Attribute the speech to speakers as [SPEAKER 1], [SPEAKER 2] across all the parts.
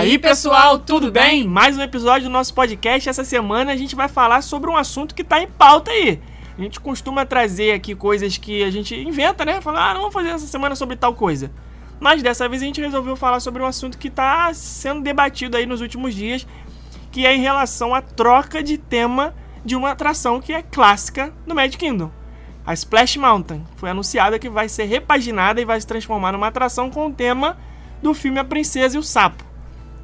[SPEAKER 1] Aí, pessoal, tudo bem? Mais um episódio do nosso podcast. Essa semana a gente vai falar sobre um assunto que tá em pauta aí. A gente costuma trazer aqui coisas que a gente inventa, né? Falar, ah, não vamos fazer essa semana sobre tal coisa. Mas dessa vez a gente resolveu falar sobre um assunto que tá sendo debatido aí nos últimos dias, que é em relação à troca de tema de uma atração que é clássica do Magic Kingdom. A Splash Mountain foi anunciada que vai ser repaginada e vai se transformar numa atração com o tema do filme A Princesa e o Sapo.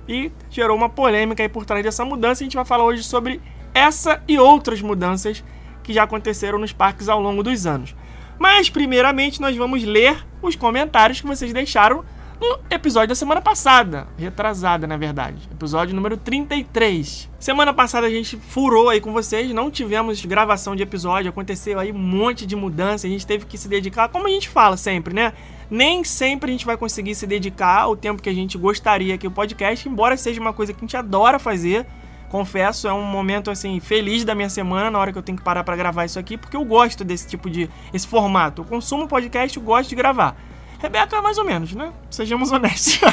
[SPEAKER 1] E gerou uma polêmica aí por trás dessa mudança. A gente vai falar hoje sobre essa e outras mudanças que já aconteceram nos parques ao longo dos anos. Mas, primeiramente, nós vamos ler os comentários que vocês deixaram no episódio da semana passada, retrasada na verdade, episódio número 33. Semana passada a gente furou aí com vocês, não tivemos gravação de episódio, aconteceu aí um monte de mudança, a gente teve que se dedicar, como a gente fala sempre, né? Nem sempre a gente vai conseguir se dedicar o tempo que a gente gostaria aqui o podcast, embora seja uma coisa que a gente adora fazer. Confesso, é um momento assim feliz da minha semana na hora que eu tenho que parar para gravar isso aqui, porque eu gosto desse tipo de esse formato. Eu consumo podcast, eu gosto de gravar. Rebeca, mais ou menos, né? Sejamos honestos.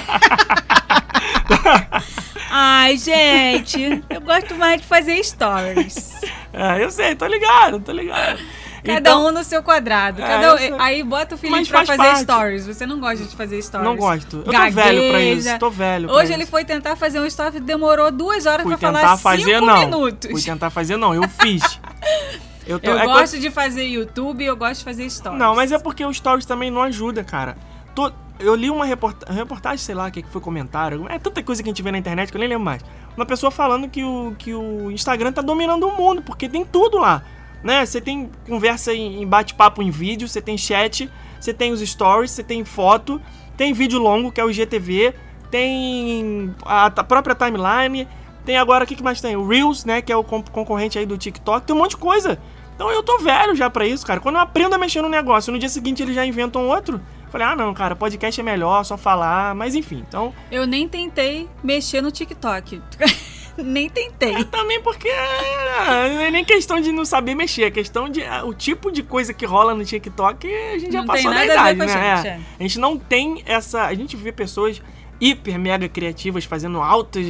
[SPEAKER 2] Ai, gente, eu gosto mais de fazer stories.
[SPEAKER 1] É, eu sei, tô ligado, tô ligado.
[SPEAKER 2] Cada então, um no seu quadrado.
[SPEAKER 1] É, um,
[SPEAKER 2] aí bota o Felipe pra fazer parte. stories. Você não gosta de fazer stories.
[SPEAKER 1] Não gosto. Eu Gagueja. tô velho pra isso. Tô velho.
[SPEAKER 2] Hoje
[SPEAKER 1] isso.
[SPEAKER 2] ele foi tentar fazer um story demorou duas horas
[SPEAKER 1] Fui
[SPEAKER 2] pra falar
[SPEAKER 1] fazer,
[SPEAKER 2] cinco
[SPEAKER 1] não.
[SPEAKER 2] minutos.
[SPEAKER 1] Fui tentar fazer, não. Eu fiz.
[SPEAKER 2] Eu, tô, eu é gosto de fazer YouTube eu gosto de fazer stories.
[SPEAKER 1] Não, mas é porque o stories também não ajuda, cara. Tô, eu li uma reportagem, reportagem, sei lá, o que foi comentário. É tanta coisa que a gente vê na internet que eu nem lembro mais. Uma pessoa falando que o, que o Instagram tá dominando o mundo, porque tem tudo lá. Né? Você tem conversa em, bate-papo em vídeo, você tem chat, você tem os stories, você tem foto, tem vídeo longo, que é o IGTV, tem a, a própria timeline, tem agora, o que, que mais tem? O Reels, né? Que é o concorrente aí do TikTok. Tem um monte de coisa. Então eu tô velho já para isso, cara. Quando eu aprendo a mexer no negócio, no dia seguinte eles já inventam outro. Falei, ah, não, cara, podcast é melhor, só falar. Mas enfim, então.
[SPEAKER 2] Eu nem tentei mexer no TikTok. nem tentei. É,
[SPEAKER 1] também porque é, não é nem questão de não saber mexer, é questão de é, o tipo de coisa que rola no TikTok a gente não já passou da idade, né? A gente, é. a gente não tem essa. A gente vê pessoas hiper mega criativas, fazendo altas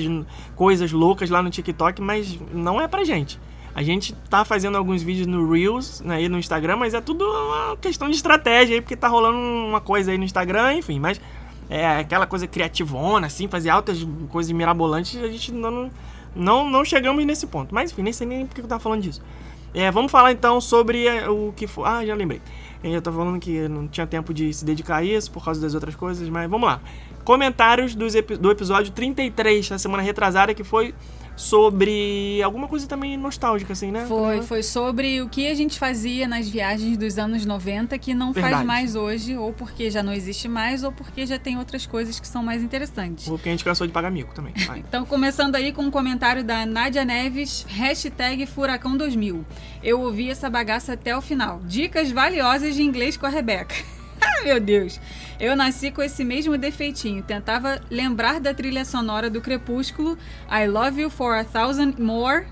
[SPEAKER 1] coisas loucas lá no TikTok, mas não é pra gente. A gente tá fazendo alguns vídeos no Reels, né, no Instagram, mas é tudo uma questão de estratégia aí, porque tá rolando uma coisa aí no Instagram, enfim, mas é aquela coisa criativona, assim, fazer altas coisas mirabolantes, a gente não, não, não chegamos nesse ponto. Mas enfim, nem sei nem porque eu tava falando disso. É, vamos falar então sobre o que foi. Ah, já lembrei. Eu tô falando que não tinha tempo de se dedicar a isso por causa das outras coisas, mas vamos lá. Comentários dos, do episódio 33, da semana retrasada, que foi sobre alguma coisa também nostálgica, assim, né?
[SPEAKER 2] Foi, foi sobre o que a gente fazia nas viagens dos anos 90 que não Verdade. faz mais hoje, ou porque já não existe mais, ou porque já tem outras coisas que são mais interessantes.
[SPEAKER 1] Ou porque a gente cansou de pagar mico também.
[SPEAKER 2] então, começando aí com um comentário da Nádia Neves, hashtag Furacão 2000. Eu ouvi essa bagaça até o final. Dicas valiosas de inglês com a Rebeca. ah, meu Deus! Eu nasci com esse mesmo defeitinho. Tentava lembrar da trilha sonora do Crepúsculo, I Love You for a Thousand More,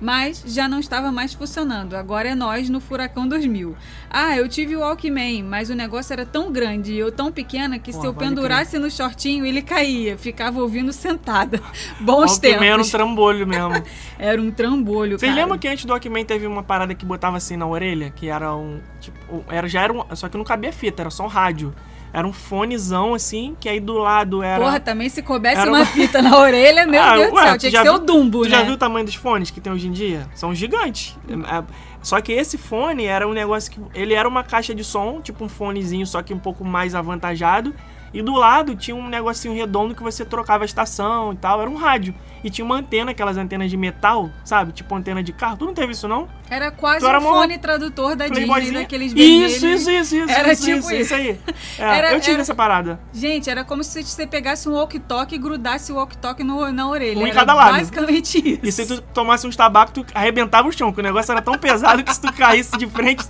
[SPEAKER 2] mas já não estava mais funcionando. Agora é nós no Furacão 2000. Ah, eu tive o Walkman, mas o negócio era tão grande e eu tão pequena que Pô, se eu pendurasse no shortinho ele caía. Ficava ouvindo sentada. Bons tempos.
[SPEAKER 1] Walkman era um trambolho mesmo.
[SPEAKER 2] era um trambolho,
[SPEAKER 1] Vocês lembram que antes do Walkman teve uma parada que botava assim na orelha? Que era um... Tipo, era, já era um... Só que não cabia fita, era só um rádio. Era um fonezão, assim, que aí do lado era.
[SPEAKER 2] Porra, também se coubesse uma, uma fita na orelha, meu ah, Deus do céu, tinha que ser viu, o Dumbo,
[SPEAKER 1] tu
[SPEAKER 2] né?
[SPEAKER 1] já viu o tamanho dos fones que tem hoje em dia? São gigantes. É, só que esse fone era um negócio que. Ele era uma caixa de som, tipo um fonezinho, só que um pouco mais avantajado. E do lado tinha um negocinho redondo que você trocava a estação e tal. Era um rádio. E tinha uma antena, aquelas antenas de metal, sabe? Tipo antena de carro. Tu não teve isso, não?
[SPEAKER 2] Era quase um fone tradutor da Disney, daqueles vermelhos.
[SPEAKER 1] Isso, isso, isso, isso.
[SPEAKER 2] Era
[SPEAKER 1] isso,
[SPEAKER 2] tipo
[SPEAKER 1] isso. Isso aí. É, era, eu tive era... essa parada.
[SPEAKER 2] Gente, era como se você pegasse um walkie-talkie e grudasse o walkie-talkie na orelha.
[SPEAKER 1] Um em cada lado.
[SPEAKER 2] basicamente isso.
[SPEAKER 1] E se tu tomasse uns tabacos, tu arrebentava o chão, porque o negócio era tão pesado que se tu caísse de frente,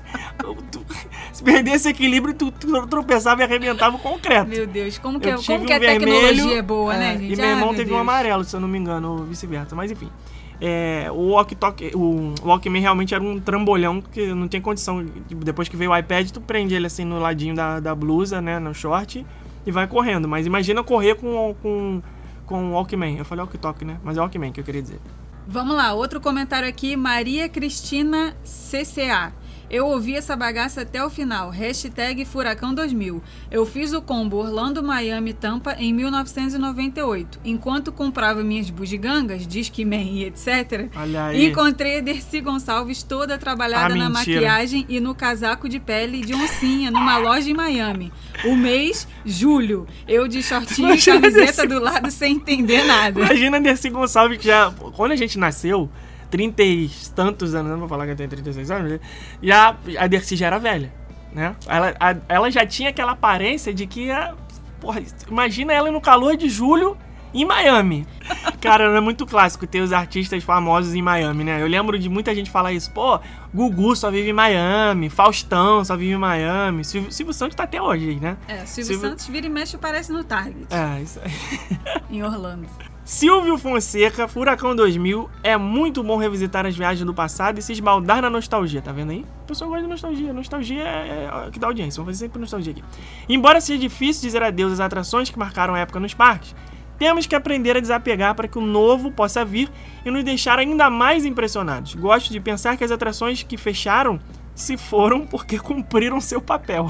[SPEAKER 1] tu, se perdesse equilíbrio, tu, tu, tropeçava e arrebentava o concreto.
[SPEAKER 2] Meu Deus, como que, é, como um que a tecnologia é boa, né, é,
[SPEAKER 1] gente? E meu irmão teve Deus. um amarelo, se eu não me engano ou vice-versa. Mas enfim. É, o walkie o Walkman realmente era um trambolhão que não tem condição. Depois que veio o iPad, tu prende ele assim no ladinho da, da blusa, né? No short, e vai correndo. Mas imagina correr com, com, com o Walkman. Eu falei Walk-Talk, né? Mas é Walkman que eu queria dizer.
[SPEAKER 2] Vamos lá, outro comentário aqui, Maria Cristina CCA. Eu ouvi essa bagaça até o final. Hashtag Furacão 2000. Eu fiz o combo Orlando, Miami, Tampa em 1998. Enquanto comprava minhas bugigangas, Disque Man e etc., encontrei a Dercy Gonçalves toda trabalhada
[SPEAKER 1] Ah,
[SPEAKER 2] na maquiagem e no casaco de pele de oncinha numa loja em Miami. O mês, julho. Eu de shortinho e
[SPEAKER 1] Imagina
[SPEAKER 2] camiseta
[SPEAKER 1] Dercy
[SPEAKER 2] do lado sem entender nada.
[SPEAKER 1] Imagina a Dercy Gonçalves que já. Quando a gente nasceu, 30 e tantos anos, não vou falar que eu tenho 36 anos, né? já, a Dercy já era velha, né? Ela, a- ela já tinha aquela aparência de que. A, porra, imagina ela no calor de julho em Miami. Cara, é muito clássico ter os artistas famosos em Miami, né? Eu lembro de muita gente falar isso. Pô, Gugu só vive em Miami, Faustão só vive em Miami. Silvio, Silvio Santos tá até hoje né?
[SPEAKER 2] É, Silvio,
[SPEAKER 1] Silvio-
[SPEAKER 2] Santos vira e mexe aparece no Target,
[SPEAKER 1] É, isso aí.
[SPEAKER 2] em Orlando.
[SPEAKER 1] Silvio Fonseca, Furacão 2000, é muito bom revisitar as viagens do passado e se esbaldar na nostalgia, tá vendo aí? O pessoal gosta de nostalgia, nostalgia é, é o que dá audiência, vamos fazer sempre nostalgia aqui. Embora seja difícil dizer adeus às atrações que marcaram a época nos parques, temos que aprender a desapegar para que o novo possa vir e nos deixar ainda mais impressionados. Gosto de pensar que as atrações que fecharam se foram porque cumpriram seu papel.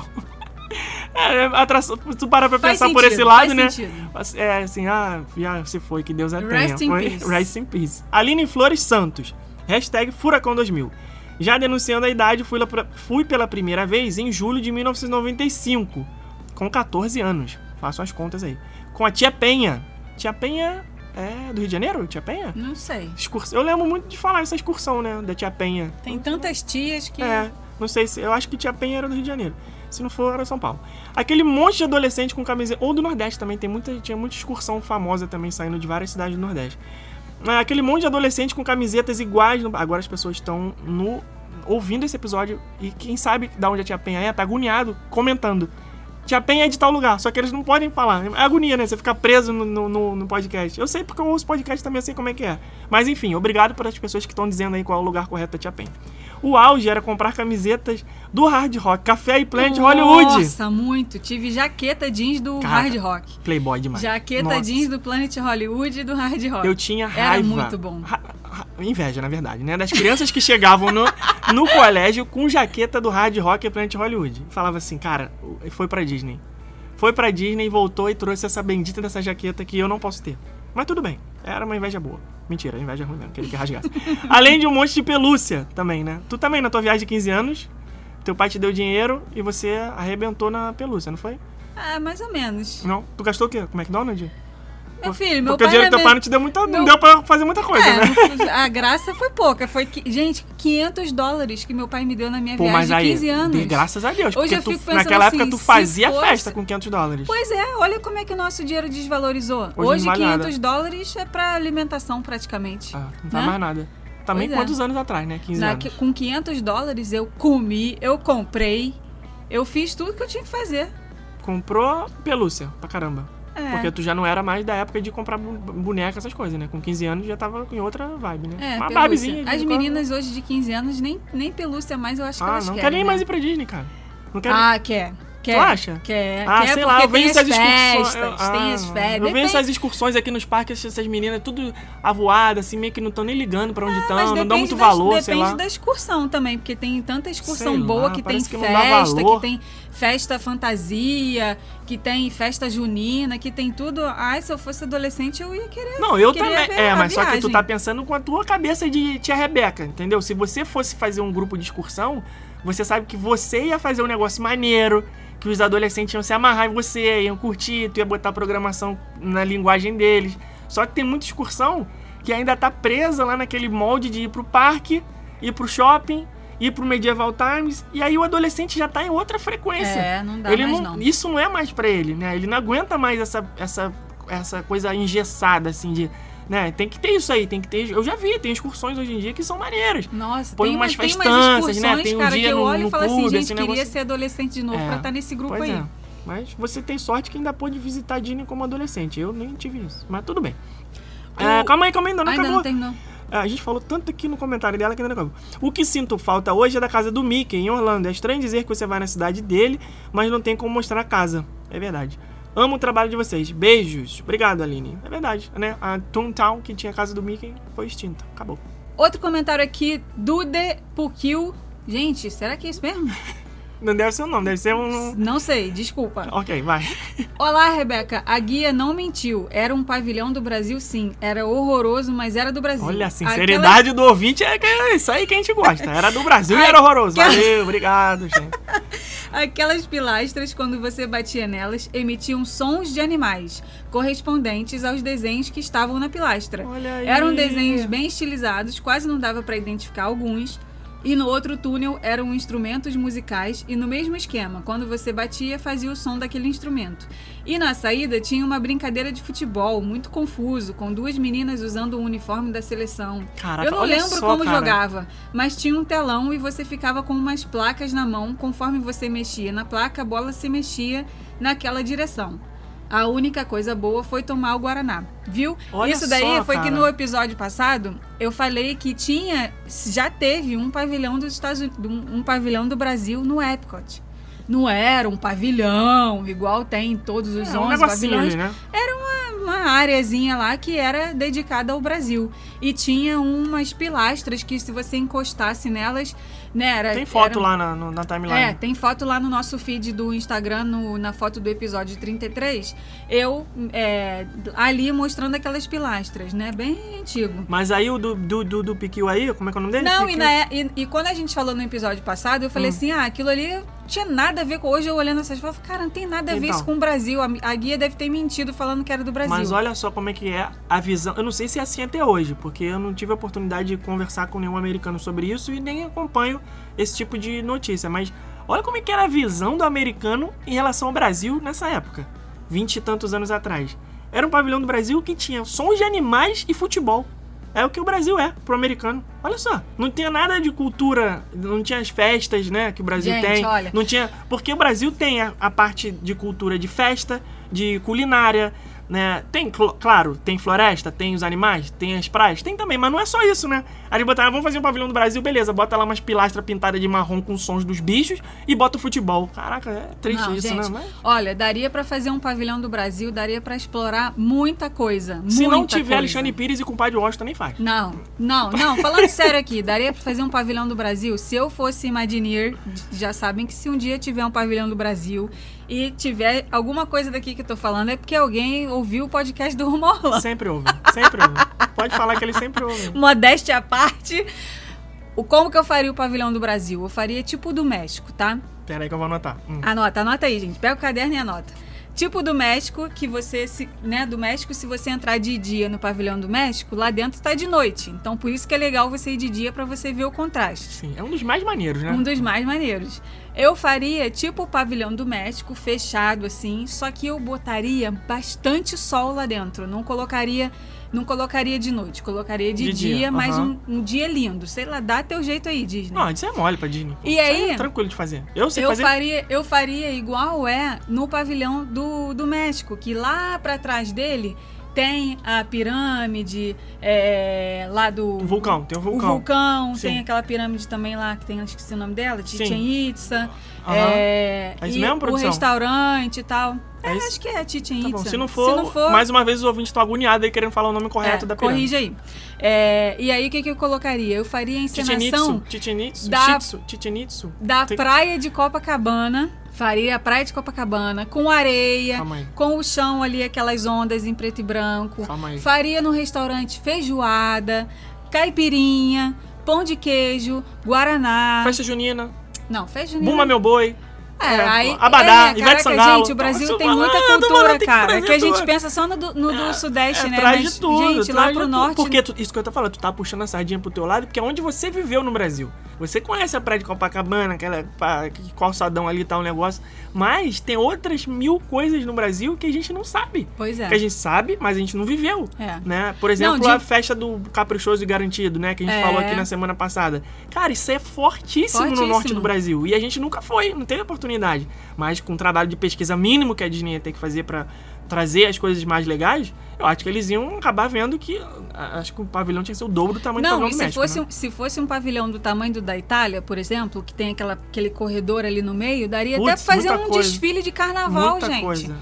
[SPEAKER 1] É, atração, se tu parar pra
[SPEAKER 2] Faz
[SPEAKER 1] pensar por
[SPEAKER 2] sentido,
[SPEAKER 1] esse lado,
[SPEAKER 2] faz
[SPEAKER 1] né?
[SPEAKER 2] sentido.
[SPEAKER 1] É assim, ah, já você foi, que Deus a tenha.
[SPEAKER 2] Rest in
[SPEAKER 1] Foi-
[SPEAKER 2] peace.
[SPEAKER 1] Rest in peace. Aline Flores Santos. Hashtag Furacão 2000. Já denunciando a idade, fui, pra- fui pela primeira vez em julho de 1995, com 14 anos. Façam as contas aí. Com a Tia Penha. Tia Penha é do Rio de Janeiro? Tia Penha?
[SPEAKER 2] Não sei.
[SPEAKER 1] Excursão. Eu lembro muito de falar essa excursão, né? Da Tia Penha.
[SPEAKER 2] Tem tantas tias que.
[SPEAKER 1] É, não sei se. Eu acho que Tia Penha era do Rio de Janeiro. Se não for, era São Paulo. Aquele monte de adolescente com camiseta. Ou do Nordeste também. Tem muita, tinha muita excursão famosa também saindo de várias cidades do Nordeste. É, aquele monte de adolescente com camisetas iguais. no- Agora as pessoas estão no. ouvindo esse episódio. E quem sabe da onde a Tia Penha é, tá agoniado, comentando. Tia Penha é de tal lugar, só que eles não podem falar. É agonia, né? Você ficar preso no, no, no- podcast. Eu sei porque eu ouço podcast também, eu sei como é que é. Mas enfim, obrigado por as pessoas que estão dizendo aí qual é o lugar correto da Tia Penha. O auge era comprar camisetas do Hard Rock, Café e Planet Hollywood.
[SPEAKER 2] Nossa, muito. Tive jaqueta jeans do
[SPEAKER 1] Cara,
[SPEAKER 2] Hard Rock.
[SPEAKER 1] Playboy demais.
[SPEAKER 2] Jaqueta
[SPEAKER 1] Nossa.
[SPEAKER 2] jeans do Planet Hollywood e do Hard Rock.
[SPEAKER 1] Eu tinha
[SPEAKER 2] Era
[SPEAKER 1] raiva.
[SPEAKER 2] muito bom.
[SPEAKER 1] Ra- ra- inveja, na verdade, né? Das crianças que chegavam no, no colégio com jaqueta do Hard Rock e Planet Hollywood. Falava assim, cara, foi pra Disney. Foi pra Disney, voltou e trouxe essa bendita dessa jaqueta que eu não posso ter. Mas tudo bem, era uma inveja boa. Mentira, inveja ruim mesmo, queria que rasgasse. Além de um monte de pelúcia também, né? Tu também, na tua viagem de 15 anos, teu pai te deu dinheiro e você arrebentou na pelúcia, não foi?
[SPEAKER 2] Ah, mais ou menos.
[SPEAKER 1] Não? Tu gastou o quê? Com McDonald's?
[SPEAKER 2] Meu filho, meu
[SPEAKER 1] Porque o
[SPEAKER 2] pai
[SPEAKER 1] dinheiro do teu pai
[SPEAKER 2] me-
[SPEAKER 1] não te deu muita, não
[SPEAKER 2] meu-
[SPEAKER 1] deu pra fazer muita coisa,
[SPEAKER 2] É,
[SPEAKER 1] né?
[SPEAKER 2] não a graça foi pouca. Foi, que, gente, 500 dólares que meu pai me deu na minha
[SPEAKER 1] Pô,
[SPEAKER 2] viagem
[SPEAKER 1] mas
[SPEAKER 2] de
[SPEAKER 1] aí,
[SPEAKER 2] 15 anos.
[SPEAKER 1] de- graças a Deus.
[SPEAKER 2] Hoje
[SPEAKER 1] porque
[SPEAKER 2] eu
[SPEAKER 1] tu-
[SPEAKER 2] fico pensando
[SPEAKER 1] naquela época
[SPEAKER 2] assim,
[SPEAKER 1] tu
[SPEAKER 2] se
[SPEAKER 1] fazia
[SPEAKER 2] fosse-
[SPEAKER 1] festa com 500 dólares.
[SPEAKER 2] Pois é, olha como é que o nosso dinheiro desvalorizou.
[SPEAKER 1] Hoje
[SPEAKER 2] Hoje,
[SPEAKER 1] não vale
[SPEAKER 2] 500 dólares é pra alimentação praticamente.
[SPEAKER 1] Ah, não tá
[SPEAKER 2] né?
[SPEAKER 1] mais nada. Também
[SPEAKER 2] Pois é.
[SPEAKER 1] quantos anos atrás, né? 15
[SPEAKER 2] Na-
[SPEAKER 1] anos.
[SPEAKER 2] com 500 dólares eu comi, eu comprei, eu fiz tudo que eu tinha que fazer.
[SPEAKER 1] Comprou pelúcia pra caramba.
[SPEAKER 2] É.
[SPEAKER 1] Porque tu já não era mais da época de comprar boneca, essas coisas, né? Com 15 anos já tava em outra vibe, né?
[SPEAKER 2] É,
[SPEAKER 1] Uma
[SPEAKER 2] pelúcia.
[SPEAKER 1] Barbiezinha.
[SPEAKER 2] As meninas hoje de 15 anos nem, nem pelúcia mais, eu acho que
[SPEAKER 1] Ah,
[SPEAKER 2] elas
[SPEAKER 1] não
[SPEAKER 2] querem.
[SPEAKER 1] quero nem
[SPEAKER 2] né?
[SPEAKER 1] mais ir pra Disney, cara. Não quero.
[SPEAKER 2] Ah, quer. Quer.
[SPEAKER 1] acha?
[SPEAKER 2] Quer.
[SPEAKER 1] Ah,
[SPEAKER 2] quer
[SPEAKER 1] sei lá, eu
[SPEAKER 2] tem as
[SPEAKER 1] essas excursões. eu-
[SPEAKER 2] tem
[SPEAKER 1] ah,
[SPEAKER 2] as festas.
[SPEAKER 1] Eu
[SPEAKER 2] Depende-
[SPEAKER 1] essas excursões aqui nos parques, essas meninas tudo avoadas, assim, meio que não estão nem ligando pra onde estão, não dão
[SPEAKER 2] depende
[SPEAKER 1] muito
[SPEAKER 2] das-
[SPEAKER 1] valor, sei
[SPEAKER 2] Depende
[SPEAKER 1] lá.
[SPEAKER 2] da excursão também, porque tem tanta excursão
[SPEAKER 1] Sei
[SPEAKER 2] boa
[SPEAKER 1] lá,
[SPEAKER 2] que tem
[SPEAKER 1] que
[SPEAKER 2] festa, que tem festa fantasia, que tem festa junina, que tem tudo. Ai, se eu fosse adolescente, eu ia querer.
[SPEAKER 1] Não, eu também. É, mas só que tu
[SPEAKER 2] viagem.
[SPEAKER 1] tá pensando com a tua cabeça de tia Rebeca, entendeu? Se você fosse fazer um grupo de excursão, você sabe que você ia fazer um negócio maneiro, que os adolescentes iam se amarrar em você, iam curtir, tu ia botar programação na linguagem deles. Só que tem muita excursão que ainda tá presa lá naquele molde de ir pro parque, ir pro shopping, ir pro Medieval Times, e aí o adolescente já tá em outra frequência.
[SPEAKER 2] É, não dá
[SPEAKER 1] Ele
[SPEAKER 2] mais
[SPEAKER 1] não,
[SPEAKER 2] não.
[SPEAKER 1] Isso não é mais pra ele, né? Ele não aguenta mais essa, essa, essa coisa engessada, assim, de. Né? Tem que ter isso aí, tem que ter. Eu já vi, tem excursões hoje em dia que são maneiras.
[SPEAKER 2] Nossa,
[SPEAKER 1] Põe
[SPEAKER 2] tem
[SPEAKER 1] umas
[SPEAKER 2] umas, tem umas
[SPEAKER 1] festanças, né?
[SPEAKER 2] excursões,
[SPEAKER 1] Tem um
[SPEAKER 2] cara,
[SPEAKER 1] dia
[SPEAKER 2] que eu
[SPEAKER 1] no-
[SPEAKER 2] olho
[SPEAKER 1] no
[SPEAKER 2] e falo assim,
[SPEAKER 1] clube,
[SPEAKER 2] gente,
[SPEAKER 1] esse
[SPEAKER 2] queria
[SPEAKER 1] negócio-
[SPEAKER 2] ser adolescente de novo
[SPEAKER 1] É,
[SPEAKER 2] pra estar nesse grupo aí.
[SPEAKER 1] é. Mas você tem sorte que ainda pôde visitar a Disney como adolescente. Eu nem tive isso. Mas tudo bem. É,
[SPEAKER 2] O-
[SPEAKER 1] calma aí, calma aí, ainda não
[SPEAKER 2] Ainda
[SPEAKER 1] acabou.
[SPEAKER 2] não terminou.
[SPEAKER 1] É, A gente falou tanto aqui no comentário dela que ainda não acabou. O que sinto falta hoje é da casa do Mickey, em Orlando. É estranho dizer que você vai na cidade dele, mas não tem como mostrar a casa. É verdade. Amo o trabalho de vocês. Beijos. Obrigado, Aline. É verdade, né? A Toontown, que tinha a casa do Mickey, foi extinta. Acabou.
[SPEAKER 2] Outro comentário aqui, Dude Pukil. Gente, será que é isso mesmo?
[SPEAKER 1] Não deve ser o nome, deve ser um.
[SPEAKER 2] Não sei, desculpa.
[SPEAKER 1] Ok, vai.
[SPEAKER 2] Olá, Rebeca. A guia não mentiu. Era um pavilhão do Brasil, sim. Era horroroso, mas era do Brasil.
[SPEAKER 1] Olha, a sinceridade Aquela... do ouvinte é, que é isso aí que a gente gosta. Era do Brasil e era horroroso. Valeu, obrigado, gente.
[SPEAKER 2] Aquelas pilastras, quando você batia nelas, emitiam sons de animais, correspondentes aos desenhos que estavam na pilastra. Eram desenhos bem estilizados, quase não dava para identificar alguns. E no outro túnel eram instrumentos musicais e no mesmo esquema, quando você batia, fazia o som daquele instrumento. E na saída tinha uma brincadeira de futebol, muito confuso, com duas meninas usando o uniforme da seleção.
[SPEAKER 1] Caraca,
[SPEAKER 2] Eu não lembro
[SPEAKER 1] só,
[SPEAKER 2] como
[SPEAKER 1] cara.
[SPEAKER 2] jogava, mas tinha um telão e você ficava com umas placas na mão, conforme você mexia na placa, a bola se mexia naquela direção. A única coisa boa foi tomar o Guaraná. Viu?
[SPEAKER 1] Olha
[SPEAKER 2] Isso daí
[SPEAKER 1] só,
[SPEAKER 2] foi
[SPEAKER 1] cara.
[SPEAKER 2] que no episódio passado eu falei que tinha. Já teve um pavilhão dos Estados Unidos. Um pavilhão do Brasil no Epcot. Não era um pavilhão, igual tem em todos os
[SPEAKER 1] É um
[SPEAKER 2] 11
[SPEAKER 1] negocinho
[SPEAKER 2] pavilhões.
[SPEAKER 1] ali, né?
[SPEAKER 2] Uma areazinha lá que era dedicada ao Brasil. E tinha umas pilastras que, se você encostasse nelas, né? Era,
[SPEAKER 1] Tem foto
[SPEAKER 2] era-
[SPEAKER 1] lá na, no- na timeline.
[SPEAKER 2] é, tem foto lá no nosso feed do Instagram, no- na foto do episódio 33. Eu é, ali mostrando aquelas pilastras, né? Bem antigo.
[SPEAKER 1] Mas aí o do, do, do, do Piquil aí, como é que é o nome dele?
[SPEAKER 2] Não, e, na- e- e quando a gente falou no episódio passado, eu falei
[SPEAKER 1] Hum.
[SPEAKER 2] assim: ah, aquilo ali tinha nada a ver com. Hoje eu olhando essas fotos, cara, não tem nada a ver
[SPEAKER 1] Então.
[SPEAKER 2] isso com o Brasil. A, a guia deve ter mentido falando que era do Brasil.
[SPEAKER 1] Mas olha só como é que é a visão. Eu não sei se é assim até hoje, porque eu não tive a oportunidade de conversar com nenhum americano sobre isso e nem acompanho esse tipo de notícia. Mas olha como é que era a visão do americano em relação ao Brasil nessa época, vinte e tantos anos atrás. Era um pavilhão do Brasil que tinha sons de animais e futebol. É o que o Brasil é pro americano. Olha só, não tinha nada de cultura, não tinha as festas, né, que o Brasil
[SPEAKER 2] Gente,
[SPEAKER 1] tem.
[SPEAKER 2] olha.
[SPEAKER 1] Não tinha, porque o Brasil tem a, a parte de cultura de festa, de culinária, né? Tem, cl- claro, tem floresta, tem os animais, tem as praias, tem também, mas não é só isso, né? Aí eles botaram, vamos fazer um pavilhão do Brasil, beleza, bota lá umas pilastras pintadas de marrom com sons dos bichos e bota o futebol. Caraca, é triste
[SPEAKER 2] Não,
[SPEAKER 1] isso,
[SPEAKER 2] gente,
[SPEAKER 1] né? Mas-
[SPEAKER 2] Olha, daria pra fazer um pavilhão do Brasil, daria pra explorar muita coisa.
[SPEAKER 1] se não
[SPEAKER 2] muita
[SPEAKER 1] tiver
[SPEAKER 2] coisa.
[SPEAKER 1] Alexandre Pires e compadre Washington, nem faz.
[SPEAKER 2] Não, não, não. Falando sério aqui, daria pra fazer um pavilhão do Brasil? Se eu fosse Imagineer, já sabem que se um dia tiver um pavilhão do Brasil e tiver alguma coisa daqui que eu tô falando, é porque alguém ouviu o podcast do Rumo Orlando.
[SPEAKER 1] Sempre ouve, sempre ouve. Pode falar que ele sempre ouve.
[SPEAKER 2] Modéstia à parte. O como que eu faria o pavilhão do Brasil? Eu faria tipo o do México, tá?
[SPEAKER 1] Pera aí que eu vou anotar. Hum.
[SPEAKER 2] Anota, anota aí, gente. Pega o caderno e anota. Tipo do México, que você, se, né, do México, se você entrar de dia no pavilhão do México, lá dentro tá de noite. Então, por isso que é legal você ir de dia pra você ver o contraste.
[SPEAKER 1] Sim, é um dos mais maneiros, né?
[SPEAKER 2] Um dos mais maneiros. Eu faria tipo o pavilhão do México, fechado assim, só que eu botaria bastante sol lá dentro. Não colocaria, não colocaria de noite, colocaria de,
[SPEAKER 1] De dia,
[SPEAKER 2] dia, mas um, um dia lindo. Sei lá, dá teu jeito aí, Disney.
[SPEAKER 1] Não, isso é mole pra Disney. pô.
[SPEAKER 2] E
[SPEAKER 1] Isso
[SPEAKER 2] aí-
[SPEAKER 1] é tranquilo de fazer. Eu sei
[SPEAKER 2] eu
[SPEAKER 1] fazer.
[SPEAKER 2] faria, eu faria igual é no pavilhão do, do México, que lá pra trás dele tem a pirâmide é, lá do
[SPEAKER 1] O vulcão, tem o
[SPEAKER 2] o
[SPEAKER 1] vulcão.
[SPEAKER 2] vulcão,
[SPEAKER 1] Sim.
[SPEAKER 2] tem aquela pirâmide também lá, que tem, acho que esqueci o nome dela. Chichen Itza.
[SPEAKER 1] Aham.
[SPEAKER 2] É,
[SPEAKER 1] É isso mesmo,
[SPEAKER 2] o
[SPEAKER 1] produção?
[SPEAKER 2] restaurante e tal. É,
[SPEAKER 1] É
[SPEAKER 2] acho que é Chichen
[SPEAKER 1] Tá
[SPEAKER 2] Itza.
[SPEAKER 1] bom. Se não, for, mais uma vez os ouvintes estão agoniados aí querendo falar o nome correto
[SPEAKER 2] é,
[SPEAKER 1] da pirâmide.
[SPEAKER 2] corrige aí. É, e aí, o que, que eu colocaria? Eu faria a
[SPEAKER 1] Chichen
[SPEAKER 2] encenação
[SPEAKER 1] Itzu, Chichen Itzu,
[SPEAKER 2] da-
[SPEAKER 1] Chichen Itzu.
[SPEAKER 2] da praia de Copacabana. Faria a praia de Copacabana com areia, com o chão ali, aquelas ondas em preto e branco. Faria no restaurante feijoada, caipirinha, pão de queijo, guaraná.
[SPEAKER 1] Festa junina,
[SPEAKER 2] Não, festa junina.
[SPEAKER 1] Buma Meu Boi.
[SPEAKER 2] É,
[SPEAKER 1] É,
[SPEAKER 2] aí,
[SPEAKER 1] Abadá,
[SPEAKER 2] é,
[SPEAKER 1] Ivete
[SPEAKER 2] caraca,
[SPEAKER 1] Sangalo.
[SPEAKER 2] gente, o Brasil tem muita cultura,
[SPEAKER 1] que
[SPEAKER 2] cara. Que a gente pensa só no do, no do Sudeste,
[SPEAKER 1] É,
[SPEAKER 2] né?
[SPEAKER 1] traz
[SPEAKER 2] Mas,
[SPEAKER 1] de tudo,
[SPEAKER 2] gente, lá pro norte.
[SPEAKER 1] Porque tu- isso que eu tô falando, tu tá puxando a sardinha pro teu lado, porque é onde você viveu no Brasil. Você conhece a praia de Copacabana, aquela que calçadão ali tá um negócio. Mas tem outras mil coisas no Brasil que a gente não sabe.
[SPEAKER 2] Pois é.
[SPEAKER 1] Que a gente sabe, mas a gente não viveu.
[SPEAKER 2] É.
[SPEAKER 1] Né? Por exemplo,
[SPEAKER 2] Não, de-
[SPEAKER 1] a festa do Caprichoso e Garantido, né? Que a gente
[SPEAKER 2] É.
[SPEAKER 1] falou aqui na semana passada. Cara, isso é fortíssimo, no
[SPEAKER 2] Fortíssimo.
[SPEAKER 1] norte do Brasil. E a gente nunca foi, não teve oportunidade. Mas com o trabalho de pesquisa mínimo que a Disney ia ter que fazer pra trazer as coisas mais legais, Eu acho que eles iam acabar vendo que. Acho que o pavilhão tinha que ser o dobro do tamanho do
[SPEAKER 2] Não,
[SPEAKER 1] pavilhão
[SPEAKER 2] e
[SPEAKER 1] do
[SPEAKER 2] se
[SPEAKER 1] México.
[SPEAKER 2] fosse,
[SPEAKER 1] né?
[SPEAKER 2] um, se fosse um pavilhão do tamanho do da Itália, por exemplo, que tem aquela, aquele corredor ali no meio, daria até
[SPEAKER 1] Putz,
[SPEAKER 2] pra fazer um
[SPEAKER 1] coisa.
[SPEAKER 2] desfile de carnaval,
[SPEAKER 1] Muita
[SPEAKER 2] gente.
[SPEAKER 1] coisa.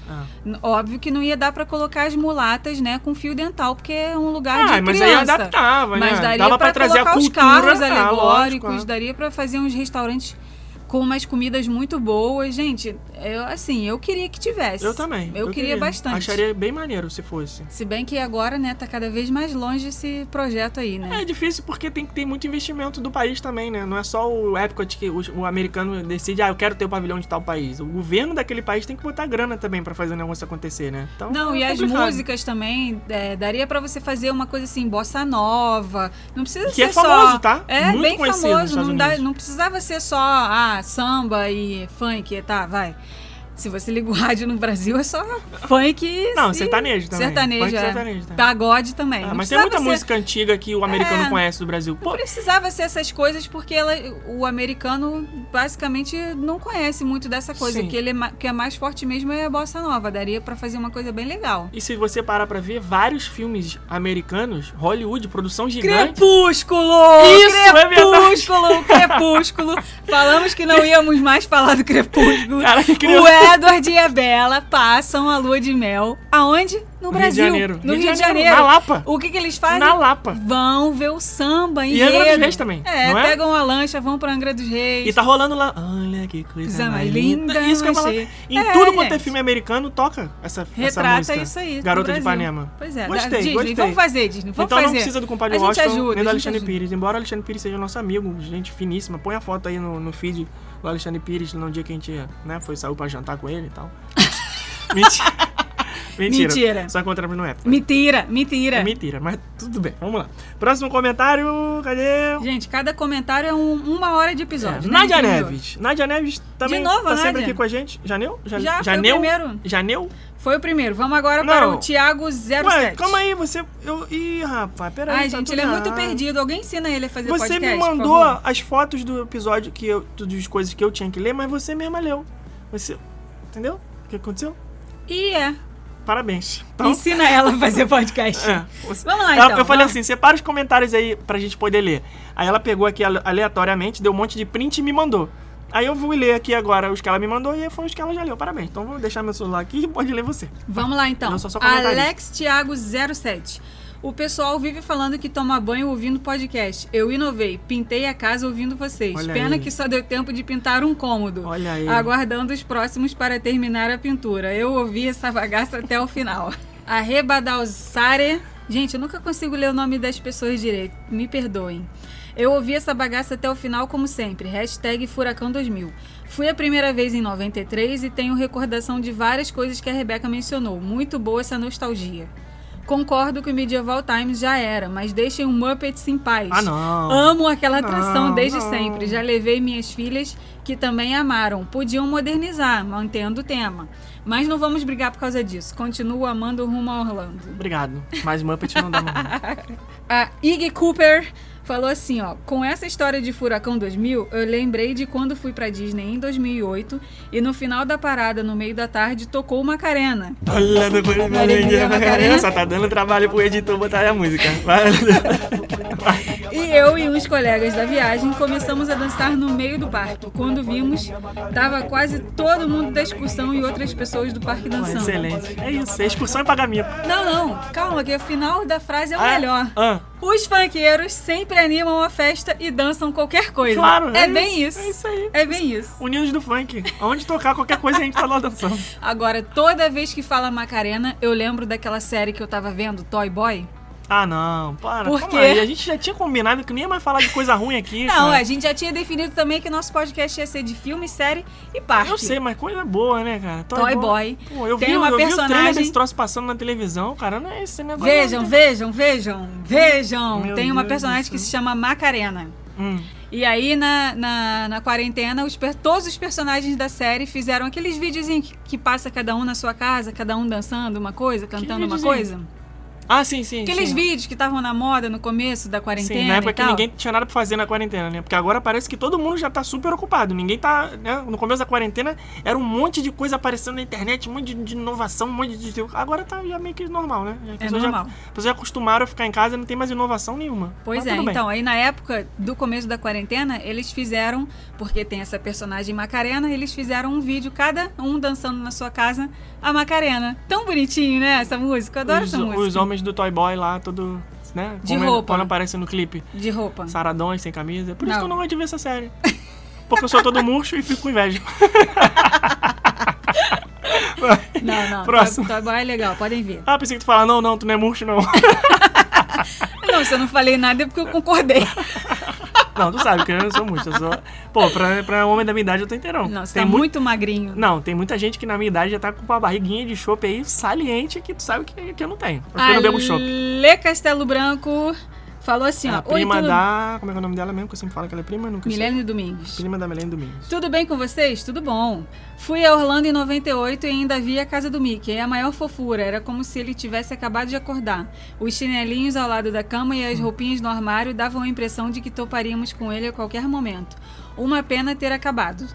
[SPEAKER 1] é.
[SPEAKER 2] Óbvio que não ia dar pra colocar as mulatas, né, com fio dental, porque é um lugar
[SPEAKER 1] Ah,
[SPEAKER 2] de
[SPEAKER 1] mas
[SPEAKER 2] criança.
[SPEAKER 1] aí adaptava,
[SPEAKER 2] Mas
[SPEAKER 1] né?
[SPEAKER 2] daria
[SPEAKER 1] Dava
[SPEAKER 2] pra,
[SPEAKER 1] pra trazer a
[SPEAKER 2] os
[SPEAKER 1] cultura,
[SPEAKER 2] carros
[SPEAKER 1] ah,
[SPEAKER 2] alegóricos,
[SPEAKER 1] lógico, é.
[SPEAKER 2] daria pra fazer uns restaurantes com umas comidas muito boas. Gente, eu, assim, eu queria que tivesse.
[SPEAKER 1] Eu também.
[SPEAKER 2] Eu, queria, bastante.
[SPEAKER 1] Acharia bem maneiro se fosse.
[SPEAKER 2] Se bem que agora, né, tá cada vez mais longe esse projeto aí, né?
[SPEAKER 1] É difícil porque tem que ter muito investimento do país também, né? Não é só o Epcot que o, o americano decide, ah, eu quero ter o pavilhão de tal país. O governo daquele país tem que botar grana também pra fazer o negócio acontecer, né? Então,
[SPEAKER 2] Não,
[SPEAKER 1] é
[SPEAKER 2] e as
[SPEAKER 1] complicado.
[SPEAKER 2] músicas também, é, daria pra você fazer uma coisa assim, bossa nova. Não precisa
[SPEAKER 1] Que
[SPEAKER 2] ser
[SPEAKER 1] é famoso,
[SPEAKER 2] só...
[SPEAKER 1] tá?
[SPEAKER 2] É,
[SPEAKER 1] Muito
[SPEAKER 2] bem famoso. Não, dá- não precisava ser só ah, samba e funk, tá, vai. Se você liga o rádio no Brasil, é só funk
[SPEAKER 1] Não, sertanejo também.
[SPEAKER 2] Sertanejo,
[SPEAKER 1] Funk
[SPEAKER 2] é.
[SPEAKER 1] sertanejo também.
[SPEAKER 2] Pagode também.
[SPEAKER 1] Ah,
[SPEAKER 2] Não
[SPEAKER 1] mas tem muita
[SPEAKER 2] ser-
[SPEAKER 1] música antiga que o americano
[SPEAKER 2] É.
[SPEAKER 1] conhece do Brasil.
[SPEAKER 2] Não
[SPEAKER 1] Pô,
[SPEAKER 2] precisava ser essas coisas porque ela, o americano basicamente não conhece muito dessa coisa.
[SPEAKER 1] Sim.
[SPEAKER 2] O que, ele é, que é mais forte mesmo é a bossa nova. Daria pra fazer uma coisa bem legal.
[SPEAKER 1] e se você parar pra ver, vários filmes americanos, Hollywood, produção gigante.
[SPEAKER 2] Crepúsculo!
[SPEAKER 1] Isso, é verdade.
[SPEAKER 2] Crepúsculo, Crepúsculo. Falamos que não íamos mais falar do Crepúsculo.
[SPEAKER 1] Cara, que criança.
[SPEAKER 2] Edward e a Bella passam a lua de mel. Aonde? No
[SPEAKER 1] No
[SPEAKER 2] Brasil.
[SPEAKER 1] Rio de Janeiro.
[SPEAKER 2] No Rio, de Janeiro.
[SPEAKER 1] Na Lapa.
[SPEAKER 2] O que, que eles fazem?
[SPEAKER 1] Na Lapa.
[SPEAKER 2] Vão ver o samba em
[SPEAKER 1] E Angra dos Reis também,
[SPEAKER 2] É,
[SPEAKER 1] é?
[SPEAKER 2] pegam a lancha, vão pra Angra dos Reis.
[SPEAKER 1] E tá rolando lá. Olha que coisa mais linda.
[SPEAKER 2] linda,
[SPEAKER 1] Isso que eu falar. Em
[SPEAKER 2] É,
[SPEAKER 1] tudo quanto é filme americano, toca essa, essa
[SPEAKER 2] Retrata
[SPEAKER 1] música.
[SPEAKER 2] isso aí.
[SPEAKER 1] Garota de. Ipanema.
[SPEAKER 2] Pois é,
[SPEAKER 1] Gostei,
[SPEAKER 2] Disney.
[SPEAKER 1] gostei.
[SPEAKER 2] Vamos fazer, Disney. Vamos
[SPEAKER 1] então
[SPEAKER 2] fazer.
[SPEAKER 1] não precisa do compadre Washington
[SPEAKER 2] ajuda,
[SPEAKER 1] nem
[SPEAKER 2] a
[SPEAKER 1] do Alexandre
[SPEAKER 2] ajuda.
[SPEAKER 1] Pires. Embora o Alexandre Pires seja nosso amigo, gente finíssima. Põe a foto aí no, no feed do Alexandre Pires no dia que a gente né, foi, saiu pra jantar com ele e tal. Mentira. Mentira.
[SPEAKER 2] Mentira.
[SPEAKER 1] Só encontramos no Apple.
[SPEAKER 2] Mentira, mentira.
[SPEAKER 1] É mentira, mas tudo bem. Vamos lá. Próximo comentário, cadê?
[SPEAKER 2] Gente, cada comentário é um- uma hora de episódio.
[SPEAKER 1] É,
[SPEAKER 2] né?
[SPEAKER 1] Nádia? Neves. Nádia Neves também
[SPEAKER 2] De novo,
[SPEAKER 1] tá
[SPEAKER 2] a
[SPEAKER 1] sempre
[SPEAKER 2] Nádia?
[SPEAKER 1] aqui com a gente. Janeu? Ja-
[SPEAKER 2] Já, foi o
[SPEAKER 1] Janeu?
[SPEAKER 2] primeiro.
[SPEAKER 1] Janeu?
[SPEAKER 2] Foi o primeiro. Vamos agora
[SPEAKER 1] Não.
[SPEAKER 2] para o Thiago 07.
[SPEAKER 1] Ué, calma aí, você. Eu... Ih, rapaz, peraí.
[SPEAKER 2] Ai,
[SPEAKER 1] tá
[SPEAKER 2] gente, ele é muito perdido. Alguém ensina ele a fazer
[SPEAKER 1] Você
[SPEAKER 2] podcast,
[SPEAKER 1] me
[SPEAKER 2] por
[SPEAKER 1] mandou as fotos do episódio que eu. das coisas que eu tinha que ler, mas você mesma leu. Você. Entendeu? O que aconteceu?
[SPEAKER 2] E é.
[SPEAKER 1] Parabéns. Então.
[SPEAKER 2] Ensina ela a fazer podcast.
[SPEAKER 1] É,
[SPEAKER 2] Vamos lá,
[SPEAKER 1] Ela-
[SPEAKER 2] então.
[SPEAKER 1] eu falei assim, separa os comentários aí pra gente poder ler. Aí ela pegou aqui ale- aleatoriamente, deu um monte de print e me mandou. Aí eu vou ler aqui agora os que ela me mandou e foi os que ela já leu. Parabéns. Então vou deixar meu celular aqui e pode ler você.
[SPEAKER 2] Vamos lá, então.
[SPEAKER 1] Sou só comentarista.
[SPEAKER 2] Alex Thiago 07. O pessoal vive falando que toma banho ouvindo podcast. Eu inovei, pintei a casa ouvindo vocês.
[SPEAKER 1] Olha
[SPEAKER 2] Pena
[SPEAKER 1] aí.
[SPEAKER 2] que só deu tempo de pintar um cômodo.
[SPEAKER 1] Olha aí.
[SPEAKER 2] Aguardando os próximos para terminar a pintura. Eu ouvi essa bagaça até o final. A Rebadalsare. Gente, eu nunca consigo ler o nome das pessoas direito. Me perdoem. Eu ouvi essa bagaça até o final, como sempre. Hashtag Furacão 2000. Fui a primeira vez em 93 e tenho recordação de várias coisas que a Rebeca mencionou. Muito boa essa nostalgia. Concordo que o Medieval Times já era, mas deixem o Muppets em paz.
[SPEAKER 1] Ah, não.
[SPEAKER 2] Amo aquela atração
[SPEAKER 1] Não,
[SPEAKER 2] desde
[SPEAKER 1] não.
[SPEAKER 2] sempre. Já levei minhas filhas que também amaram. Podiam modernizar, mantendo o tema. Mas não vamos brigar por causa disso. Continuo amando o rumo a Orlando.
[SPEAKER 1] Obrigado. Mas Muppet não dá mais.
[SPEAKER 2] A Iggy Cooper falou assim, ó, com essa história de Furacão 2000, eu lembrei de quando fui pra Disney em 2008 e no final da parada, no meio da tarde, tocou Macarena.
[SPEAKER 1] Olha,
[SPEAKER 2] Alegria, Macarena.
[SPEAKER 1] Só tá dando trabalho pro editor botar a música.
[SPEAKER 2] E eu e uns colegas da viagem começamos a dançar no meio do parque. Quando vimos, tava quase todo mundo da excursão e outras pessoas do parque dançando.
[SPEAKER 1] Excelente. É isso. É excursão e pagamento.
[SPEAKER 2] Não, não, calma, que o final da frase é o
[SPEAKER 1] Ah,
[SPEAKER 2] melhor.
[SPEAKER 1] Ah,
[SPEAKER 2] Os funkeiros sempre animam a festa e dançam qualquer coisa.
[SPEAKER 1] claro.
[SPEAKER 2] É, bem isso.
[SPEAKER 1] É isso aí.
[SPEAKER 2] É bem isso.
[SPEAKER 1] Unidos do funk. Onde tocar qualquer coisa a gente tá lá dançando.
[SPEAKER 2] Agora, toda vez que fala Macarena, eu lembro daquela série que eu tava vendo, Toy Boy.
[SPEAKER 1] Ah, não. Para.
[SPEAKER 2] Por quê?
[SPEAKER 1] A gente já tinha combinado que nem ia mais falar de coisa ruim aqui.
[SPEAKER 2] Não,
[SPEAKER 1] cara.
[SPEAKER 2] a gente já tinha definido também que nosso podcast ia ser de filme, série e parque.
[SPEAKER 1] Eu sei, mas coisa boa, né, cara?
[SPEAKER 2] Toy Boy.
[SPEAKER 1] Pô, eu
[SPEAKER 2] Tem
[SPEAKER 1] vi,
[SPEAKER 2] uma
[SPEAKER 1] eu vi o
[SPEAKER 2] personagem-
[SPEAKER 1] trailer desse troço passando na televisão, cara. Não é esse negócio.
[SPEAKER 2] Vejam, vejam, vejam, vejam.
[SPEAKER 1] Meu
[SPEAKER 2] Tem uma
[SPEAKER 1] Deus
[SPEAKER 2] personagem
[SPEAKER 1] do
[SPEAKER 2] que se chama Macarena.
[SPEAKER 1] Hum.
[SPEAKER 2] E aí, na, na, na quarentena, os todos os personagens da série fizeram aqueles videozinhos que, que passa cada um na sua casa, cada um dançando uma coisa, cantando uma coisa.
[SPEAKER 1] Ah, sim, sim.
[SPEAKER 2] Aqueles
[SPEAKER 1] sim.
[SPEAKER 2] vídeos que estavam na moda no começo da quarentena
[SPEAKER 1] Sim, na época que ninguém tinha nada pra fazer na quarentena, né? Porque agora parece que todo mundo já tá super ocupado. Ninguém tá. Né? No começo da quarentena era um monte de coisa aparecendo na internet, um monte de, inovação, um monte de. Agora tá já meio que normal, né?
[SPEAKER 2] É normal.
[SPEAKER 1] Já, as pessoas já acostumaram a ficar em casa e não tem mais inovação nenhuma.
[SPEAKER 2] Pois
[SPEAKER 1] Mas
[SPEAKER 2] é, então, aí na época do começo da quarentena, eles fizeram, porque tem essa personagem Macarena, eles fizeram um vídeo, cada um dançando na sua casa, a Macarena. Tão bonitinho, né, essa música? Eu adoro
[SPEAKER 1] os,
[SPEAKER 2] essa música.
[SPEAKER 1] os homens do Toy Boy lá, todo. Né?
[SPEAKER 2] De
[SPEAKER 1] Como-
[SPEAKER 2] roupa.
[SPEAKER 1] Quando aparece no clipe.
[SPEAKER 2] De roupa.
[SPEAKER 1] Saradões, sem camisa. Por isso
[SPEAKER 2] Não.
[SPEAKER 1] que eu não gosto de ver essa série. Porque eu sou todo murcho e fico com inveja.
[SPEAKER 2] Não, não,
[SPEAKER 1] Próximo.
[SPEAKER 2] Toy, Toy Boy é legal, podem ver.
[SPEAKER 1] Ah, pensei que tu fala, não, não, tu não é murcho, não.
[SPEAKER 2] Não, se eu não falei nada é porque eu concordei.
[SPEAKER 1] Não, tu sabe que eu não sou murcho. Eu sou... Pô, pra, pra homem da minha idade eu tô inteirão.
[SPEAKER 2] Não, você
[SPEAKER 1] tem
[SPEAKER 2] tá
[SPEAKER 1] mu-
[SPEAKER 2] muito magrinho.
[SPEAKER 1] Não, tem muita gente que na minha idade já tá com uma barriguinha de chopp aí saliente que tu sabe que, que eu não tenho. Porque eu não bebo chopp.
[SPEAKER 2] Lê Castelo Branco falou assim,
[SPEAKER 1] A
[SPEAKER 2] ó. Oi,
[SPEAKER 1] prima
[SPEAKER 2] tudo...
[SPEAKER 1] da. Como é que é o nome dela mesmo? Que eu sempre falo que ela é prima, nunca sei.
[SPEAKER 2] Milene Domingues.
[SPEAKER 1] Prima da Milene Domingos.
[SPEAKER 2] Tudo bem com vocês? Tudo bom. Fui a Orlando em 98 e ainda vi a casa do Mickey. É a maior fofura. Era como se ele tivesse acabado de acordar. Os chinelinhos ao lado da cama e as roupinhas no armário davam a impressão de que toparíamos com ele a qualquer momento. Uma pena ter acabado.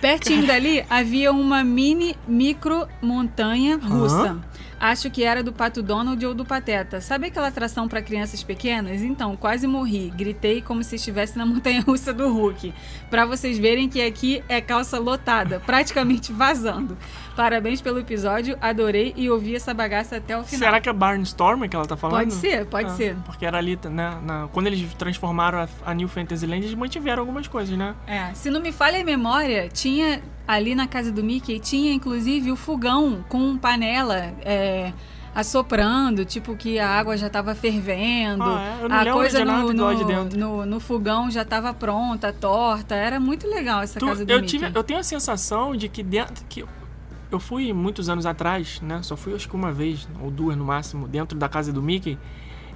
[SPEAKER 2] Pertinho dali havia uma mini micro montanha russa. Acho que era do Pato Donald ou do Pateta. Sabe aquela atração para crianças pequenas? Então, quase morri. Gritei como se estivesse na montanha russa do Hulk. Para vocês verem que aqui é calça lotada, praticamente vazando. Parabéns pelo episódio, adorei e ouvi essa bagaça até o final.
[SPEAKER 1] Será que é Barnstormer que ela tá falando?
[SPEAKER 2] Pode ser, pode
[SPEAKER 1] Ah,
[SPEAKER 2] ser.
[SPEAKER 1] Porque era ali, né? na- quando eles transformaram a, a New Fantasyland, eles mantiveram algumas coisas, né?
[SPEAKER 2] É, se não me falha a memória, tinha ali na casa do Mickey, tinha inclusive o fogão com panela é, assoprando, tipo que a água já estava fervendo,
[SPEAKER 1] Ah, é?
[SPEAKER 2] A coisa no, no, no, no fogão já estava pronta, torta, era muito legal essa
[SPEAKER 1] Tu-
[SPEAKER 2] casa do
[SPEAKER 1] eu,
[SPEAKER 2] Mickey.
[SPEAKER 1] tive, eu tenho a sensação de que dentro. Que eu fui muitos anos atrás, né? Só fui acho que uma vez, ou duas no máximo, dentro da casa do Mickey.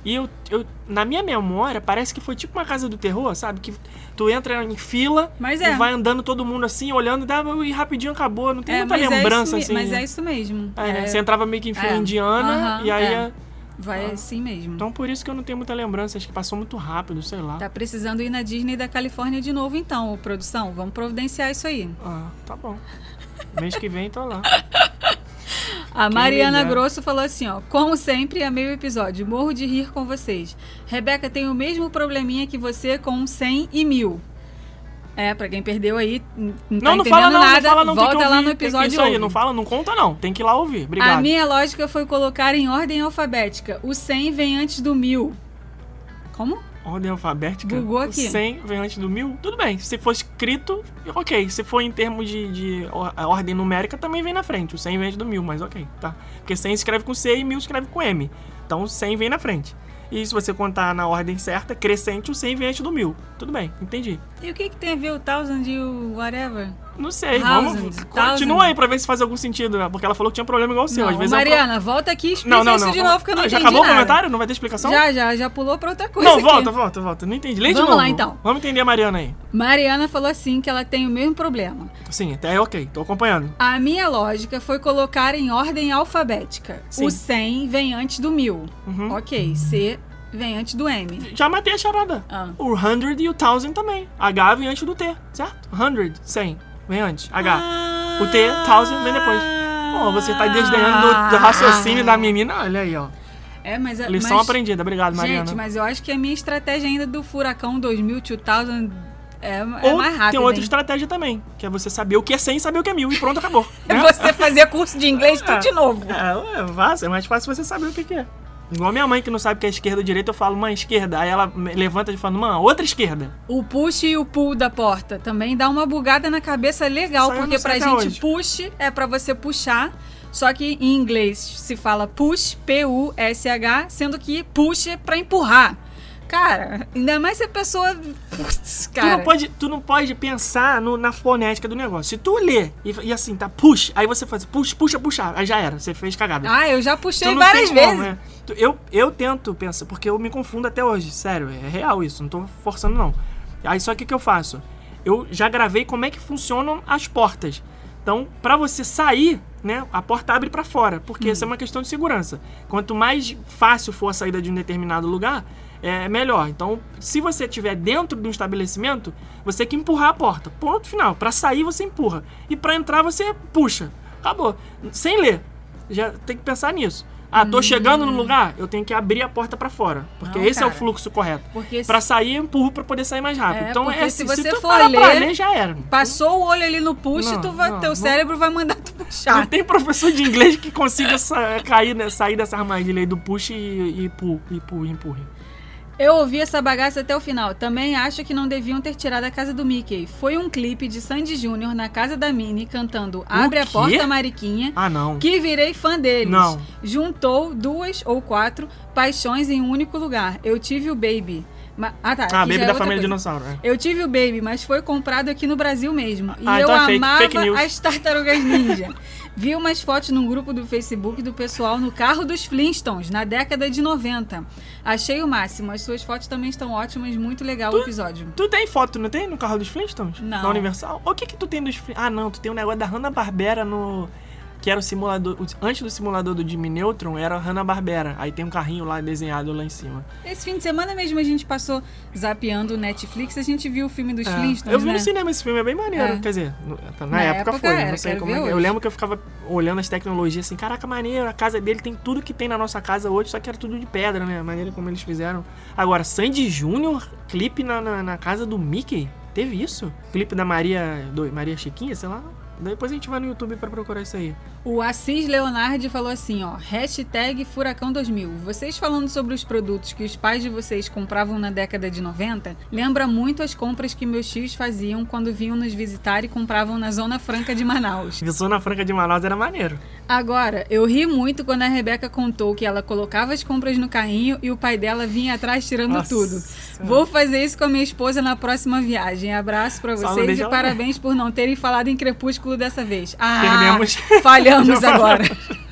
[SPEAKER 1] E eu, eu, na minha memória, parece que foi tipo uma casa do terror, sabe? Que tu entra em fila
[SPEAKER 2] Mas
[SPEAKER 1] e
[SPEAKER 2] é.
[SPEAKER 1] vai andando todo mundo assim, olhando, dá, e rapidinho acabou. Não tem
[SPEAKER 2] É,
[SPEAKER 1] muita lembrança
[SPEAKER 2] é isso,
[SPEAKER 1] assim.
[SPEAKER 2] Mas
[SPEAKER 1] né?
[SPEAKER 2] é isso mesmo.
[SPEAKER 1] É, né?
[SPEAKER 2] É,
[SPEAKER 1] Você entrava meio que em fila
[SPEAKER 2] é.
[SPEAKER 1] indiana
[SPEAKER 2] Aham,
[SPEAKER 1] e aí.
[SPEAKER 2] é.
[SPEAKER 1] é-
[SPEAKER 2] vai
[SPEAKER 1] Ah.
[SPEAKER 2] assim mesmo.
[SPEAKER 1] Então por isso que eu não tenho muita lembrança, acho que passou muito rápido, sei lá.
[SPEAKER 2] Tá precisando ir na Disney da Califórnia de novo então, produção. Vamos providenciar isso aí.
[SPEAKER 1] Ah, tá bom. Mês que vem tô lá.
[SPEAKER 2] A Mariana. Grosso falou assim, ó. Como sempre, amei o episódio. Morro de rir com vocês. Rebeca tem o mesmo probleminha que você com 100 e mil. É, pra quem perdeu aí, n- não, tá
[SPEAKER 1] Não, não
[SPEAKER 2] entendendo
[SPEAKER 1] fala não,
[SPEAKER 2] nada,
[SPEAKER 1] não fala não,
[SPEAKER 2] volta lá
[SPEAKER 1] ouvir.
[SPEAKER 2] no episódio
[SPEAKER 1] Isso aí, não fala, não conta não, tem que ir lá ouvir. Obrigado.
[SPEAKER 2] A minha lógica foi colocar em ordem alfabética. O 100 vem antes do mil. Como?
[SPEAKER 1] Ordem alfabética.
[SPEAKER 2] Bugou aqui.
[SPEAKER 1] O 100 vem antes do 1000. Tudo bem. Se for escrito, ok. Se for em termos de, de ordem numérica, também vem na frente. O 100 vem antes do 1000, mas ok, tá. Porque 100 escreve com C e 1000 escreve com M. Então o 100 vem na frente. E se você contar na ordem certa, crescente, o 100 vem antes do 1000. Tudo bem, entendi.
[SPEAKER 2] E o que, que tem a ver o thousand e o whatever?
[SPEAKER 1] Não sei,
[SPEAKER 2] Thousand,
[SPEAKER 1] vamos.
[SPEAKER 2] thousand.
[SPEAKER 1] Continua aí pra ver se faz algum sentido, né? Porque ela falou que tinha problema igual o seu.
[SPEAKER 2] Não,
[SPEAKER 1] Às vezes é
[SPEAKER 2] Mariana, volta aqui e explica
[SPEAKER 1] Não, não,
[SPEAKER 2] isso
[SPEAKER 1] não.
[SPEAKER 2] de novo que eu não
[SPEAKER 1] Ah, Já
[SPEAKER 2] entendi
[SPEAKER 1] acabou o
[SPEAKER 2] nada.
[SPEAKER 1] comentário? Não vai ter explicação?
[SPEAKER 2] Já, já, já pulou pra outra coisa
[SPEAKER 1] Não,
[SPEAKER 2] aqui.
[SPEAKER 1] volta, volta, volta. Não entendi. Lê de
[SPEAKER 2] Vamos lá, então.
[SPEAKER 1] Vamos entender a Mariana aí.
[SPEAKER 2] Mariana falou assim que ela tem o mesmo problema.
[SPEAKER 1] Sim, até é ok, tô acompanhando.
[SPEAKER 2] A minha lógica foi colocar em ordem alfabética.
[SPEAKER 1] Sim.
[SPEAKER 2] O 100 vem antes do 1000.
[SPEAKER 1] Uhum.
[SPEAKER 2] Ok, C vem antes do M.
[SPEAKER 1] Já matei a charada.
[SPEAKER 2] Ah.
[SPEAKER 1] O 100 e o 1000 também. H vem antes do T, certo? 100, 100, vem antes. H. O T, 1000 vem depois. Pô, você tá desdenhando do, do raciocínio da menina. Olha aí, ó.
[SPEAKER 2] É, mas...
[SPEAKER 1] Lição
[SPEAKER 2] mas,
[SPEAKER 1] aprendida. Obrigado, Mariana.
[SPEAKER 2] Gente, mas eu acho que a minha estratégia ainda do Furacão 2000, 2000 é, é
[SPEAKER 1] Ou
[SPEAKER 2] mais rápida.
[SPEAKER 1] tem outra
[SPEAKER 2] hein?
[SPEAKER 1] estratégia também, que é você saber o que é 100 e saber o que é 1000 e pronto, acabou.
[SPEAKER 2] É
[SPEAKER 1] né?
[SPEAKER 2] você fazer curso de inglês tudo de novo.
[SPEAKER 1] É, é, é mais fácil você saber o que, que é. Igual minha mãe que não sabe o que é esquerda ou direita, eu falo, mãe, esquerda. Aí ela levanta e fala, mãe, outra esquerda.
[SPEAKER 2] O push e o pull da porta também dá uma bugada na cabeça legal, porque pra gente
[SPEAKER 1] hoje.
[SPEAKER 2] push é pra você puxar, só que em inglês se fala push, P-U-S-H, sendo que push é pra empurrar. Cara, ainda mais se a pessoa. Putz,
[SPEAKER 1] Tu
[SPEAKER 2] cara.
[SPEAKER 1] não, pode, tu não pode pensar no- na fonética do negócio. Se tu lê e, e assim, tá, push, aí você faz push, puxa, puxar, aí já era, você fez cagada.
[SPEAKER 2] Ah, eu já puxei
[SPEAKER 1] Tu
[SPEAKER 2] várias vezes.
[SPEAKER 1] como, né? Tu- Eu, eu tento pensar, porque eu me confundo até hoje, sério, é real isso, não tô forçando não. Aí só que o que eu faço? Eu já gravei como é que funcionam as portas. Então, pra você sair, né, a porta abre pra fora, porque
[SPEAKER 2] Hum.
[SPEAKER 1] isso é uma questão de segurança. Quanto mais fácil for a saída de um determinado lugar, é melhor. Então, se você estiver dentro de um estabelecimento, você tem que empurrar a porta. Ponto final. Pra sair, você empurra. E pra entrar, você puxa. Acabou. Sem ler. Já tem que pensar nisso. Ah, tô chegando no lugar, eu tenho que abrir a porta pra fora. Porque
[SPEAKER 2] Não,
[SPEAKER 1] esse é o
[SPEAKER 2] cara.
[SPEAKER 1] fluxo correto.
[SPEAKER 2] Porque
[SPEAKER 1] Pra sair, eu empurro pra poder sair mais rápido.
[SPEAKER 2] É,
[SPEAKER 1] então é
[SPEAKER 2] se
[SPEAKER 1] assim,
[SPEAKER 2] você
[SPEAKER 1] tu
[SPEAKER 2] for ler,
[SPEAKER 1] ler, já era.
[SPEAKER 2] passou o olho ali no push,
[SPEAKER 1] Não,
[SPEAKER 2] tu vai,
[SPEAKER 1] não,
[SPEAKER 2] teu
[SPEAKER 1] não.
[SPEAKER 2] cérebro vai mandar tu
[SPEAKER 1] Não
[SPEAKER 2] puxar.
[SPEAKER 1] tem professor de inglês que consiga sa- cair, né, sair dessa armadilha aí do push e, e, e pu, empurre.
[SPEAKER 2] Eu ouvi essa bagaça até o final. Também acho que não deviam ter tirado a casa do Mickey. Foi um clipe de Sandy Júnior na casa da Minnie cantando Abre a? Porta Mariquinha.
[SPEAKER 1] Ah, não.
[SPEAKER 2] Que virei fã deles.
[SPEAKER 1] Não.
[SPEAKER 2] Juntou duas ou quatro paixões em um único lugar. Eu tive o Baby. Ah, tá.
[SPEAKER 1] Ah, Baby
[SPEAKER 2] é
[SPEAKER 1] da família
[SPEAKER 2] coisa.
[SPEAKER 1] Dinossauro. é.
[SPEAKER 2] Eu tive o Baby, mas foi comprado aqui no Brasil mesmo. E
[SPEAKER 1] Ah,
[SPEAKER 2] eu
[SPEAKER 1] então é
[SPEAKER 2] amava
[SPEAKER 1] fake
[SPEAKER 2] as tartarugas ninja. Vi umas fotos num grupo do Facebook do pessoal no carro dos Flintstones, na década de 90. Achei o máximo. As suas fotos também estão ótimas, muito legal o episódio.
[SPEAKER 1] Tu tem foto, não tem? No carro dos Flintstones?
[SPEAKER 2] Não.
[SPEAKER 1] Na Universal? O que que tu tem dos Flintstones? Ah, não. Tu tem um negócio da Hanna-Barbera no... Que era o simulador... Antes do simulador do Jimmy Neutron, era a Hanna-Barbera. Aí tem um carrinho lá desenhado lá em cima.
[SPEAKER 2] Esse fim de semana mesmo a gente passou zapeando o Netflix, a gente viu o filme dos
[SPEAKER 1] É.
[SPEAKER 2] Flintstones,
[SPEAKER 1] Eu vi
[SPEAKER 2] né?
[SPEAKER 1] no cinema esse filme, é bem maneiro.
[SPEAKER 2] É.
[SPEAKER 1] Quer dizer, na,
[SPEAKER 2] Na
[SPEAKER 1] época,
[SPEAKER 2] época
[SPEAKER 1] foi.
[SPEAKER 2] era,
[SPEAKER 1] não sei como é é. Eu lembro que eu ficava olhando as tecnologias assim, caraca, maneiro, a casa dele tem tudo que tem na nossa casa hoje, só que era tudo de pedra, né? A maneira como eles fizeram. Agora, Sandy Júnior, clipe na, na, na casa do Mickey? Teve isso? Clipe da Maria. Do, Maria Chiquinha, sei lá. Depois a gente vai no YouTube pra procurar isso aí.
[SPEAKER 2] O Assis Leonardi falou assim, ó, hashtag Furacão 2000. Vocês falando sobre os produtos que os pais de vocês compravam na década de 90, lembra muito as compras que meus tios faziam quando vinham nos visitar e compravam na Zona Franca de Manaus.
[SPEAKER 1] Zona Franca de Manaus era maneiro.
[SPEAKER 2] Agora, eu ri muito quando a Rebeca contou que ela colocava as compras no carrinho e o pai dela vinha atrás tirando
[SPEAKER 1] Nossa
[SPEAKER 2] tudo. Vou fazer isso com a minha esposa na próxima viagem. Abraço
[SPEAKER 1] não
[SPEAKER 2] vocês e parabéns por não terem falado em Crepúsculo dessa vez. Ah,
[SPEAKER 1] Perdemos.
[SPEAKER 2] falhamos agora.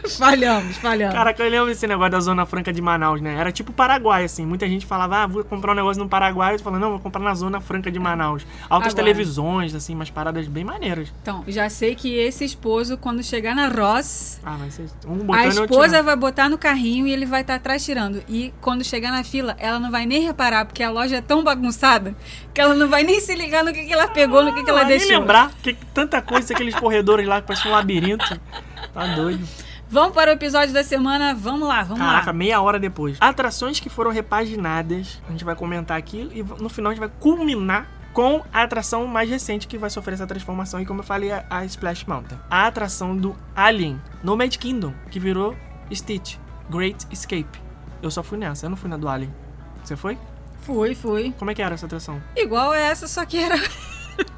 [SPEAKER 2] falhamos, falhamos.
[SPEAKER 1] Caraca, eu lembro desse negócio da Zona Franca de Manaus, né? Era tipo Paraguai, assim. Muita gente falava, ah, vou comprar um negócio no Paraguai. Eu falava, não, vou comprar na Zona Franca de Manaus. Altas
[SPEAKER 2] Agora.
[SPEAKER 1] televisões, assim, umas paradas bem maneiras.
[SPEAKER 2] Então, já sei que esse esposo, quando chegar na Ross,
[SPEAKER 1] Ah, mas. Um
[SPEAKER 2] a
[SPEAKER 1] botando outro
[SPEAKER 2] esposa vai botar no carrinho e ele vai estar atrás tirando. E quando chegar na fila, ela não vai nem reparar, porque a loja é tão bagunçada que ela não vai nem se ligar no que, que ela pegou, no que, que ela
[SPEAKER 1] Ah, nem
[SPEAKER 2] deixou.
[SPEAKER 1] lembrar, que tanta coisa, aqueles corredores lá que parece um labirinto. Tá doido.
[SPEAKER 2] Vamos para o episódio da semana. Vamos lá, vamos
[SPEAKER 1] Caraca,
[SPEAKER 2] lá.
[SPEAKER 1] meia hora depois. Atrações que foram repaginadas. A gente vai comentar aqui e no final a gente vai culminar com a atração mais recente que vai sofrer essa transformação. E como eu falei, a, a Splash Mountain. A atração do Alien Nomad Kingdom, que virou Stitch Great Escape. Eu só fui nessa, eu não fui na do Alien. Você foi?
[SPEAKER 2] Fui, fui.
[SPEAKER 1] Como é que era essa atração?
[SPEAKER 2] Igual essa, só que era.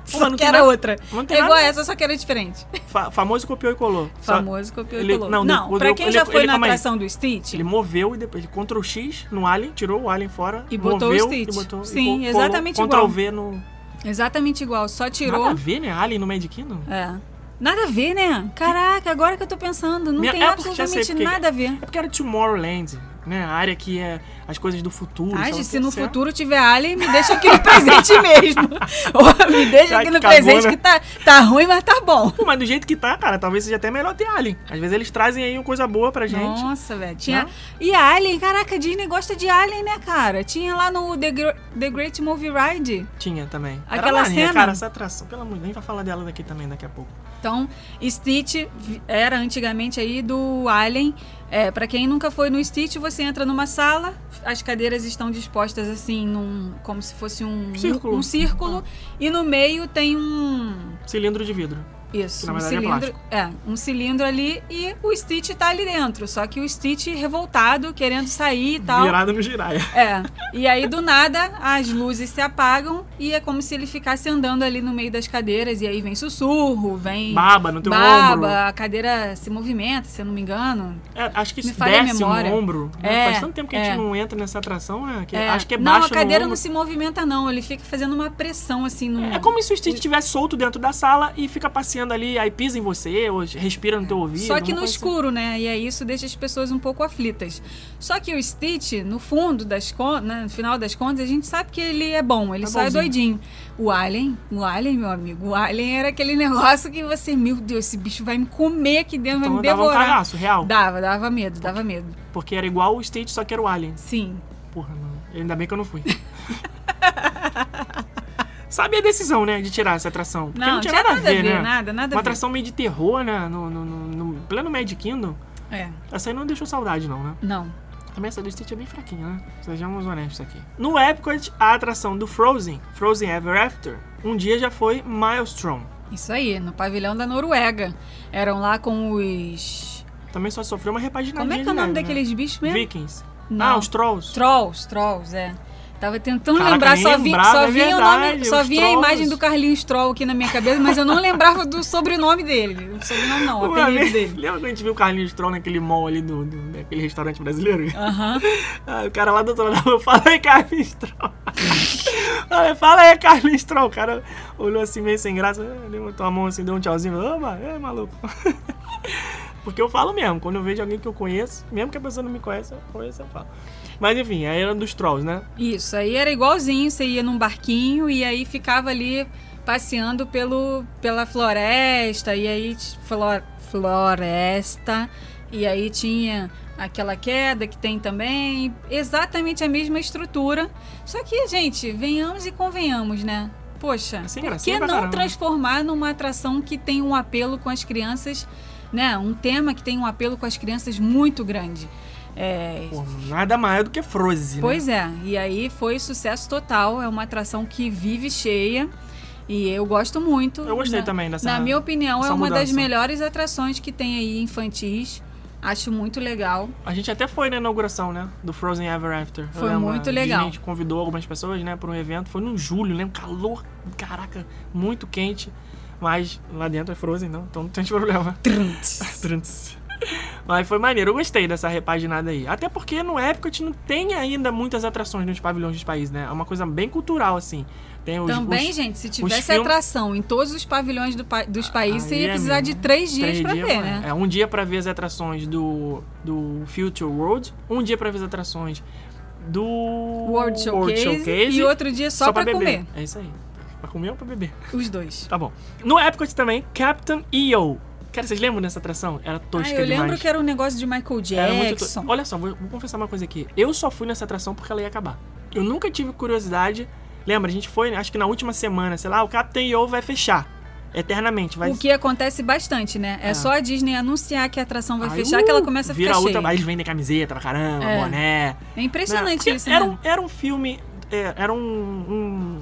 [SPEAKER 2] Só
[SPEAKER 1] mas não
[SPEAKER 2] que era
[SPEAKER 1] nada-
[SPEAKER 2] outra.
[SPEAKER 1] Não
[SPEAKER 2] É igual
[SPEAKER 1] nada-
[SPEAKER 2] essa, só que era diferente.
[SPEAKER 1] Fa- famoso copiou e colou.
[SPEAKER 2] Famoso copiou
[SPEAKER 1] ele-
[SPEAKER 2] e colou.
[SPEAKER 1] não,
[SPEAKER 2] Não,
[SPEAKER 1] o-
[SPEAKER 2] pra quem
[SPEAKER 1] ele-
[SPEAKER 2] já foi
[SPEAKER 1] ele-
[SPEAKER 2] na atração do Stitch,
[SPEAKER 1] Ele moveu e depois ele Ctrl X no Alien, tirou o Alien fora
[SPEAKER 2] E botou o
[SPEAKER 1] moveu
[SPEAKER 2] Stitch.
[SPEAKER 1] E botou,
[SPEAKER 2] Sim,
[SPEAKER 1] e colou,
[SPEAKER 2] exatamente
[SPEAKER 1] Ctrl
[SPEAKER 2] igual.
[SPEAKER 1] V no.
[SPEAKER 2] exatamente igual, só tirou.
[SPEAKER 1] Nada a ver, né? Alien no Mad Kingdom?
[SPEAKER 2] É. Nada a ver, né? Caraca, agora que eu tô pensando, não
[SPEAKER 1] Minha-
[SPEAKER 2] tem
[SPEAKER 1] é
[SPEAKER 2] absolutamente nada a ver.
[SPEAKER 1] É porque era Tomorrowland, né? A área que é as coisas do futuro.
[SPEAKER 2] Ai,
[SPEAKER 1] lá
[SPEAKER 2] se no
[SPEAKER 1] é.
[SPEAKER 2] futuro tiver Alien, me deixa aqui no presente mesmo. Ou me deixa aqui no presente
[SPEAKER 1] cagona.
[SPEAKER 2] que tá, tá ruim, mas tá bom.
[SPEAKER 1] Pô, mas do jeito que tá, cara, talvez seja até melhor ter Alien. Às vezes eles trazem aí uma coisa boa pra gente.
[SPEAKER 2] Nossa, velho. Tinha...
[SPEAKER 1] Não?
[SPEAKER 2] E Alien, caraca, a Disney gosta de Alien, né, cara? Tinha lá no The, Gr- The Great Movie Ride.
[SPEAKER 1] Tinha também.
[SPEAKER 2] Aquela
[SPEAKER 1] Era maneira,
[SPEAKER 2] cena?
[SPEAKER 1] cara, essa atração. Pelo amor de Deus, gente vai falar dela daqui também daqui a pouco.
[SPEAKER 2] Então, Stitch era antigamente aí do Alien. É, para quem nunca foi no Stitch, você entra numa sala, as cadeiras estão dispostas assim, num, como se fosse um
[SPEAKER 1] Círculo.
[SPEAKER 2] um círculo e no meio tem um
[SPEAKER 1] Cilindro de vidro.
[SPEAKER 2] Isso,
[SPEAKER 1] Que
[SPEAKER 2] um
[SPEAKER 1] é
[SPEAKER 2] cilindro, é, um cilindro ali e o Stitch tá ali dentro, só que o Stitch revoltado, querendo sair e tal.
[SPEAKER 1] Virado no giraia.
[SPEAKER 2] É. E aí, do nada, as luzes se apagam e é como se ele ficasse andando ali no meio das cadeiras. E aí vem sussurro, vem.
[SPEAKER 1] Baba no teu
[SPEAKER 2] baba,
[SPEAKER 1] ombro.
[SPEAKER 2] a cadeira se movimenta, se eu não me engano.
[SPEAKER 1] É, acho que
[SPEAKER 2] Me
[SPEAKER 1] desce o ombro. né?
[SPEAKER 2] É,
[SPEAKER 1] Faz tanto tempo que a gente
[SPEAKER 2] é.
[SPEAKER 1] não entra nessa atração, né? Que
[SPEAKER 2] É.
[SPEAKER 1] Acho que é
[SPEAKER 2] não,
[SPEAKER 1] baixo
[SPEAKER 2] a cadeira não se movimenta, não. Ele fica fazendo uma pressão assim no.
[SPEAKER 1] É como se o Stitch estivesse solto dentro da sala e fica passeando passeando ali, aí pisa em você, ou respira no teu ouvido.
[SPEAKER 2] Só que no
[SPEAKER 1] assim.
[SPEAKER 2] escuro, né? E aí isso deixa as pessoas um pouco aflitas. Só que o Stitch, no fundo das contas, no final das contas, a gente sabe que ele é bom, ele
[SPEAKER 1] É
[SPEAKER 2] só é
[SPEAKER 1] bonzinho.
[SPEAKER 2] doidinho. O Alien, o Alien, meu amigo, o Alien era aquele negócio que você, meu Deus, esse bicho vai me comer aqui dentro,
[SPEAKER 1] Então
[SPEAKER 2] vai me
[SPEAKER 1] dava um
[SPEAKER 2] devorar.
[SPEAKER 1] cagaço, real.
[SPEAKER 2] Dava, dava medo, dava medo.
[SPEAKER 1] Porque era igual o Stitch, só que era o Alien.
[SPEAKER 2] Sim.
[SPEAKER 1] Porra, mano. Ainda bem que eu não fui. Sabe a decisão, né, de tirar essa atração? Porque
[SPEAKER 2] Não,
[SPEAKER 1] não tinha
[SPEAKER 2] tinha
[SPEAKER 1] nada, a ver, né?
[SPEAKER 2] nada, nada
[SPEAKER 1] Uma
[SPEAKER 2] ver.
[SPEAKER 1] atração meio de terror, né? No, no, no- no pleno Magic Kingdom.
[SPEAKER 2] É,
[SPEAKER 1] Essa aí não deixou saudade, não, né?
[SPEAKER 2] não.
[SPEAKER 1] Também essa do Stitch é bem fraquinha, né? Sejamos honestos aqui. No Epcot, a atração do Frozen, Frozen Ever After, um dia já foi Maelstrom.
[SPEAKER 2] Isso aí, no pavilhão da Noruega. Eram lá com os.
[SPEAKER 1] Também só sofreu uma repaginadinha
[SPEAKER 2] Como é que é o nome
[SPEAKER 1] leve,
[SPEAKER 2] daqueles bichos
[SPEAKER 1] né?
[SPEAKER 2] mesmo?
[SPEAKER 1] Vikings.
[SPEAKER 2] Não.
[SPEAKER 1] Ah, os Trolls.
[SPEAKER 2] Trolls, Trolls, é. Tava tentando
[SPEAKER 1] Caraca,
[SPEAKER 2] lembrar, só vi,
[SPEAKER 1] lembrava,
[SPEAKER 2] só
[SPEAKER 1] é
[SPEAKER 2] vi o
[SPEAKER 1] verdade,
[SPEAKER 2] nome, só
[SPEAKER 1] os
[SPEAKER 2] vi a imagem do Carlinhos Troll aqui na minha cabeça, mas eu não lembrava do sobrenome dele. O sobrenome não, o apelido dele.
[SPEAKER 1] Lembra quando a gente viu o Carlinhos Troll naquele mall ali do, do- daquele restaurante brasileiro?
[SPEAKER 2] Aham.
[SPEAKER 1] Ah, o cara lá do outro lado, fala aí, Carlinhos Troll. Fala, fala aí, Carlinhos Troll. O cara olhou assim meio sem graça, eh, levantou a mão assim, deu um tchauzinho. Mas é maluco. Porque eu falo mesmo, quando eu vejo alguém que eu conheço, mesmo que a pessoa não me conheça, eu conheço, eu falo. Mas enfim, aí era dos Trolls, né?
[SPEAKER 2] Isso, aí era igualzinho, você ia num barquinho e aí ficava ali passeando pelo, pela floresta, e aí flor, floresta, e aí tinha aquela queda que tem também, exatamente a mesma estrutura. Só que, gente, venhamos e convenhamos, né? Poxa,
[SPEAKER 1] Sem
[SPEAKER 2] por
[SPEAKER 1] gracinha
[SPEAKER 2] que
[SPEAKER 1] pra
[SPEAKER 2] não
[SPEAKER 1] caramba.
[SPEAKER 2] transformar numa atração que tem um apelo com as crianças, né? Um tema que tem um apelo com as crianças muito grande. É,
[SPEAKER 1] Pô, nada maior do que Frozen. né?
[SPEAKER 2] Pois é, e aí foi sucesso total. É uma atração que vive cheia. E eu gosto muito.
[SPEAKER 1] Eu gostei
[SPEAKER 2] Na-
[SPEAKER 1] também dessa.
[SPEAKER 2] Na minha opinião, é uma das
[SPEAKER 1] mudança.
[SPEAKER 2] melhores atrações que tem aí infantis. Acho muito legal.
[SPEAKER 1] A gente até foi na inauguração, né? Do Frozen Ever After.
[SPEAKER 2] Foi
[SPEAKER 1] lembro,
[SPEAKER 2] muito
[SPEAKER 1] a
[SPEAKER 2] legal.
[SPEAKER 1] A gente convidou algumas pessoas, né, para um evento. Foi no julho, né? Um calor, caraca, muito quente. Mas lá dentro é Frozen, não. Então não tem problema. Trunts. Mas foi maneiro, eu gostei dessa repaginada aí. Até porque no Epcot não tem ainda muitas atrações nos pavilhões dos países, né? É uma coisa bem cultural, assim. Tem os,
[SPEAKER 2] Também,
[SPEAKER 1] os
[SPEAKER 2] gente, se tivesse
[SPEAKER 1] filme-
[SPEAKER 2] atração em todos os pavilhões do dos países, você ia
[SPEAKER 1] é
[SPEAKER 2] precisar de três dias pra
[SPEAKER 1] dias,
[SPEAKER 2] ver, né?
[SPEAKER 1] É um dia pra ver as atrações do, do Future World, um dia pra ver as atrações do
[SPEAKER 2] World Showcase, e outro dia só, pra,
[SPEAKER 1] beber.
[SPEAKER 2] comer.
[SPEAKER 1] É isso aí. Pra comer ou pra beber?
[SPEAKER 2] Os dois.
[SPEAKER 1] Tá bom. No Epcot também, Captain EO. Cara, vocês lembram dessa atração? Era
[SPEAKER 2] Ah,
[SPEAKER 1] tosca
[SPEAKER 2] eu lembro
[SPEAKER 1] demais.
[SPEAKER 2] que era um negócio de Michael
[SPEAKER 1] Era
[SPEAKER 2] Jackson.
[SPEAKER 1] Olha só, vou, vou confessar uma coisa aqui. Eu só fui nessa atração porque ela ia acabar. Eu nunca tive curiosidade. Lembra, a gente foi, acho que na última semana, sei lá, o Captain EO vai fechar. Eternamente. Vai
[SPEAKER 2] O que acontece bastante, né? É,
[SPEAKER 1] É.
[SPEAKER 2] só a Disney anunciar que a atração vai
[SPEAKER 1] Aí,
[SPEAKER 2] fechar que ela
[SPEAKER 1] uh,
[SPEAKER 2] começa a ficar
[SPEAKER 1] outra,
[SPEAKER 2] cheia.
[SPEAKER 1] Aí eles vendem camiseta pra caramba,
[SPEAKER 2] É.
[SPEAKER 1] boné.
[SPEAKER 2] É impressionante
[SPEAKER 1] Porque
[SPEAKER 2] isso,
[SPEAKER 1] era
[SPEAKER 2] né?
[SPEAKER 1] um, era um filme. é, Era um, um.